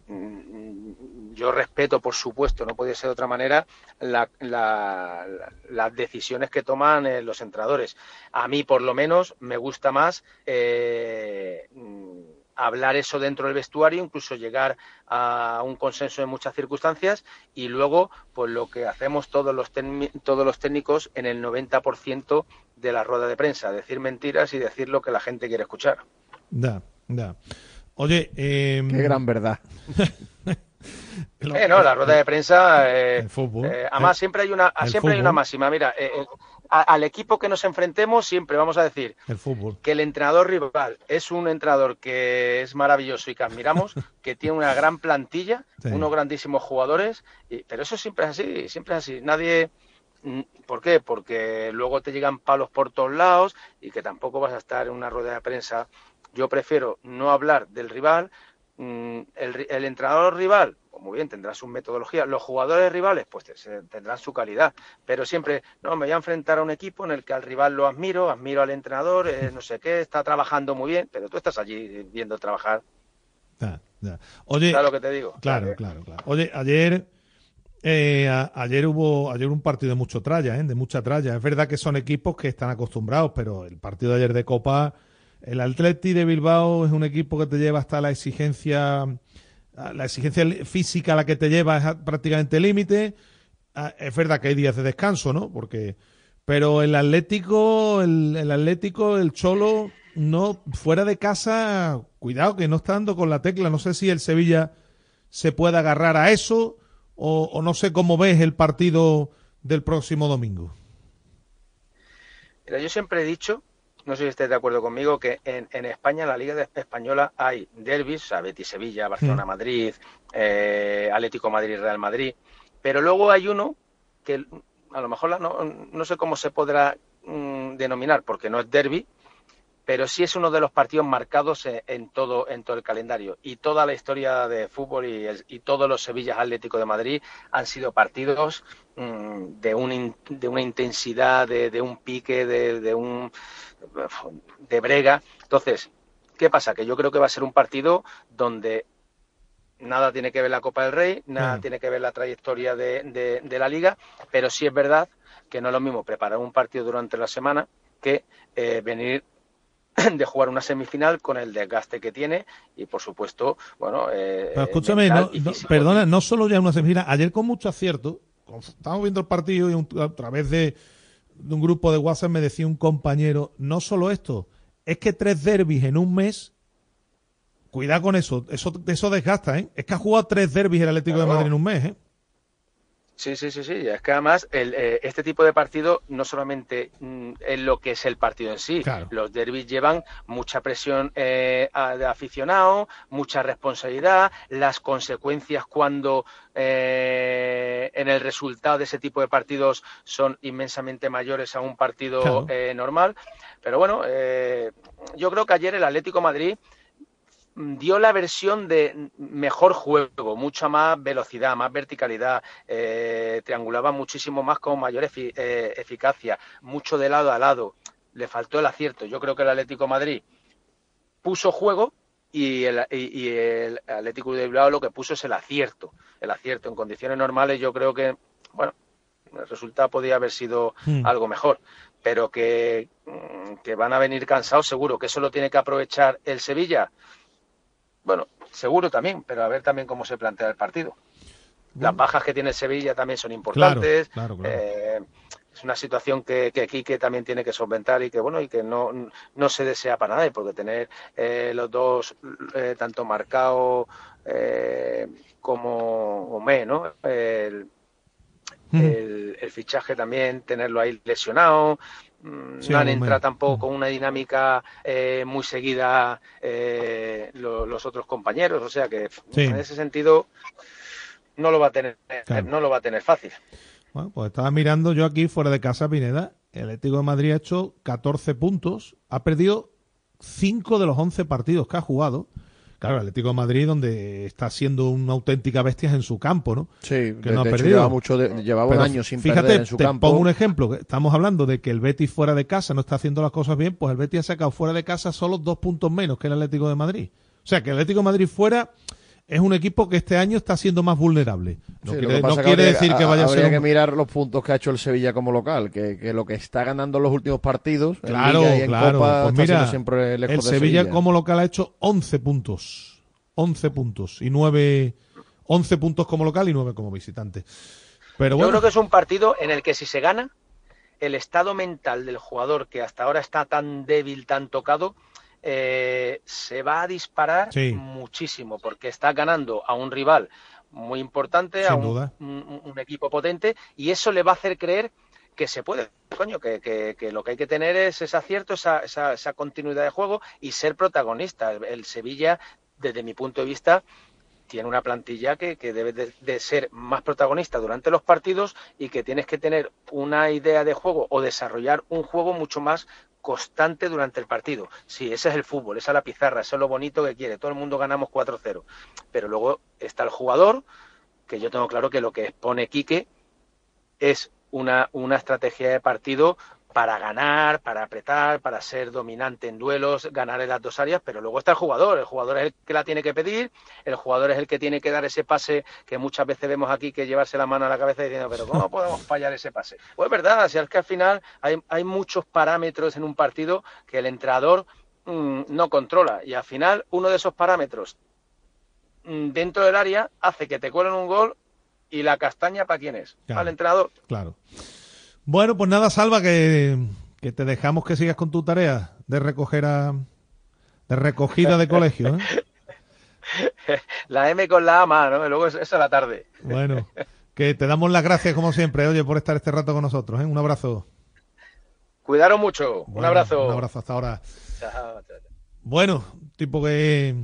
Yo respeto, por supuesto, no puede ser de otra manera, la- la- la- las decisiones que toman eh, los entrenadores. A mí, por lo menos, me gusta más eh, mm, hablar eso dentro del vestuario, incluso llegar a un consenso en muchas circunstancias y luego, pues lo que hacemos todos los, todos los técnicos en el 90% de la rueda de prensa, decir mentiras y decir lo que la gente quiere escuchar. Da, da. Oye, eh, Qué gran verdad. Eh, no, la rueda de prensa, eh, El fútbol. eh, además El- siempre hay una, siempre hay una máxima. Mira, al equipo que nos enfrentemos siempre vamos a decir El fútbol. que el entrenador rival es un entrenador que es maravilloso y que admiramos, que tiene una gran plantilla, Sí. unos grandísimos jugadores, y- pero eso siempre es así, siempre es así. Nadie, mm, ¿por qué? Porque luego te llegan palos por todos lados y que tampoco vas a estar en una rueda de prensa. Yo prefiero no hablar del rival. Mm, El, entrenador rival, pues muy bien, tendrá su metodología. Los jugadores rivales, pues tendrán su calidad. Pero siempre, no, me voy a enfrentar a un equipo en el que al rival lo admiro, admiro al entrenador, eh, no sé qué, está trabajando muy bien, pero tú estás allí viendo trabajar. Oye, ¿Sabes lo que te digo? Claro, claro, claro. Oye, ayer, eh, a- ayer hubo ayer un partido de mucho tralla, ¿eh? de mucha tralla. Es verdad que son equipos que están acostumbrados, pero el partido de ayer de Copa, el Atleti de Bilbao es un equipo que te lleva hasta la exigencia, la exigencia física a la que te lleva es prácticamente límite. Ah, Es verdad que hay días de descanso, ¿no? Porque, pero el Atlético, el, el Atlético, el Cholo, no fuera de casa, cuidado que no está dando con la tecla. No sé si el Sevilla se puede agarrar a eso o, o no sé cómo ves el partido del próximo domingo. Mira, yo siempre he dicho, no sé si estés de acuerdo conmigo, que en, en España, en la Liga de- Española, hay derbis, sea, Betis Sevilla, Barcelona Mm. Madrid, eh, Atlético Madrid Real Madrid, pero luego hay uno que a lo mejor no, no sé cómo se podrá mm, denominar, porque no es derby, pero sí es uno de los partidos marcados en, en todo en todo el calendario y toda la historia de fútbol y, el- y todos los Sevillas Atlético de Madrid han sido partidos mm, de un de una intensidad de, de un pique de, de un de brega. Entonces qué pasa que yo creo que va a ser un partido donde nada tiene que ver la Copa del Rey nada Mm. tiene que ver la trayectoria de, de- de la Liga pero sí es verdad que no es lo mismo preparar un partido durante la semana que eh, venir de jugar una semifinal con el desgaste que tiene y por supuesto bueno eh, Pero escúchame, no- perdona, no solo ya una semifinal, ayer con mucho acierto, con- estábamos viendo el partido y un- a través de, de un grupo de WhatsApp me decía un compañero, no solo esto, es que tres derbis en un mes, cuidado con eso, eso, eso desgasta, ¿eh? Es que ha jugado tres derbis el Atlético de. Madrid en un mes, ¿eh? Sí, sí, sí, sí. Es que además el, eh, este tipo de partido no solamente mm, es lo que es el partido en sí. Claro. Los derbis llevan mucha presión eh, a- de aficionado, mucha responsabilidad, las consecuencias cuando eh, en el resultado de ese tipo de partidos son inmensamente mayores a un partido Claro. eh, normal. Pero bueno, eh, yo creo que ayer el Atlético Madrid dio la versión de mejor juego, mucha más velocidad, más verticalidad, eh, triangulaba muchísimo más con mayor eh, eficacia, mucho de lado a lado. Le faltó el acierto. Yo creo que el Atlético de Madrid puso juego y el, y, y el Atlético de Bilbao lo que puso es el acierto. El acierto en condiciones normales yo creo que, bueno, el resultado podía haber sido Hmm. algo mejor, pero que, que van a venir cansados seguro, que eso lo tiene que aprovechar el Sevilla. Bueno, seguro también, pero a ver también cómo se plantea el partido. Las bajas que tiene el Sevilla también son importantes. claro, claro. Eh, es una situación que, que Quique también tiene que solventar y que bueno y que no, no se desea para nadie, porque tener eh, los dos, eh, tanto Marcao eh, como Omé, ¿no? El, el, el fichaje también, tenerlo ahí lesionado. Sí, no han entrado tampoco con una dinámica eh, muy seguida eh, lo- los otros compañeros, o sea que Sí. en ese sentido no lo va a tener, Claro. no lo va a tener fácil. Bueno, pues estaba mirando yo aquí fuera de casa, Pineda. El Atlético de Madrid ha hecho 14 puntos, ha perdido 5 de los 11 partidos que ha jugado. Claro, el Atlético de Madrid, donde está siendo una auténtica bestia es en su campo, ¿no? Sí, que de- no ha de hecho perdido. lleva mucho de- llevaba un año sin fíjate, perder en su te campo. pongo un ejemplo. Estamos hablando de que el Betis fuera de casa no está haciendo las cosas bien, pues el Betis ha sacado fuera de casa solo dos puntos menos que el Atlético de Madrid. O sea, que el Atlético de Madrid fuera es un equipo que este año está siendo más vulnerable. No Sí, quiere, que no habría- decir que vaya a habría ser que un- mirar los puntos que ha hecho el Sevilla como local, que, que lo que está ganando en los últimos partidos, en Claro, Liga y en claro. Copa, Pues mira, siempre lejos el de Sevilla, como local ha hecho 11 puntos. 11 puntos y 9 11 puntos como local y 9 como visitante. Pero Yo bueno, creo que es un partido en el que si se gana, el estado mental del jugador que hasta ahora está tan débil, tan tocado, eh, se va a disparar Sí. muchísimo, porque está ganando a un rival muy importante, a Sin un, duda. un- un equipo potente, y eso le va a hacer creer que se puede, coño, que, que- que lo que hay que tener es ese acierto, esa, esa, esa continuidad de juego y ser protagonista. El, el Sevilla, desde mi punto de vista, tiene una plantilla que, que debe de, de ser más protagonista durante los partidos y que tienes que tener una idea de juego o desarrollar un juego mucho más constante durante el partido. Sí, ese es el fútbol, esa es la pizarra, eso es lo bonito que quiere. Todo el mundo ganamos 4-0. Pero luego está el jugador, que yo tengo claro que lo que expone Quique es una, una estrategia de partido para ganar, para apretar, para ser dominante en duelos, ganar en las dos áreas, pero luego está el jugador, el jugador es el que la tiene que pedir, el jugador es el que tiene que dar ese pase que muchas veces vemos aquí que llevarse la mano a la cabeza diciendo, pero ¿cómo podemos fallar ese pase? Pues es verdad, si es que al final hay, hay muchos parámetros en un partido que el entrenador mm, no controla y al final uno de esos parámetros mm, dentro del área hace que te cuelen un gol y la castaña para quién es, Claro. al entrenador. Claro. Bueno, pues nada, Salva, que, que te dejamos que sigas con tu tarea de recoger a. de recogida de colegio. ¿eh? La M con la A más, ¿no? Y luego es- es la tarde. Bueno, que te damos las gracias, como siempre, oye, por estar este rato con nosotros. ¿eh? Un abrazo. Cuidaros mucho. un abrazo. Un abrazo hasta ahora. Chao, chao, chao. Bueno, tipo que,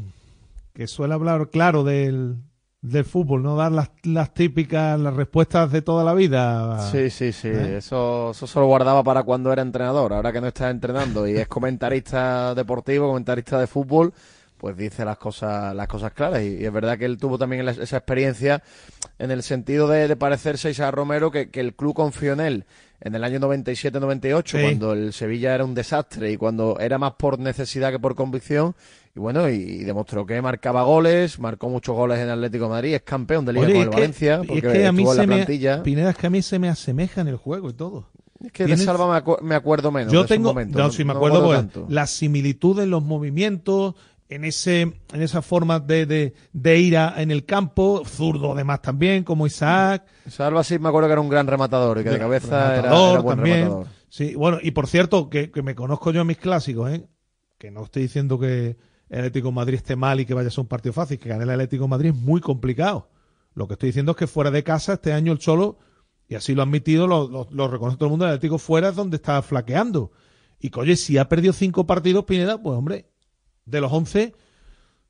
que suele hablar claro del, del fútbol, no dar las, las típicas, las respuestas de toda la vida. Sí, sí, sí. ¿Eh? Eso, eso se lo guardaba para cuando era entrenador. Ahora que no está entrenando y es comentarista deportivo, comentarista de fútbol, pues dice las cosas, las cosas claras. Y, y es verdad que él tuvo también esa experiencia en el sentido de, de parecerse a Romero, que, que el club confió en él en el año 97-98, Sí. cuando el Sevilla era un desastre y cuando era más por necesidad que por convicción. Y bueno, y, demostró que marcaba goles, marcó muchos goles en Atlético de Madrid, es campeón de Liga Oye, con es el que- Valencia, porque es que a mí en se la me, plantilla. Pineda, es que a mí se me asemeja en el juego y todo. Es que de Salva me, acu- me acuerdo menos. Yo de tengo, momentos, no, sí me no acuerdo, tanto. la similitud en los movimientos, en ese, en esa forma de, de, de ir a- en el campo, zurdo además también, como Isaac. Salva sí me acuerdo que era un gran rematador y que de cabeza era, era buen también. rematador. Sí, bueno, y por cierto, que, que me conozco yo en mis clásicos, ¿eh? que no estoy diciendo que el Atlético Madrid esté mal y que vaya a ser un partido fácil, que ganar el Atlético Madrid es muy complicado. Lo que estoy diciendo es que fuera de casa este año el Cholo, y así lo ha admitido, lo, lo- reconoce todo el mundo, el Atlético fuera es donde está flaqueando. Y que, si ha perdido cinco partidos, Pineda, pues hombre, de los once,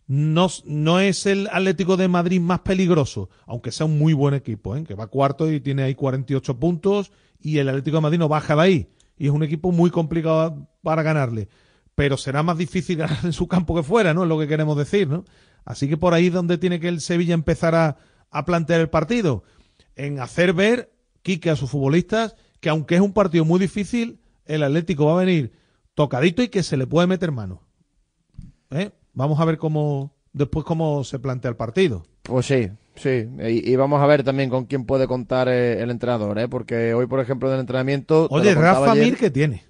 no, no es el Atlético de Madrid más peligroso, aunque sea un muy buen equipo, ¿eh? que va cuarto y tiene ahí 48 puntos y el Atlético de Madrid no baja de ahí. Y es un equipo muy complicado para ganarle. Pero será más difícil ganar en su campo que fuera, ¿no? Es lo que queremos decir, ¿no? Así que por ahí es donde tiene que el Sevilla empezar a, a plantear el partido. En hacer ver, Quique, a sus futbolistas, que aunque es un partido muy difícil, el Atlético va a venir tocadito y que se le puede meter mano. ¿Eh? Vamos a ver cómo después cómo se plantea el partido. Pues sí, sí. Y, y vamos a ver también con quién puede contar eh, el entrenador, ¿eh? porque hoy, por ejemplo, en el entrenamiento. Oye, Rafa ayer, Mir, ¿qué tiene?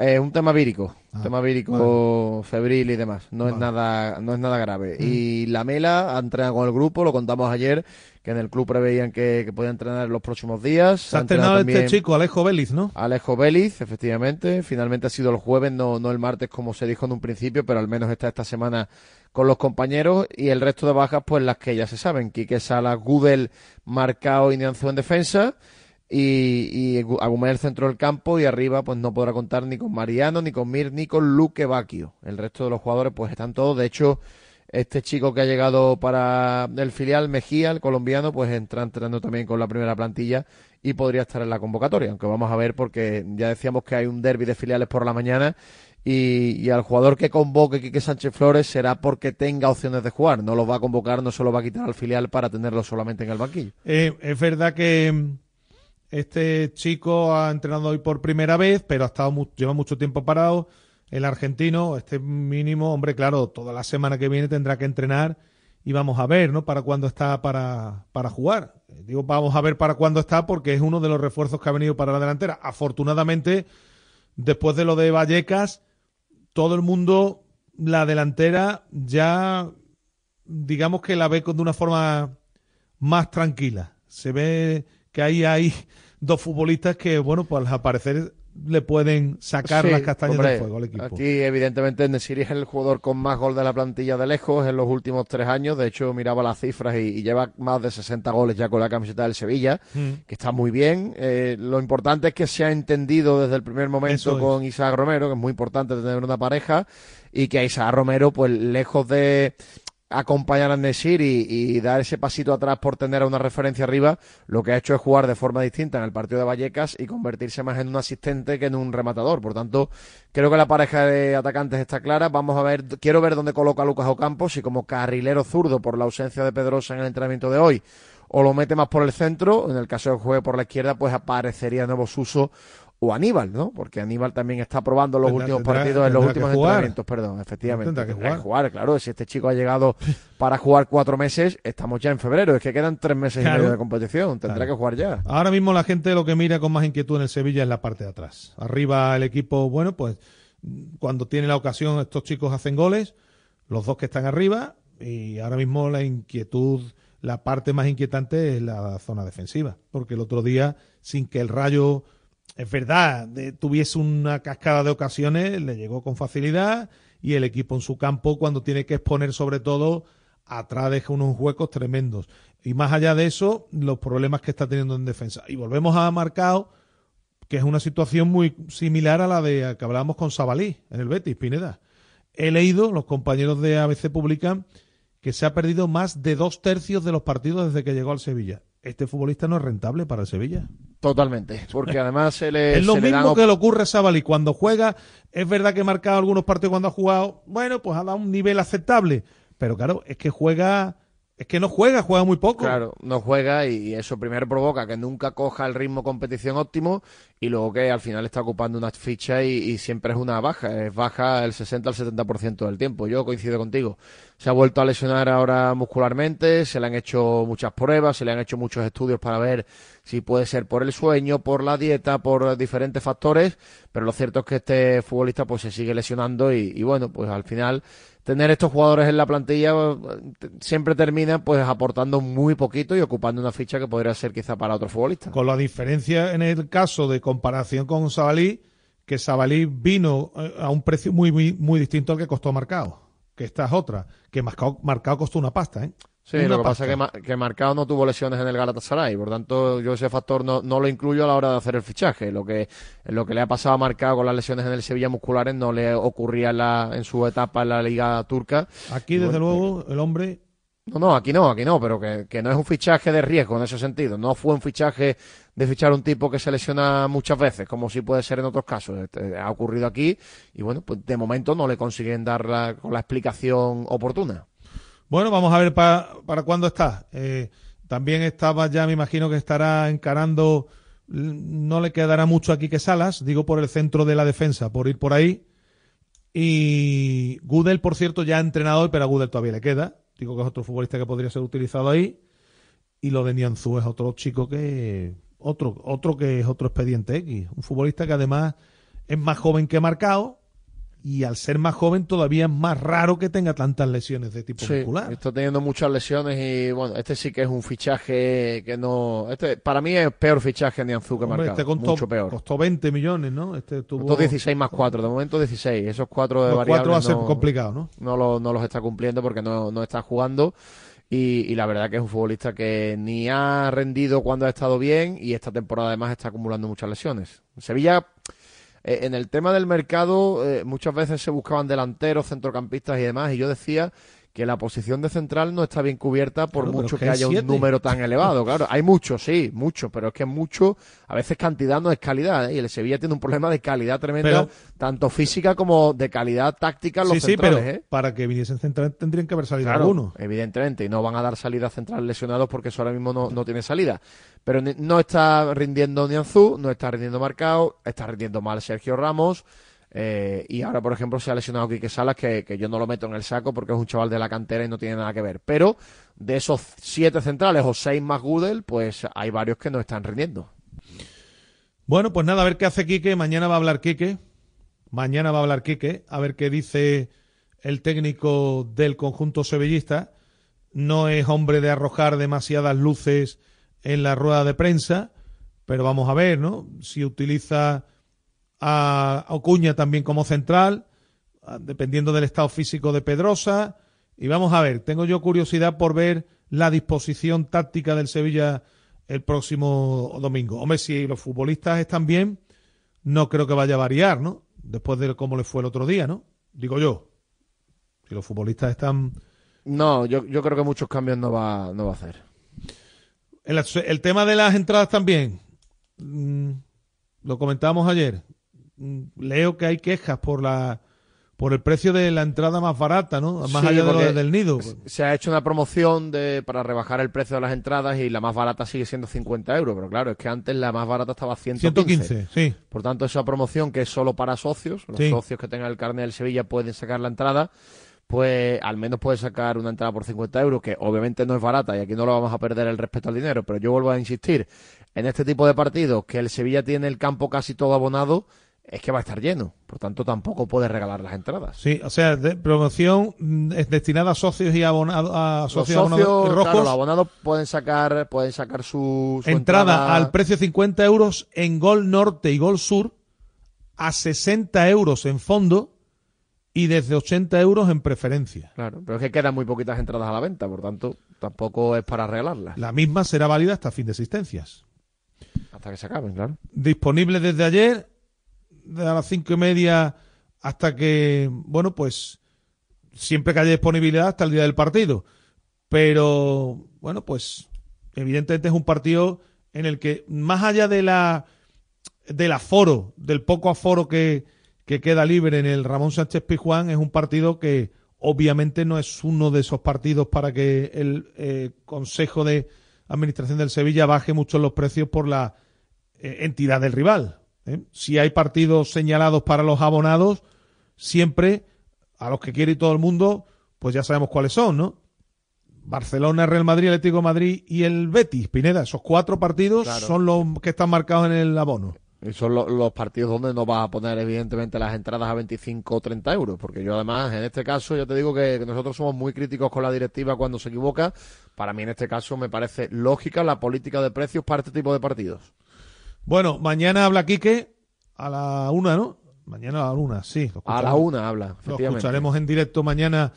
Es un tema vírico, Ah, un tema vírico febril y demás. No es nada, no es nada grave. Mm. Y la Mela ha entrenado con el grupo, lo contamos ayer, que en el club preveían que, que podía entrenar en los próximos días. Se ha entrenado este chico, Alejo Vélez, ¿no? Alejo Vélez, efectivamente. Finalmente ha sido el jueves, no, no el martes como se dijo en un principio, pero al menos está esta semana con los compañeros. Y el resto de bajas, pues las que ya se saben. Quique Sala, Gudel, Marcao y Nianzú en defensa. Y, y Agumel centro del campo y arriba pues no podrá contar ni con Mariano, ni con Mir, ni con Luque Bacchio. El resto de los jugadores pues están todos. De hecho, este chico que ha llegado para el filial, Mejía, el colombiano, pues entra entrando también con la primera plantilla y podría estar en la convocatoria. Aunque vamos a ver porque ya decíamos que hay un derby de filiales por la mañana y, y al jugador que convoque Quique Sánchez Flores será porque tenga opciones de jugar. No los va a convocar, no se lo va a quitar al filial para tenerlo solamente en el banquillo. Eh, es verdad que este chico ha entrenado hoy por primera vez, pero ha estado lleva mucho tiempo parado. El argentino, este mínimo, hombre, claro, toda la semana que viene tendrá que entrenar y vamos a ver, ¿no? Para cuándo está para, para jugar. Digo, vamos a ver para cuándo está porque es uno de los refuerzos que ha venido para la delantera. Afortunadamente, después de lo de Vallecas, todo el mundo, la delantera ya, digamos que la ve de una forma más tranquila. Se ve que ahí hay dos futbolistas que, bueno, pues al parecer le pueden sacar Sí, las castañas hombre, del fuego al equipo. Aquí, evidentemente, Nesiri es el jugador con más gol de la plantilla de lejos en los últimos tres años. De hecho, miraba las cifras y, y lleva más de 60 goles ya con la camiseta del Sevilla, Mm. que está muy bien. Eh, lo importante es que se ha entendido desde el primer momento es. con Isaac Romero, que es muy importante tener una pareja, y que a Isaac Romero, pues lejos de acompañar a Nesir y, dar ese pasito atrás por tener a una referencia arriba, lo que ha hecho es jugar de forma distinta en el partido de Vallecas y convertirse más en un asistente que en un rematador. Por tanto, creo que la pareja de atacantes está clara. Vamos a ver, quiero ver dónde coloca Lucas Ocampo, si como carrilero zurdo por la ausencia de Pedrosa en el entrenamiento de hoy, o lo mete más por el centro, en el caso de que juegue por la izquierda, pues aparecería nuevo Suso o Aníbal, ¿no? Porque Aníbal también está probando los Tendrá- últimos tendrá- partidos, en los últimos entrenamientos, perdón, efectivamente. Tendrá que jugar. claro. Si este chico ha llegado para jugar cuatro meses, estamos ya en febrero. Es que quedan tres meses Claro. y medio de competición. Tendrá Claro. que jugar ya. Ahora mismo la gente lo que mira con más inquietud en el Sevilla es la parte de atrás. Arriba el equipo, bueno, pues cuando tiene la ocasión estos chicos hacen goles, los dos que están arriba, y ahora mismo la inquietud, la parte más inquietante es la zona defensiva, porque el otro día, sin que el Rayo, es verdad, tuviese una cascada de ocasiones, le llegó con facilidad, y el equipo en su campo, cuando tiene que exponer sobre todo, atrás deja unos huecos tremendos. Y más allá de eso, los problemas que está teniendo en defensa. Y volvemos a Marcao, que es una situación muy similar a la de que hablábamos con Sabalí en el Betis, Pineda. He leído, los compañeros de ABC publican, que se ha perdido más de dos tercios de los partidos desde que llegó al Sevilla. Este futbolista no es rentable para el Sevilla. Totalmente. Porque además se le. Es lo se le dan mismo que le ocurre a Sabalí. Cuando juega, es verdad que ha marcado algunos partidos cuando ha jugado, bueno, pues ha dado un nivel aceptable. Pero claro, es que juega, es que no juega, juega muy poco. Claro, no juega y eso primero provoca que nunca coja el ritmo competición óptimo y luego que al final está ocupando una ficha y, siempre es una baja, es baja el 60 al 70% del tiempo. Yo coincido contigo. Se ha vuelto a lesionar ahora muscularmente, se le han hecho muchas pruebas, se le han hecho muchos estudios para ver si puede ser por el sueño, por la dieta, por diferentes factores, pero lo cierto es que este futbolista pues se sigue lesionando y, y bueno, pues al final tener estos jugadores en la plantilla eh, siempre termina pues aportando muy poquito y ocupando una ficha que podría ser quizá para otro futbolista. Con la diferencia en el caso de comparación con Sabalí, que Sabalí vino eh, a un precio muy, muy, muy distinto al que costó Marcao. Que esta es otra. Que Marcao, Marcao costó una pasta, ¿eh? Sí, lo que pasta. pasa es que, que Marcao no tuvo lesiones en el Galatasaray, por tanto yo ese factor no, no lo incluyo a la hora de hacer el fichaje. Lo que, lo que le ha pasado a Marcao con las lesiones en el Sevilla musculares no le ocurría en, la, en su etapa en la liga turca. Aquí, desde bueno, luego, el hombre No, no, aquí no, aquí no, pero que, que no es un fichaje de riesgo en ese sentido. No fue un fichaje de fichar un tipo que se lesiona muchas veces, como sí puede ser en otros casos. Este, ha ocurrido aquí y bueno, pues de momento no le consiguen dar la, con la explicación oportuna. Bueno, vamos a ver pa- para cuándo está. Eh, también estaba ya, me imagino que estará encarando, l- no le quedará mucho aquí que Salas, digo por el centro de la defensa, por ir por ahí. Y Gudel, por cierto, ya ha entrenado, pero a Gudel todavía le queda. Digo que es otro futbolista que podría ser utilizado ahí. Y lo de Nianzú es otro chico que, otro, otro que es otro expediente X. Un futbolista que además es más joven que Marcao. Y al ser más joven todavía es más raro que tenga tantas lesiones de tipo Sí, muscular. está teniendo muchas lesiones y bueno, este sí que es un fichaje que no. Este para mí es peor fichaje Nianzú que Hombre, este costó, mucho peor. costó 20 millones, ¿no? Este tuvo Costó 16 más 4, de momento 16. Esos cuatro de Los variables cuatro va a ser no- complicado, ¿no? No, lo- no los está cumpliendo porque no, no está jugando. Y, y la verdad que es un futbolista que ni ha rendido cuando ha estado bien y esta temporada además está acumulando muchas lesiones. Sevilla, eh, en el tema del mercado, eh, muchas veces se buscaban delanteros, centrocampistas y demás, y yo decía que la posición de central no está bien cubierta por Claro, mucho que, que hay haya un número tan elevado. Claro, hay muchos, sí, muchos, pero es que mucho, a veces cantidad no es calidad, ¿eh? y el Sevilla tiene un problema de calidad tremenda, Pero- tanto física como de calidad táctica en los Sí, sí, centrales, pero ¿eh? para que viniesen centrales tendrían que haber salido Claro, algunos. evidentemente, y no van a dar salida a centrales lesionados porque eso ahora mismo no, no tiene salida. Pero no está rindiendo Nianzú, no está rindiendo Marcao, está rindiendo mal Sergio Ramos. Eh, y ahora, por ejemplo, se ha lesionado Quique Salas, que, que yo no lo meto en el saco porque es un chaval de la cantera y no tiene nada que ver. Pero de esos siete centrales o seis más Gudel, pues hay varios que no están rindiendo. Bueno, pues nada, a ver qué hace Quique. Mañana va a hablar Quique. Mañana va a hablar Quique. A ver qué dice el técnico del conjunto sevillista. No es hombre de arrojar demasiadas luces en la rueda de prensa, pero vamos a ver, ¿no? Si utiliza a Ocuña también como central, a- dependiendo del estado físico de Pedrosa. Y vamos a ver, tengo yo curiosidad por ver la disposición táctica del Sevilla el próximo domingo. Hombre, si los futbolistas están bien, no creo que vaya a variar, ¿no? Después de cómo le fue el otro día, ¿no? Digo yo. Si los futbolistas están No, yo, yo creo que muchos cambios no va, no va a hacer. El, el tema de las entradas también. mm, lo comentábamos ayer. Mm, Leo que hay quejas por la por el precio de la entrada más barata, ¿no? Más Sí, allá de lo del nido. Se ha hecho una promoción de, para rebajar el precio de las entradas y la más barata sigue siendo 50 euros, pero claro, es que antes la más barata estaba a 115. 115, sí. Por tanto, esa promoción que es solo para socios, los Sí. socios que tengan el carnet del Sevilla pueden sacar la entrada, pues al menos puede sacar una entrada por 50 euros, que obviamente no es barata y aquí no lo vamos a perder el respeto al dinero, pero yo vuelvo a insistir, en este tipo de partidos que el Sevilla tiene el campo casi todo abonado, es que va a estar lleno, por tanto tampoco puede regalar las entradas. Sí, o sea, de promoción mm, es destinada a socios y abonados a Los socios, abonados rojos. claro, los abonados pueden sacar, pueden sacar su, su entrada, al precio de 50 euros en Gol Norte y Gol Sur, a 60 euros en fondo y desde 80 euros en preferencia. Claro, pero es que quedan muy poquitas entradas a la venta, por tanto tampoco es para regalarlas. La misma será válida hasta fin de existencias. Hasta que se acaben, claro. Disponible desde ayer, de a las cinco y media hasta que, bueno, pues siempre que haya disponibilidad hasta el día del partido. Pero, bueno, pues evidentemente es un partido en el que, más allá de la del aforo, del poco aforo que, que queda libre en el Ramón Sánchez Pizjuán, es un partido que obviamente no es uno de esos partidos para que el eh, Consejo de Administración del Sevilla baje mucho los precios por la eh, entidad del rival. ¿Eh? Si hay partidos señalados para los abonados, siempre a los que quiere todo el mundo, pues ya sabemos cuáles son, ¿no? Barcelona, Real Madrid, Atlético de Madrid y el Betis, Pineda. Esos cuatro partidos Claro. son los que están marcados en el abono. Y son lo- los partidos donde no vas a poner, evidentemente, las entradas a 25 o 30 euros. Porque yo, además, en este caso, yo te digo que, que nosotros somos muy críticos con la directiva cuando se equivoca. Para mí, en este caso, me parece lógica la política de precios para este tipo de partidos. Bueno, mañana habla Quique a la una, ¿no? Mañana a la una, sí. A la una habla, Lo escucharemos en directo mañana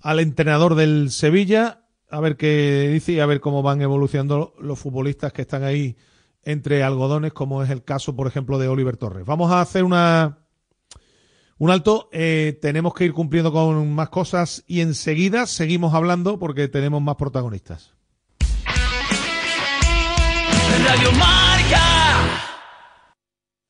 al entrenador del Sevilla, a ver qué dice y a ver cómo van evolucionando los futbolistas que están ahí entre algodones, como es el caso, por ejemplo, de Oliver Torres. Vamos a hacer una un alto. eh, tenemos que ir cumpliendo con más cosas y enseguida seguimos hablando porque tenemos más protagonistas. Radio.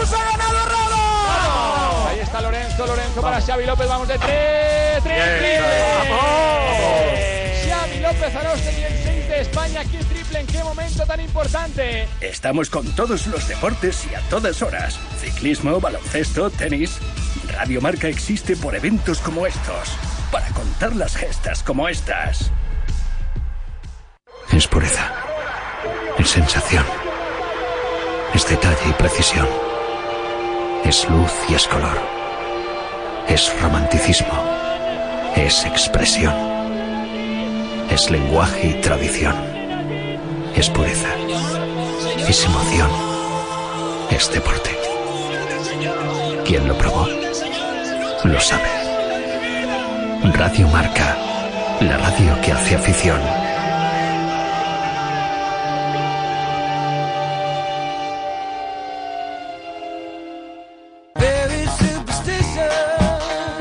¡Jesús ha ganado Roda! Ahí está Lorenzo, Lorenzo para Xavi López. ¡Vamos de tres! ¡Tres! Bien, ¡Vamos! Xavi López Arostegui, el 6 de España. ¡Qué triple! ¿En qué momento tan importante? Estamos con todos los deportes y a todas horas. Ciclismo, baloncesto, tenis. Radio Marca existe por eventos como estos. Para contar las gestas como estas. Es pureza. Es sensación. Es detalle y precisión. Es luz y es color. Es romanticismo. Es expresión. Es lenguaje y tradición. Es pureza. Es emoción. Es deporte. Quien lo probó, lo sabe. Radio Marca. La radio que hace afición.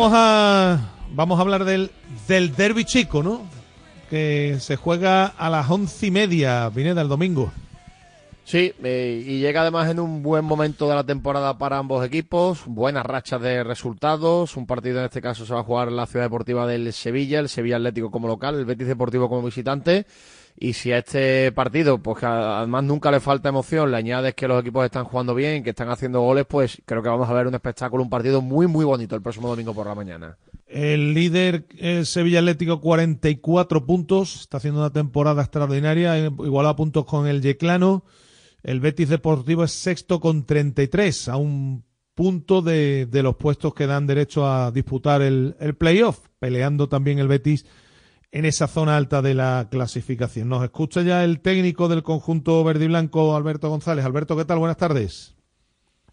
Vamos a vamos a hablar del, del derby chico, ¿no? Que se juega a las once y media, viene del domingo. Sí, eh, y llega además en un buen momento de la temporada para ambos equipos, buenas rachas de resultados, un partido en este caso se va a jugar en la Ciudad Deportiva del Sevilla, el Sevilla Atlético como local, el Betis Deportivo como visitante, y si a este partido, pues que además nunca le falta emoción, le añades que los equipos están jugando bien, que están haciendo goles, pues creo que vamos a ver un espectáculo, un partido muy muy bonito el próximo domingo por la mañana. El líder el Sevilla Atlético 44 puntos, está haciendo una temporada extraordinaria, eh, igualado a puntos con el Yeclano. El Betis Deportivo es sexto con 33, a un punto de, de los puestos que dan derecho a disputar el, el playoff, peleando también el Betis en esa zona alta de la clasificación. Nos escucha ya el técnico del conjunto verde y blanco, Alberto González. Alberto, ¿qué tal? Buenas tardes.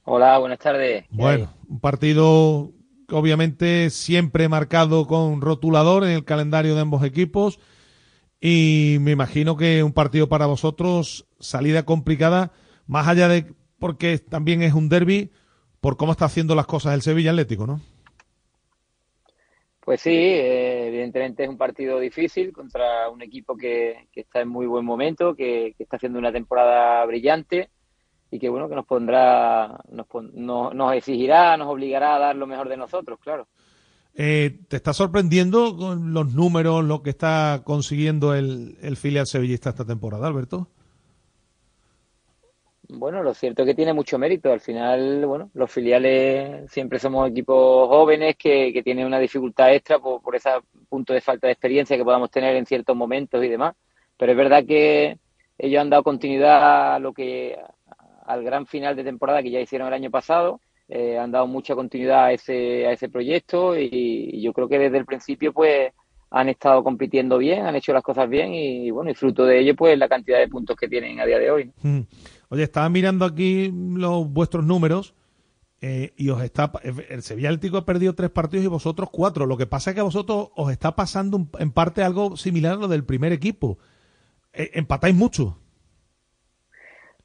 Hola, buenas tardes. ¿Qué Bueno, un partido que obviamente siempre marcado con rotulador en el calendario de ambos equipos y me imagino que un partido para vosotros, salida complicada, más allá de porque también es un derby, por cómo está haciendo las cosas el Sevilla Atlético, ¿no? Pues sí, eh, evidentemente es un partido difícil contra un equipo que, que está en muy buen momento, que, que está haciendo una temporada brillante y que bueno que nos pondrá, nos, pon- no- nos exigirá, nos obligará a dar lo mejor de nosotros, claro. Eh, ¿Te está sorprendiendo con los números, lo que está consiguiendo el, el filial sevillista esta temporada, Alberto? Bueno, lo cierto es que tiene mucho mérito. Al final, bueno, los filiales siempre somos equipos jóvenes que, que tienen una dificultad extra por, por ese punto de falta de experiencia que podamos tener en ciertos momentos y demás. Pero es verdad que ellos han dado continuidad a lo que al gran final de temporada que ya hicieron el año pasado. Eh, han dado mucha continuidad a ese, a ese proyecto y, y yo creo que desde el principio pues han estado compitiendo bien, han hecho las cosas bien y, bueno, y fruto de ello pues la cantidad de puntos que tienen a día de hoy. Mm. Oye, estaba mirando aquí los vuestros números eh, y os está el Sevilla Atlético ha perdido tres partidos y vosotros cuatro. Lo que pasa es que a vosotros os está pasando un- en parte algo similar a lo del primer equipo. Eh, empatáis mucho.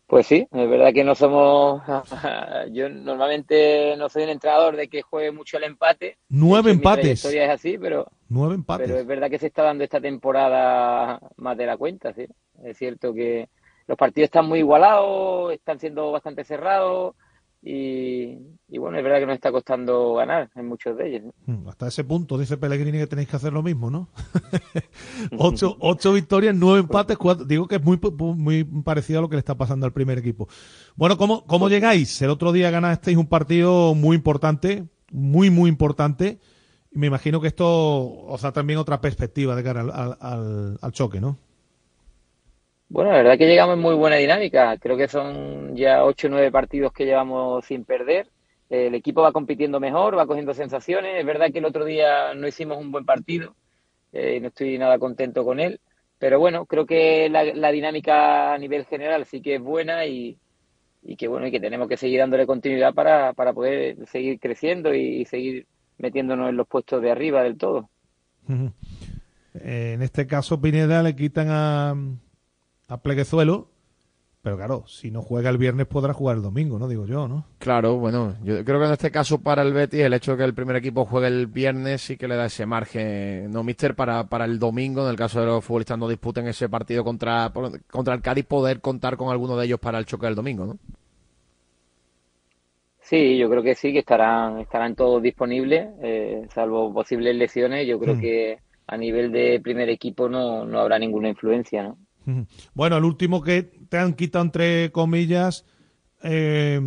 Pues sí, es verdad que no somos. Yo normalmente no soy un entrenador de que juegue mucho el empate. Nueve hecho, empates. trayectoria es así, pero, Nueve empates. pero es verdad que se está dando esta temporada más de la cuenta, sí. Es cierto que los partidos están muy igualados, están siendo bastante cerrados y, y bueno, es verdad que nos está costando ganar en muchos de ellos. ¿no? Mm, Hasta ese punto dice Pellegrini que tenéis que hacer lo mismo, ¿no? ocho, ocho victorias, nueve empates, cuatro. Digo que es muy, muy parecido a lo que le está pasando al primer equipo. Bueno, ¿cómo, cómo llegáis? El otro día ganasteis un partido muy importante, muy, muy importante. Y me imagino que esto os da también otra perspectiva de cara al- al- al choque, ¿no? Bueno, la verdad que llegamos en muy buena dinámica. Creo que son ya ocho o nueve partidos que llevamos sin perder. El equipo va compitiendo mejor, va cogiendo sensaciones. Es verdad que el otro día no hicimos un buen partido. eh, no estoy nada contento con él. Pero bueno, creo que la, dinámica a nivel general sí que es buena y, y que bueno, y que tenemos que seguir dándole continuidad para, para poder seguir creciendo y, seguir metiéndonos en los puestos de arriba del todo. Eh, en este caso, Pineda le quitan a, a Pleguezuelo Pero claro, si no juega el viernes podrá jugar el domingo, ¿no? Digo yo, ¿no? Claro, bueno, yo creo que en este caso para el Betis el hecho de que el primer equipo juegue el viernes sí que le da ese margen, no, mister, para, para el domingo, en el caso de los futbolistas no disputen ese partido contra, contra el Cádiz, poder contar con alguno de ellos para el choque del domingo, ¿no? Sí, yo creo que sí, que estarán, estarán todos disponibles, eh, salvo posibles lesiones. Yo creo Mm. que a nivel de primer equipo no, no habrá ninguna influencia, ¿no? Bueno, el último que te han quitado, entre comillas, eh,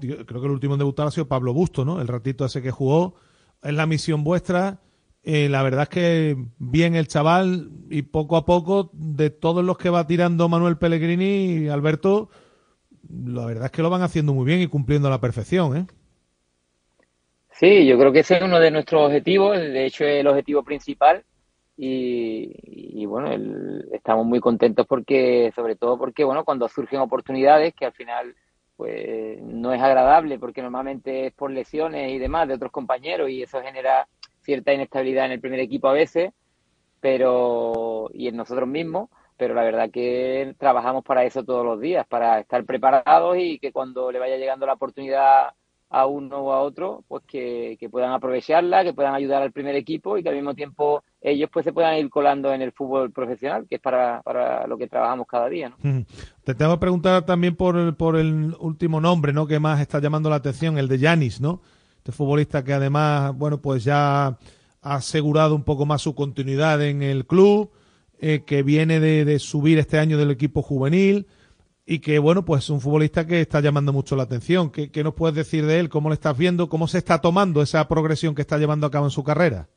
creo que el último en debutar ha sido Pablo Busto, ¿no? El ratito ese que jugó. Es la misión vuestra. Eh, la verdad es que bien el chaval y poco a poco, de todos los que va tirando Manuel Pellegrini y Alberto, la verdad es que lo van haciendo muy bien y cumpliendo a la perfección, ¿eh? Sí, yo creo que ese es uno de nuestros objetivos, de hecho es el objetivo principal y, bueno, el- estamos muy contentos porque, sobre todo porque, bueno, cuando surgen oportunidades que al final pues no es agradable porque normalmente es por lesiones y demás de otros compañeros y eso genera cierta inestabilidad en el primer equipo a veces, pero y en nosotros mismos, pero la verdad que trabajamos para eso todos los días, para estar preparados y que cuando le vaya llegando la oportunidad a uno o a otro, pues que, que puedan aprovecharla, que puedan ayudar al primer equipo y que al mismo tiempo ellos pues se puedan ir colando en el fútbol profesional, que es para, para lo que trabajamos cada día. Te tengo que preguntar también por el, por el último nombre, ¿no? Que más está llamando la atención, el de Yanis, ¿no? Este futbolista que además, bueno, pues ya ha asegurado un poco más su continuidad en el club, eh, que viene de subir este año del equipo juvenil y que, bueno, pues es un futbolista que está llamando mucho la atención. ¿Qué, qué nos puedes decir de él? ¿Cómo le estás viendo? ¿Cómo se está tomando esa progresión que está llevando a cabo en su carrera?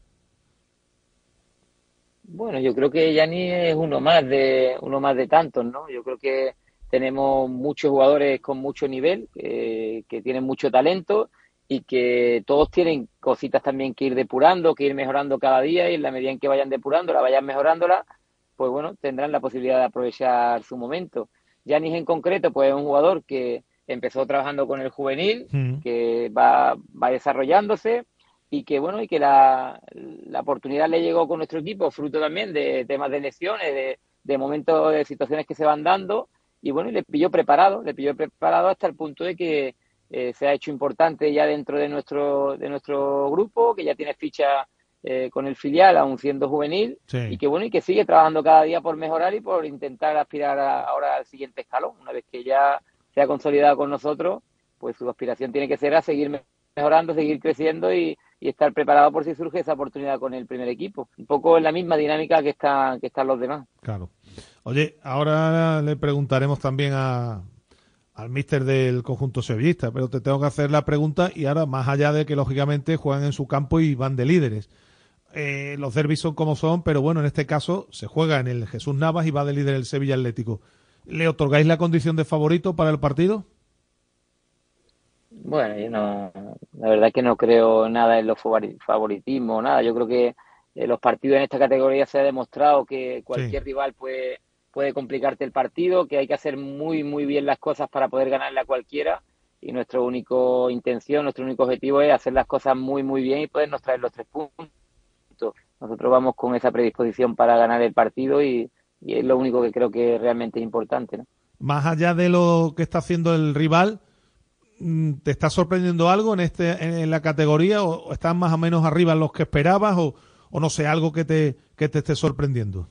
Bueno, yo creo que Yanni es uno más de uno más de tantos, ¿no? Yo creo que tenemos muchos jugadores con mucho nivel, que, que tienen mucho talento y que todos tienen cositas también que ir depurando, que ir mejorando cada día y en la medida en que vayan depurándola, vayan mejorándola, pues bueno, tendrán la posibilidad de aprovechar su momento. Yanis en concreto, pues es un jugador que empezó trabajando con el juvenil, que va, va desarrollándose y que bueno, y que la, la oportunidad le llegó con nuestro equipo, fruto también de temas de lesiones, de, de momentos, de situaciones que se van dando, y bueno, y le pilló preparado, le pilló preparado hasta el punto de que eh, se ha hecho importante ya dentro de nuestro, de nuestro grupo, que ya tiene ficha eh, con el filial, aún siendo juvenil, Sí. y que bueno, y que sigue trabajando cada día por mejorar y por intentar aspirar a- ahora al siguiente escalón. Una vez que ya se ha consolidado con nosotros, pues su aspiración tiene que ser a seguir me- mejorando, seguir creciendo y, y estar preparado por si surge esa oportunidad con el primer equipo. Un poco en la misma dinámica que están, que están los demás. Claro. Oye, ahora le preguntaremos también a, al míster del conjunto sevillista, pero te tengo que hacer la pregunta y ahora, más allá de que lógicamente juegan en su campo y van de líderes. Eh, los derbis son como son, pero bueno, en este caso se juega en el Jesús Navas y va de líder el Sevilla Atlético. ¿Le otorgáis la condición de favorito para el partido? Bueno, yo no, la verdad es que no creo nada en los favori- favoritismos, nada. Yo creo que eh, los partidos en esta categoría se ha demostrado que cualquier rival puede, puede complicarte el partido, que hay que hacer muy, muy bien las cosas para poder ganarle a cualquiera. Y nuestra única intención, nuestro único objetivo es hacer las cosas muy, muy bien y podernos traer los tres puntos. Nosotros vamos con esa predisposición para ganar el partido y, y es lo único que creo que realmente es importante, ¿no? Más allá de lo que está haciendo el rival, mm, ¿te está sorprendiendo algo en este en la categoría o estás más o menos arriba los que esperabas o, o no sé, algo que te, que te esté sorprendiendo?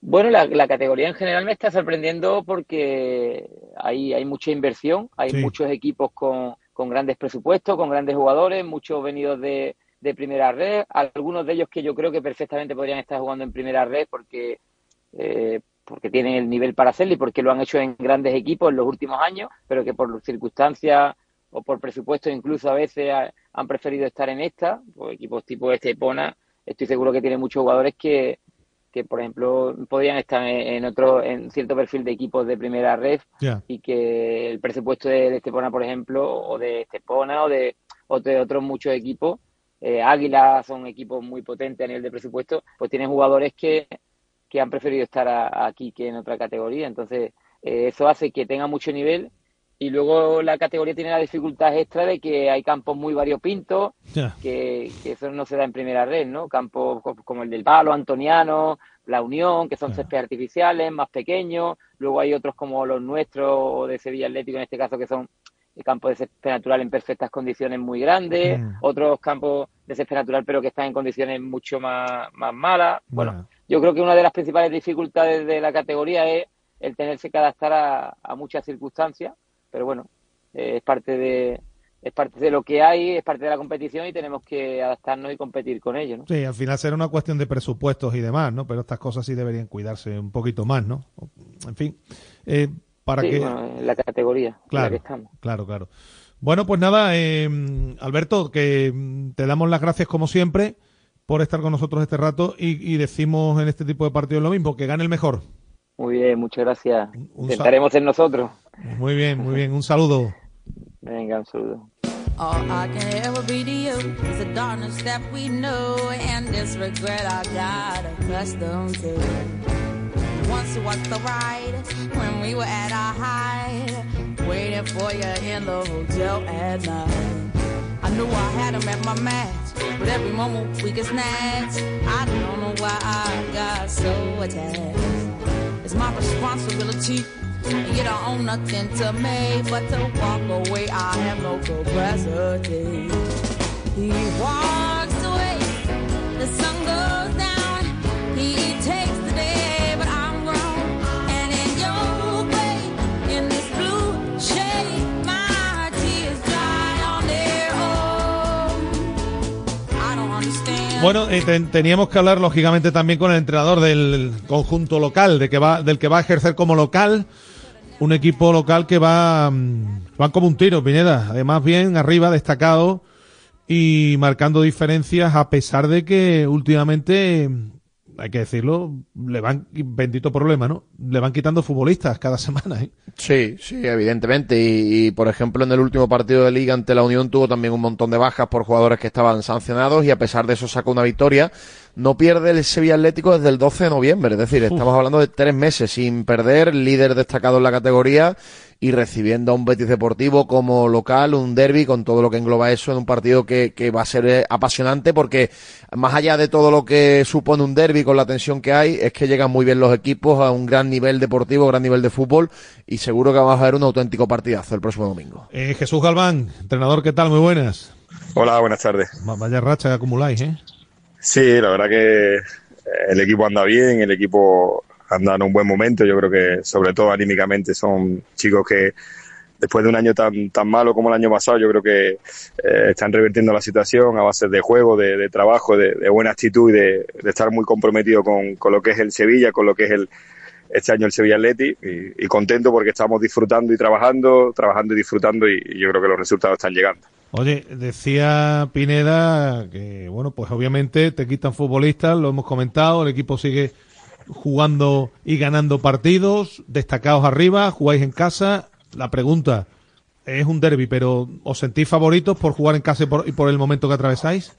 Bueno, la, la categoría en general me está sorprendiendo porque hay, hay mucha inversión, hay Sí. muchos equipos con, con grandes presupuestos, con grandes jugadores, muchos venidos de, de primera red, algunos de ellos que yo creo que perfectamente podrían estar jugando en primera red porque, eh, porque tienen el nivel para hacerlo y porque lo han hecho en grandes equipos en los últimos años, pero que por circunstancias o por presupuesto incluso a veces ha- han preferido estar en esta, pues equipos tipo Estepona, estoy seguro que tiene muchos jugadores que, que por ejemplo podrían estar en, otro en cierto perfil de equipos de primera red y que el presupuesto de, de Estepona por ejemplo o de Estepona o de, o de otros muchos equipos eh, Águila son equipos muy potentes a nivel de presupuesto pues tienen jugadores que, que han preferido estar a- aquí que en otra categoría entonces eh, eso hace que tenga mucho nivel Y luego la categoría tiene la dificultad extra de que hay campos muy variopintos, Ya. que, que eso no se da en primera red, ¿no? Campos co- como el del Palo, Antoniano, La Unión, que son céspedes artificiales, más pequeños. Luego hay otros como los nuestros, o de Sevilla Atlético en este caso, que son campos de césped natural en perfectas condiciones muy grandes. Mm. Otros campos de césped natural, pero que están en condiciones mucho más, más malas. Bueno, yo creo que una de las principales dificultades de la categoría es el tenerse que adaptar a, a muchas circunstancias, pero bueno, eh, es parte de es parte de lo que hay, es parte de la competición y tenemos que adaptarnos y competir con ello, ¿no? Sí, al final será una cuestión de presupuestos y demás, ¿no? Pero estas cosas sí deberían cuidarse un poquito más, ¿no? En fin, eh, para Sí, que... bueno, en la categoría en la Claro, que estamos. claro, claro. Bueno, pues nada, eh, Alberto, que mm, te damos las gracias como siempre por estar con nosotros este rato y, y decimos en este tipo de partidos lo mismo, que gane el mejor. Muy bien, muchas gracias. un Intentaremos ser nosotros. Muy bien, muy bien, un saludo. Venga, un saludo. All I can ever be to you is the darkness that we know and this regret I got accustomed to. Once was the ride when we were at our height, waiting for you in the hotel at night. I knew I had him at my match, but every moment we get snatched. I don't know why I got so attached. It's my responsibility. You don't own nothing to me but to walk away. I have no capacity. He walks away, the sun goes Bueno, eh, ten- teníamos que hablar lógicamente también con el entrenador del conjunto local, de que va, del que va a ejercer como local, un equipo local que va, mm, como un tiro, Pineda, además bien arriba, destacado y marcando diferencias a pesar de que últimamente, hay que decirlo, le van, bendito problema, ¿no? Le van quitando futbolistas cada semana, ¿eh? Sí, sí, evidentemente. Y, y, por ejemplo, en el último partido de liga ante la Unión tuvo también un montón de bajas por jugadores que estaban sancionados y a pesar de eso sacó una victoria. No pierde el Sevilla Atlético desde el 12 de noviembre, es decir, estamos hablando de tres meses sin perder, líder destacado en la categoría y recibiendo a un Betis Deportivo como local, un derby con todo lo que engloba eso en un partido que, que va a ser eh, apasionante porque más allá de todo lo que supone un derby con la tensión que hay, es que llegan muy bien los equipos a un gran nivel deportivo, gran nivel de fútbol y seguro que vamos a ver un auténtico partidazo el próximo domingo. Eh, Jesús Galván, entrenador, ¿qué tal? Muy buenas. Hola, buenas tardes. Va- Vaya racha que acumuláis, ¿eh? Sí, la verdad que eh, el equipo anda bien, el equipo anda en un buen momento. Yo creo que, sobre todo anímicamente, son chicos que después de un año tan, tan malo como el año pasado, yo creo que eh, están revirtiendo la situación a base de juego, de, trabajo, de, buena actitud y de, estar muy comprometido con, con lo que es el Sevilla, con lo que es el este año el Sevilla Atleti y, contento porque estamos disfrutando y trabajando, trabajando y disfrutando y yo creo que los resultados están llegando. Oye, decía Pineda que, bueno, pues obviamente te quitan futbolistas, lo hemos comentado, el equipo sigue jugando y ganando partidos, destacados arriba, jugáis en casa. La pregunta, es un derby, pero ¿os sentís favoritos por jugar en casa y por, y por el momento que atravesáis?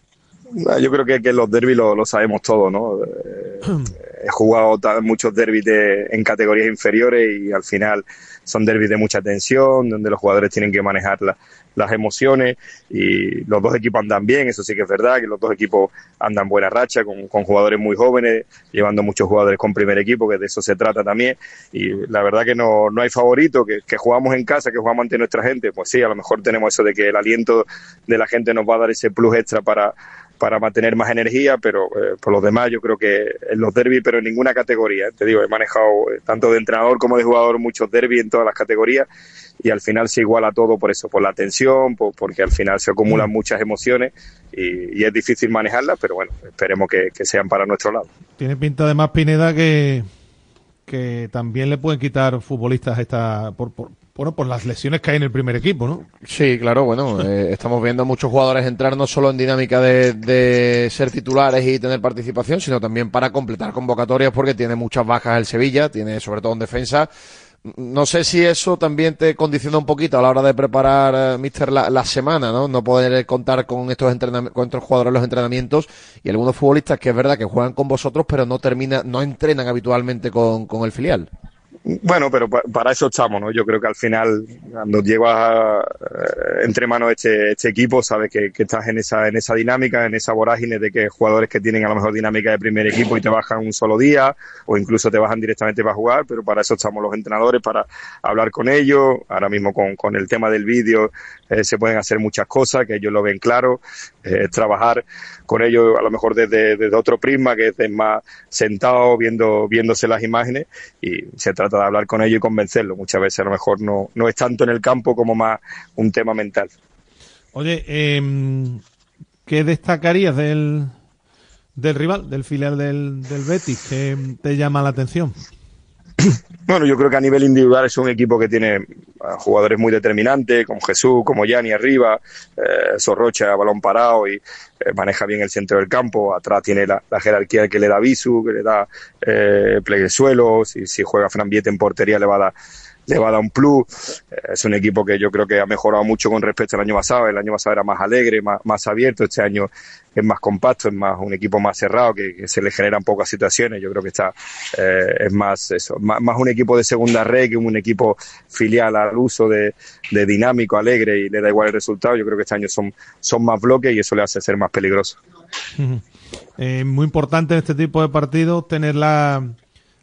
Ah, Yo creo que, que los derbis lo, lo sabemos todos, ¿no? Eh, he jugado muchos derbis de- en categorías inferiores y al final son derbis de mucha tensión, donde los jugadores tienen que manejar la- las emociones y los dos equipos andan bien, eso sí que es verdad, que los dos equipos andan buena racha con, con jugadores muy jóvenes, llevando muchos jugadores con primer equipo, que de eso se trata también. Y la verdad que no, no hay favorito, que, que jugamos en casa, que jugamos ante nuestra gente, pues sí, a lo mejor tenemos eso de que el aliento de la gente nos va a dar ese plus extra para para mantener más energía, pero eh, por los demás yo creo que en los derbis, pero en ninguna categoría. Te digo, he manejado eh, tanto de entrenador como de jugador muchos derbis en todas las categorías y al final se iguala todo por eso, por la tensión, por- porque al final se acumulan muchas emociones y, y es difícil manejarlas, pero bueno, esperemos que, que sean para nuestro lado. Tiene pinta además Pineda que, que también le pueden quitar futbolistas esta, por, por, bueno, por las lesiones que hay en el primer equipo, ¿no? Sí, claro, bueno, eh, estamos viendo a muchos jugadores entrar no solo en dinámica de, de ser titulares y tener participación, sino también para completar convocatorias porque tiene muchas bajas el Sevilla, tiene sobre todo en defensa. No sé si eso también te condiciona un poquito a la hora de preparar, eh, Mister, la, la semana, ¿no? No poder contar con estos con estos jugadores en los entrenamientos y algunos futbolistas que es verdad que juegan con vosotros, pero no termina, no entrenan habitualmente con, con el filial. Bueno, pero pa- para eso estamos, ¿no? Yo creo que al final, cuando llevas eh, entre manos este, este equipo, sabes que, que estás en esa, en esa dinámica, en esa vorágine de que jugadores que tienen a lo mejor dinámica de primer equipo y te bajan un solo día, o incluso te bajan directamente para jugar, pero para eso estamos los entrenadores, para hablar con ellos. Ahora mismo con, con el tema del vídeo eh, se pueden hacer muchas cosas, que ellos lo ven claro, eh, trabajar con ellos a lo mejor desde, otro prisma, que es más sentado viendo, viéndose las imágenes y se trata de hablar con ellos y convencerlos. Muchas veces a lo mejor no, no es tanto en el campo como más un tema mental. Oye, eh, ¿qué destacarías del, del rival, del filial del, del Betis? ¿Qué te llama la atención? Bueno, yo creo que a nivel individual es un equipo que tiene ah, jugadores muy determinantes, como Jesús, como Yanni arriba, eh, Sorrocha, balón parado y eh, maneja bien el centro del campo. Atrás tiene la, jerarquía que le da Visu, que le da eh, suelo. Si, si juega Fran en portería le va a dar le va a dar un plus. Eh, Es un equipo que yo creo que ha mejorado mucho con respecto al año pasado. El año pasado era más alegre, más, más abierto. Este año es más compacto, es más un equipo más cerrado, que, se le generan pocas situaciones. Yo creo que está eh, es más eso, más, más un equipo de segunda red que un equipo filial al uso de, de dinámico, alegre y le da igual el resultado. Yo creo que este año son, son más bloques y eso le hace ser más peligroso. Eh, muy importante en este tipo de partidos tener la,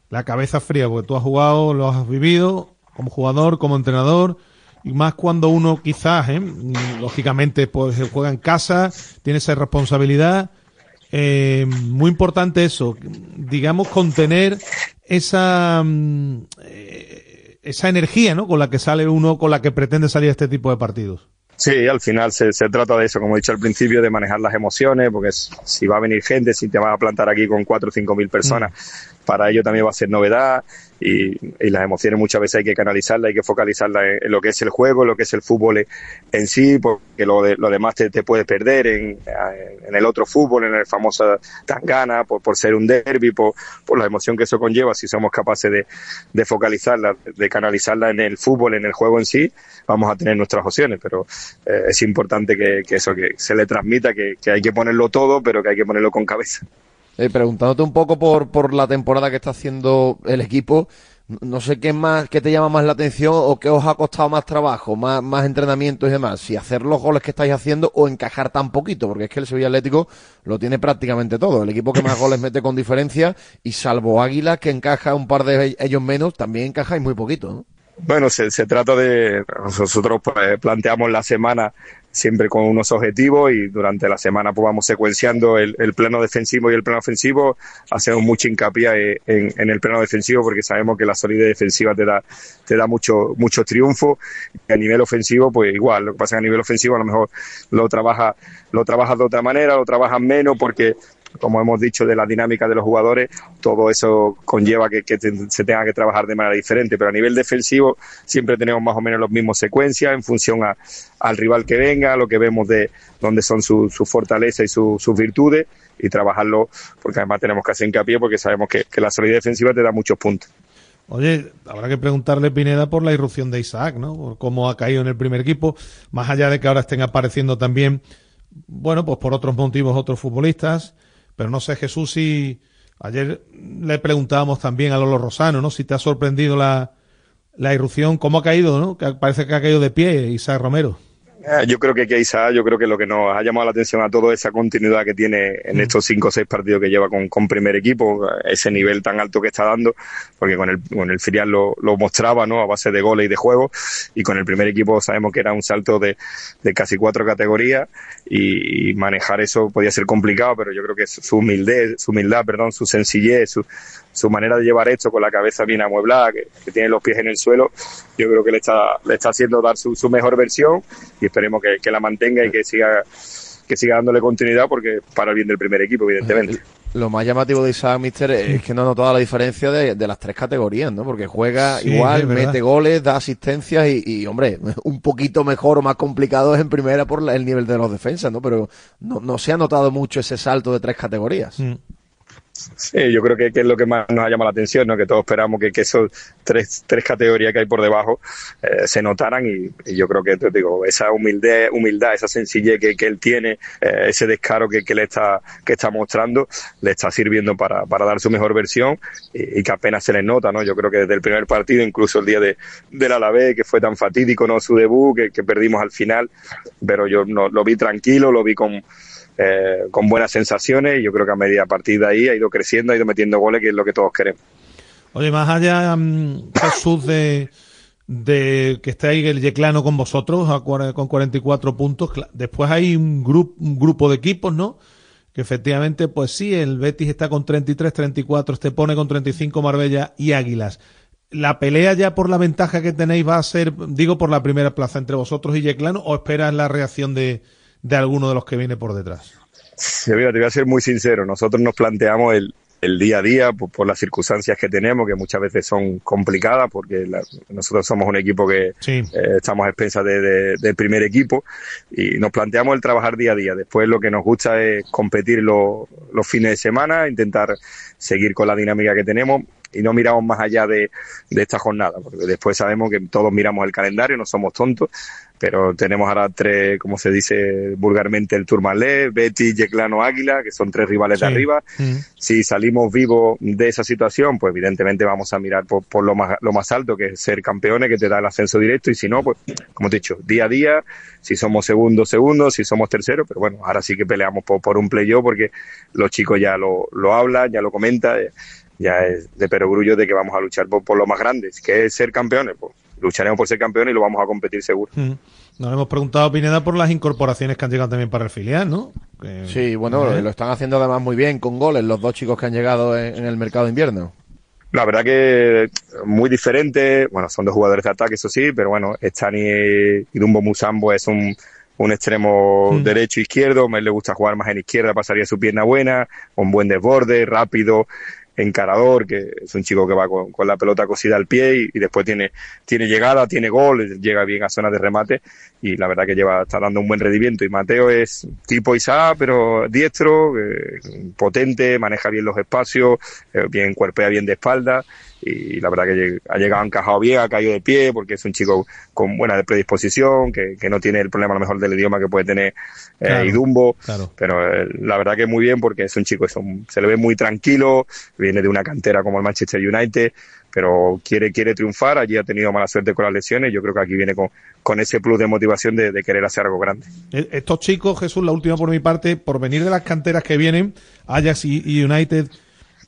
la cabeza fría, porque tú has jugado, lo has vivido como jugador, como entrenador, y más cuando uno quizás, ¿eh? Mm, lógicamente, pues juega en casa, tiene esa responsabilidad. Eh, muy importante eso, digamos, contener esa, mm, eh, esa energía, ¿no? Con la que sale uno, con la que pretende salir a este tipo de partidos. Sí, al final se, se trata de eso, como he dicho al principio, de manejar las emociones, porque si va a venir gente, si te vas a plantar aquí con cuatro o cinco mil personas, para ello también va a ser novedad y, las emociones muchas veces hay que canalizarlas, hay que focalizarlas en, lo que es el juego, en lo que es el fútbol en sí, porque lo, de, lo demás te, puedes perder en, el otro fútbol, en el famoso tangana, por, ser un derby, por, por la emoción que eso conlleva, si somos capaces de, de focalizarla, de canalizarla en el fútbol, en el juego en sí, vamos a tener nuestras opciones, pero eh, es importante que, que eso, que se le transmita, que, que hay que ponerlo todo, pero que hay que ponerlo con cabeza. Eh, preguntándote un poco por, por la temporada que está haciendo el equipo, no sé qué más, qué te llama más la atención o qué os ha costado más trabajo, más, más entrenamiento y demás, si hacer los goles que estáis haciendo o encajar tan poquito, porque es que el Sevilla Atlético lo tiene prácticamente todo, el equipo que más goles mete con diferencia y salvo Águila que encaja un par de ellos menos, también encajáis muy poquito, ¿no? Bueno, se, se trata de, nosotros pues, planteamos la semana siempre con unos objetivos y durante la semana pues vamos secuenciando el, el plano defensivo y el plano ofensivo. Hacemos mucho hincapié en, en el plano defensivo porque sabemos que la solidez defensiva te da, te da mucho, mucho triunfo. Y a nivel ofensivo, pues igual. Lo que pasa es que a nivel ofensivo a lo mejor lo trabaja, lo trabajas de otra manera, lo trabajas menos porque como hemos dicho, de la dinámica de los jugadores, todo eso conlleva que, se tenga que trabajar de manera diferente. Pero a nivel defensivo siempre tenemos más o menos los mismos secuencias en función a- al rival que venga, lo que vemos de dónde son sus su fortalezas y su- sus virtudes y trabajarlo, porque además tenemos que hacer hincapié porque sabemos que, que la solidez defensiva te da muchos puntos. Oye, habrá que preguntarle Pineda por la irrupción de Isaac, ¿no? Por cómo ha caído en el primer equipo, más allá de que ahora estén apareciendo también, bueno, pues por otros motivos otros futbolistas, pero no sé Jesús si ayer le preguntábamos también a Lolo Rosano, ¿no? Si te ha sorprendido la, la irrupción, cómo ha caído, ¿no? Parece que ha caído de pie Isaac Romero. Eh, Yo creo que Isaac, yo creo que lo que nos ha llamado la atención a todo esa continuidad que tiene en estos cinco o seis partidos que lleva con, con primer equipo, ese nivel tan alto que está dando, porque con el, con el filial lo, lo mostraba, ¿no? A base de goles y de juego, y con el primer equipo sabemos que era un salto de, de casi cuatro categorías, y, y manejar eso podía ser complicado, pero yo creo que su su humildad, su humildad, perdón, su sencillez, su, su manera de llevar esto con la cabeza bien amueblada, que, que tiene los pies en el suelo, yo creo que le está, le está haciendo dar su, su mejor versión y esperemos que, que la mantenga y que siga, que siga dándole continuidad porque para el bien del primer equipo, evidentemente. Lo más llamativo de Isaac, Mister, es que no ha notado la diferencia de, de las tres categorías, ¿no? Porque juega Sí, igual, mete goles, da asistencias y, y, hombre, un poquito mejor o más complicado es en primera por la- el nivel de los defensas, ¿no? Pero no, no se ha notado mucho ese salto de tres categorías. Mm. Sí, yo creo que, que es lo que más nos ha llamado la atención, ¿no? que todos esperamos que, que esos tres, tres categorías que hay por debajo eh, se notaran y, y yo creo que te digo, esa humildad, humildad esa sencillez que, él tiene, eh, ese descaro que, que le está, que está mostrando, le está sirviendo para, para dar su mejor versión y, que apenas se les nota, ¿no? Yo creo que desde el primer partido, incluso el día de, del Alavés, que fue tan fatídico, ¿no? Su debut, que, que perdimos al final, pero yo no, lo vi tranquilo, lo vi con, eh, con buenas sensaciones y yo creo que a medida partir de ahí ha ido creciendo, ha ido metiendo goles, que es lo que todos queremos. Oye, más allá, mm, Jesús, de, de que esté ahí el Yeclano con vosotros a con 44 puntos, después hay un, grupo un grupo de equipos, ¿no? Que efectivamente, pues sí, el Betis está con 33, 34, este pone con 35 Marbella y Águilas. ¿La pelea ya por la ventaja que tenéis va a ser, digo, por la primera plaza entre vosotros y Yeclano o esperas la reacción de, de alguno de los que viene por detrás? Sí, mira, te voy a ser muy sincero. Nosotros nos planteamos el, el día a día por, por las circunstancias que tenemos, que muchas veces son complicadas, porque la- nosotros somos un equipo que Sí. eh, estamos a expensas de- de- del primer equipo y nos planteamos el trabajar día a día. Después lo que nos gusta es competir lo- los fines de semana, intentar seguir con la dinámica que tenemos y no miramos más allá de, de esta jornada, porque después sabemos que todos miramos el calendario, no somos tontos, pero tenemos ahora tres, como se dice vulgarmente, el Tourmalet, Betis, Yeclano, Águila, que son tres rivales de arriba. Si salimos vivos de esa situación, pues evidentemente vamos a mirar por, por lo, más, lo más alto, que es ser campeones, que te da el ascenso directo, y si no, pues, como te he dicho, día a día, si somos segundos, segundos, si somos terceros, pero bueno, ahora sí que peleamos por, por un playoff, porque los chicos ya lo, lo hablan, ya lo comentan, ya es de perogrullo de que vamos a luchar por, por lo más grande, que es ser campeones, pues lucharemos por ser campeones y lo vamos a competir seguro. Mm. Nos hemos preguntado, Pineda, por las incorporaciones que han llegado también para el filial, ¿no? Que- Sí, bueno, ¿Eh? lo están haciendo además muy bien con goles los dos chicos que han llegado en, en el mercado de invierno. La verdad que muy diferente. Bueno, son dos jugadores de ataque, eso sí, pero bueno, Stani y Dumbo Musambo es un, un extremo Mm. derecho izquierdo. A él le gusta jugar más en izquierda, pasaría su pierna buena, con buen desborde, rápido, encarador, que es un chico que va con, la pelota cosida al pie y, y después tiene, tiene llegada, tiene gol, llega bien a zonas de remate y la verdad que lleva, está dando un buen rendimiento. Y Mateo es tipo Isaac, pero diestro, eh, potente, maneja bien los espacios, eh, bien cuerpea bien de espalda y la verdad que ha llegado encajado bien, ha caído de pie porque es un chico con buena predisposición, que, que no tiene el problema a lo mejor del idioma que puede tener eh, Claro, Idumbo, claro. pero eh, la verdad que muy bien porque es un chico, es un- se le ve muy tranquilo, viene de una cantera como el Manchester United, pero quiere, quiere triunfar, allí ha tenido mala suerte con las lesiones, yo creo que aquí viene con, con ese plus de motivación de, de querer hacer algo grande. Eh, Estos chicos, Jesús, la última por mi parte, por venir de las canteras que vienen, Ajax y, United,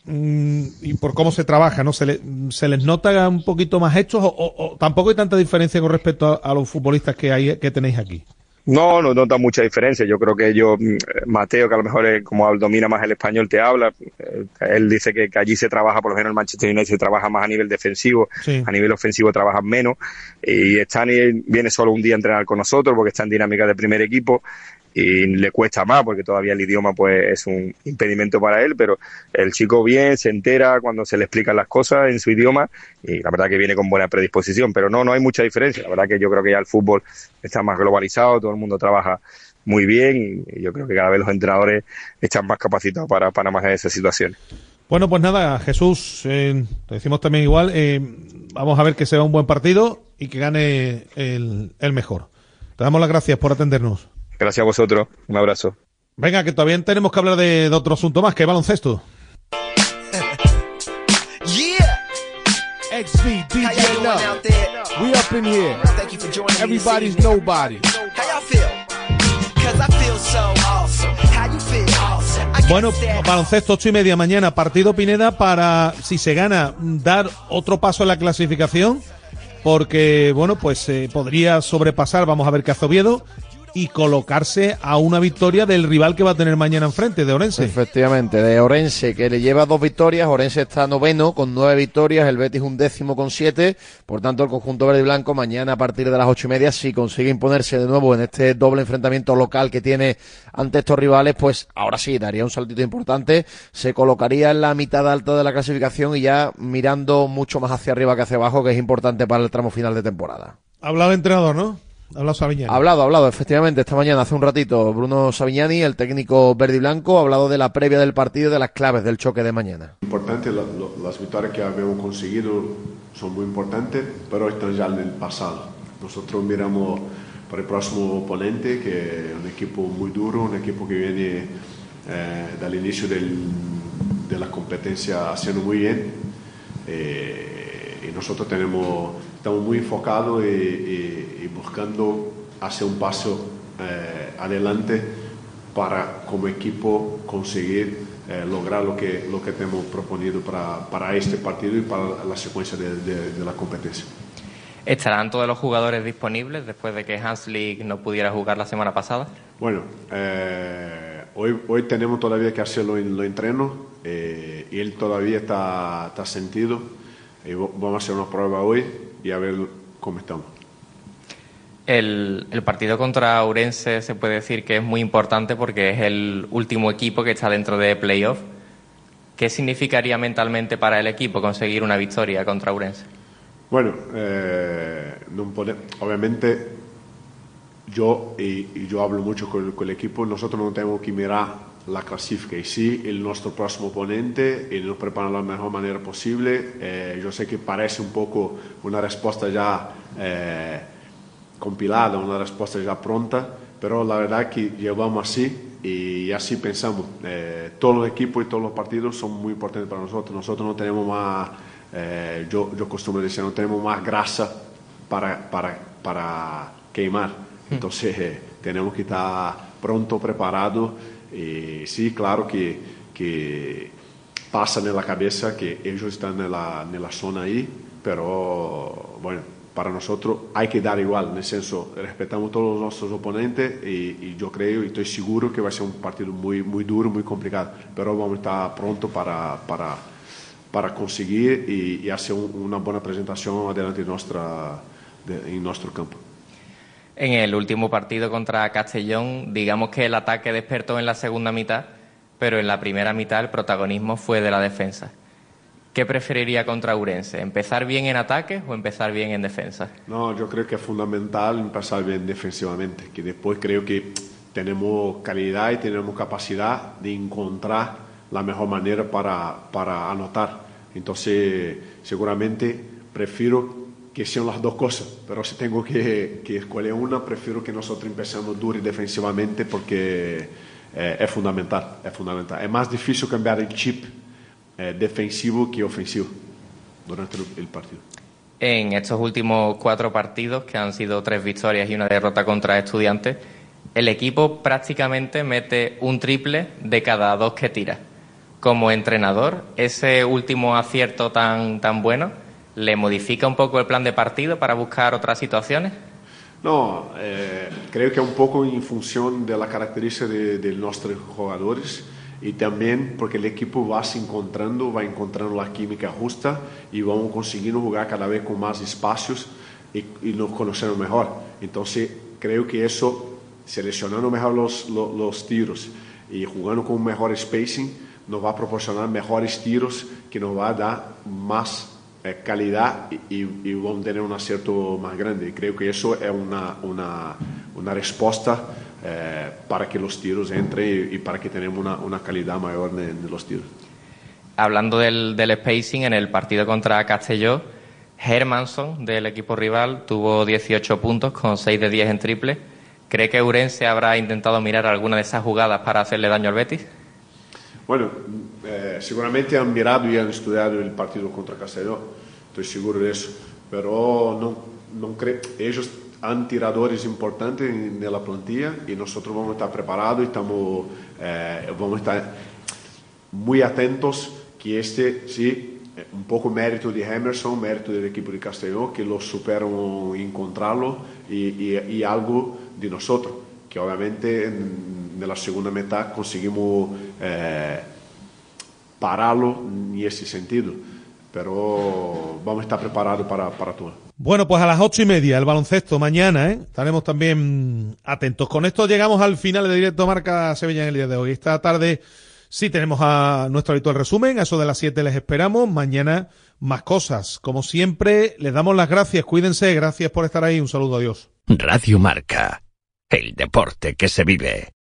y por cómo se trabaja, ¿no? ¿Se, le- se les nota un poquito más hechos o, o- o tampoco hay tanta diferencia con respecto a, a los futbolistas que hay que tenéis aquí? No, no nota mucha diferencia. Yo creo que yo, mm, Mateo, que a lo mejor es, como domina más el español, te habla. eh, Él dice que, que allí se trabaja, por lo menos en el Manchester United se trabaja más a nivel defensivo, Sí. a nivel ofensivo trabajan menos. Y Stani viene solo un día a entrenar con nosotros porque está en dinámica de primer equipo y le cuesta más porque todavía el idioma pues es un impedimento para él, pero el chico bien se entera cuando se le explican las cosas en su idioma y la verdad que viene con buena predisposición, pero no, no hay mucha diferencia. La verdad que yo creo que ya el fútbol está más globalizado, todo el mundo trabaja muy bien y yo creo que cada vez los entrenadores están más capacitados para, para de esas situaciones. Bueno, pues nada, Jesús, eh, te decimos también igual, eh, vamos a ver que sea un buen partido y que gane el mejor. Te damos las gracias por atendernos. Gracias a vosotros, un abrazo. Venga, que todavía tenemos que hablar de, de otro asunto más, que es baloncesto. Yeah. XB, How y'all DJ doing Love. out there? We up in here. Thank you for joining me. this Everybody's evening. nobody. How y'all feel? Cause I feel so awesome. How you feel? Awesome. I Bueno, baloncesto ocho y media mañana, partido Pineda para, si se gana, dar otro paso en la clasificación, porque, bueno, pues eh, podría sobrepasar, vamos a ver qué hace Oviedo, y colocarse a una victoria del rival que va a tener mañana enfrente, de Orense. Efectivamente, de Orense, que le lleva dos victorias. Orense está noveno con nueve victorias, el Betis un décimo con siete. Por tanto, el conjunto verde y blanco mañana a partir de las ocho y media, si consigue imponerse de nuevo en este doble enfrentamiento local que tiene ante estos rivales, pues ahora sí, daría un saltito importante. Se colocaría en la mitad alta de la clasificación y ya mirando mucho más hacia arriba que hacia abajo, que es importante para el tramo final de temporada. Hablaba entrenador, ¿no? Ha hablado Savignani. Ha hablado, ha hablado, efectivamente, esta mañana, hace un ratito, Bruno Savignani, el técnico verde y blanco, ha hablado de la previa del partido y de las claves del choque de mañana. Importante, la- lo- las victorias que habíamos conseguido son muy importantes, pero están ya en el pasado. Nosotros miramos para el próximo oponente, que es un equipo muy duro, un equipo que viene eh, del inicio del- de la competencia haciendo muy bien. Eh, y nosotros tenemos, estamos muy enfocados y- y buscando hacer un paso eh, adelante para como equipo conseguir eh, lograr lo que, lo que tenemos proponido para, para este partido y para la secuencia de, de- de la competencia. ¿Estarán todos los jugadores disponibles después de que Hanslik no pudiera jugar la semana pasada? Bueno, eh, hoy, hoy tenemos todavía que hacerlo en lo entreno eh, y él todavía está, está sentido. Y vamos a hacer una prueba hoy y a ver cómo estamos. El, el partido contra Ourense se puede decir que es muy importante porque es el último equipo que está dentro de playoff. ¿Qué significaría mentalmente para el equipo conseguir una victoria contra Ourense? Bueno, eh, obviamente yo y, y yo hablo mucho con, con el equipo, nosotros no tenemos que mirar la clasifica y sí el nuestro próximo oponente y nos preparan de la mejor manera posible. Eh, yo sé que parece un poco una respuesta ya eh, compilada, una respuesta ya pronta, pero la verdad que llevamos así y así pensamos. Eh, todos los equipos y todos los partidos son muy importantes para nosotros. Nosotros no tenemos más, eh, yo, yo costumbro decir, no tenemos más grasa para, para, para queimar. Entonces eh, tenemos que estar pronto, preparados. Y sí, claro que, que pasa en la cabeza que ellos están en la, en la zona ahí, pero bueno, para nosotros hay que dar igual, en el senso, respetamos todos nuestros oponentes y, y yo creo y estoy seguro que va a ser un partido muy, muy duro, muy complicado, pero vamos a estar pronto para, para, para conseguir y, y hacer un- una buena presentación adelante de nuestra, de- en nuestro campo. En el último partido contra Castellón, digamos que el ataque despertó en la segunda mitad, pero en la primera mitad el protagonismo fue de la defensa. ¿Qué preferiría contra Urense? ¿Empezar bien en ataque o empezar bien en defensa? No, yo creo que es fundamental empezar bien defensivamente, que después creo que tenemos calidad y tenemos capacidad de encontrar la mejor manera para, para anotar. Entonces, seguramente prefiero que sean las dos cosas, pero si tengo que, que escoger una, prefiero que nosotros empecemos duro y defensivamente porque eh, es fundamental, es fundamental. Es más difícil cambiar el chip eh, defensivo que ofensivo durante el- partido. En estos últimos cuatro partidos, que han sido tres victorias y una derrota contra estudiantes, el equipo prácticamente mete un triple de cada dos que tira. Como entrenador, ese último acierto tan, tan bueno, ¿le modifica un poco el plan de partido para buscar otras situaciones? No, eh, creo que un poco en función de la característica de, de nuestros jugadores y también porque el equipo va se encontrando, va encontrando la química justa y vamos consiguiendo jugar cada vez con más espacios y, y nos conocemos mejor. Entonces, creo que eso, seleccionando mejor los, los, los tiros y jugando con mejor spacing, nos va a proporcionar mejores tiros que nos va a dar más eh, calidad y, y- y vamos a tener un acierto más grande. Creo que eso es una, una, una respuesta eh, para que los tiros entren y, y para que tenemos una, una calidad mayor de, de los tiros. Hablando del, del spacing, en el partido contra Castelló, Hermanson, del equipo rival, tuvo 18 puntos con 6 de 10 en triple. ¿Cree que Urense habrá intentado mirar alguna de esas jugadas para hacerle daño al Betis? Bueno, eh, seguramente han mirado y han estudiado el partido contra Castellón, estoy seguro de eso, pero no, no creo, ellos han tiradores importantes en la plantilla y nosotros vamos a estar preparados y estamos, eh, vamos a estar muy atentos que este, sí, un poco mérito de Emerson, mérito del equipo de Castellón, que lo superan encontrarlo y, y, y algo de nosotros, que obviamente en, en la segunda mitad conseguimos eh, pararlo en ese sentido, pero vamos a estar preparados para, para todo. Bueno, pues a las ocho y media el baloncesto mañana, ¿eh? Estaremos también atentos. Con esto llegamos al final de directo Marca Sevilla en el día de hoy. Esta tarde sí tenemos a nuestro habitual resumen. A eso de las siete les esperamos. Mañana más cosas. Como siempre, les damos las gracias. Cuídense. Gracias por estar ahí. Un saludo. Adiós. Radio Marca. El deporte que se vive.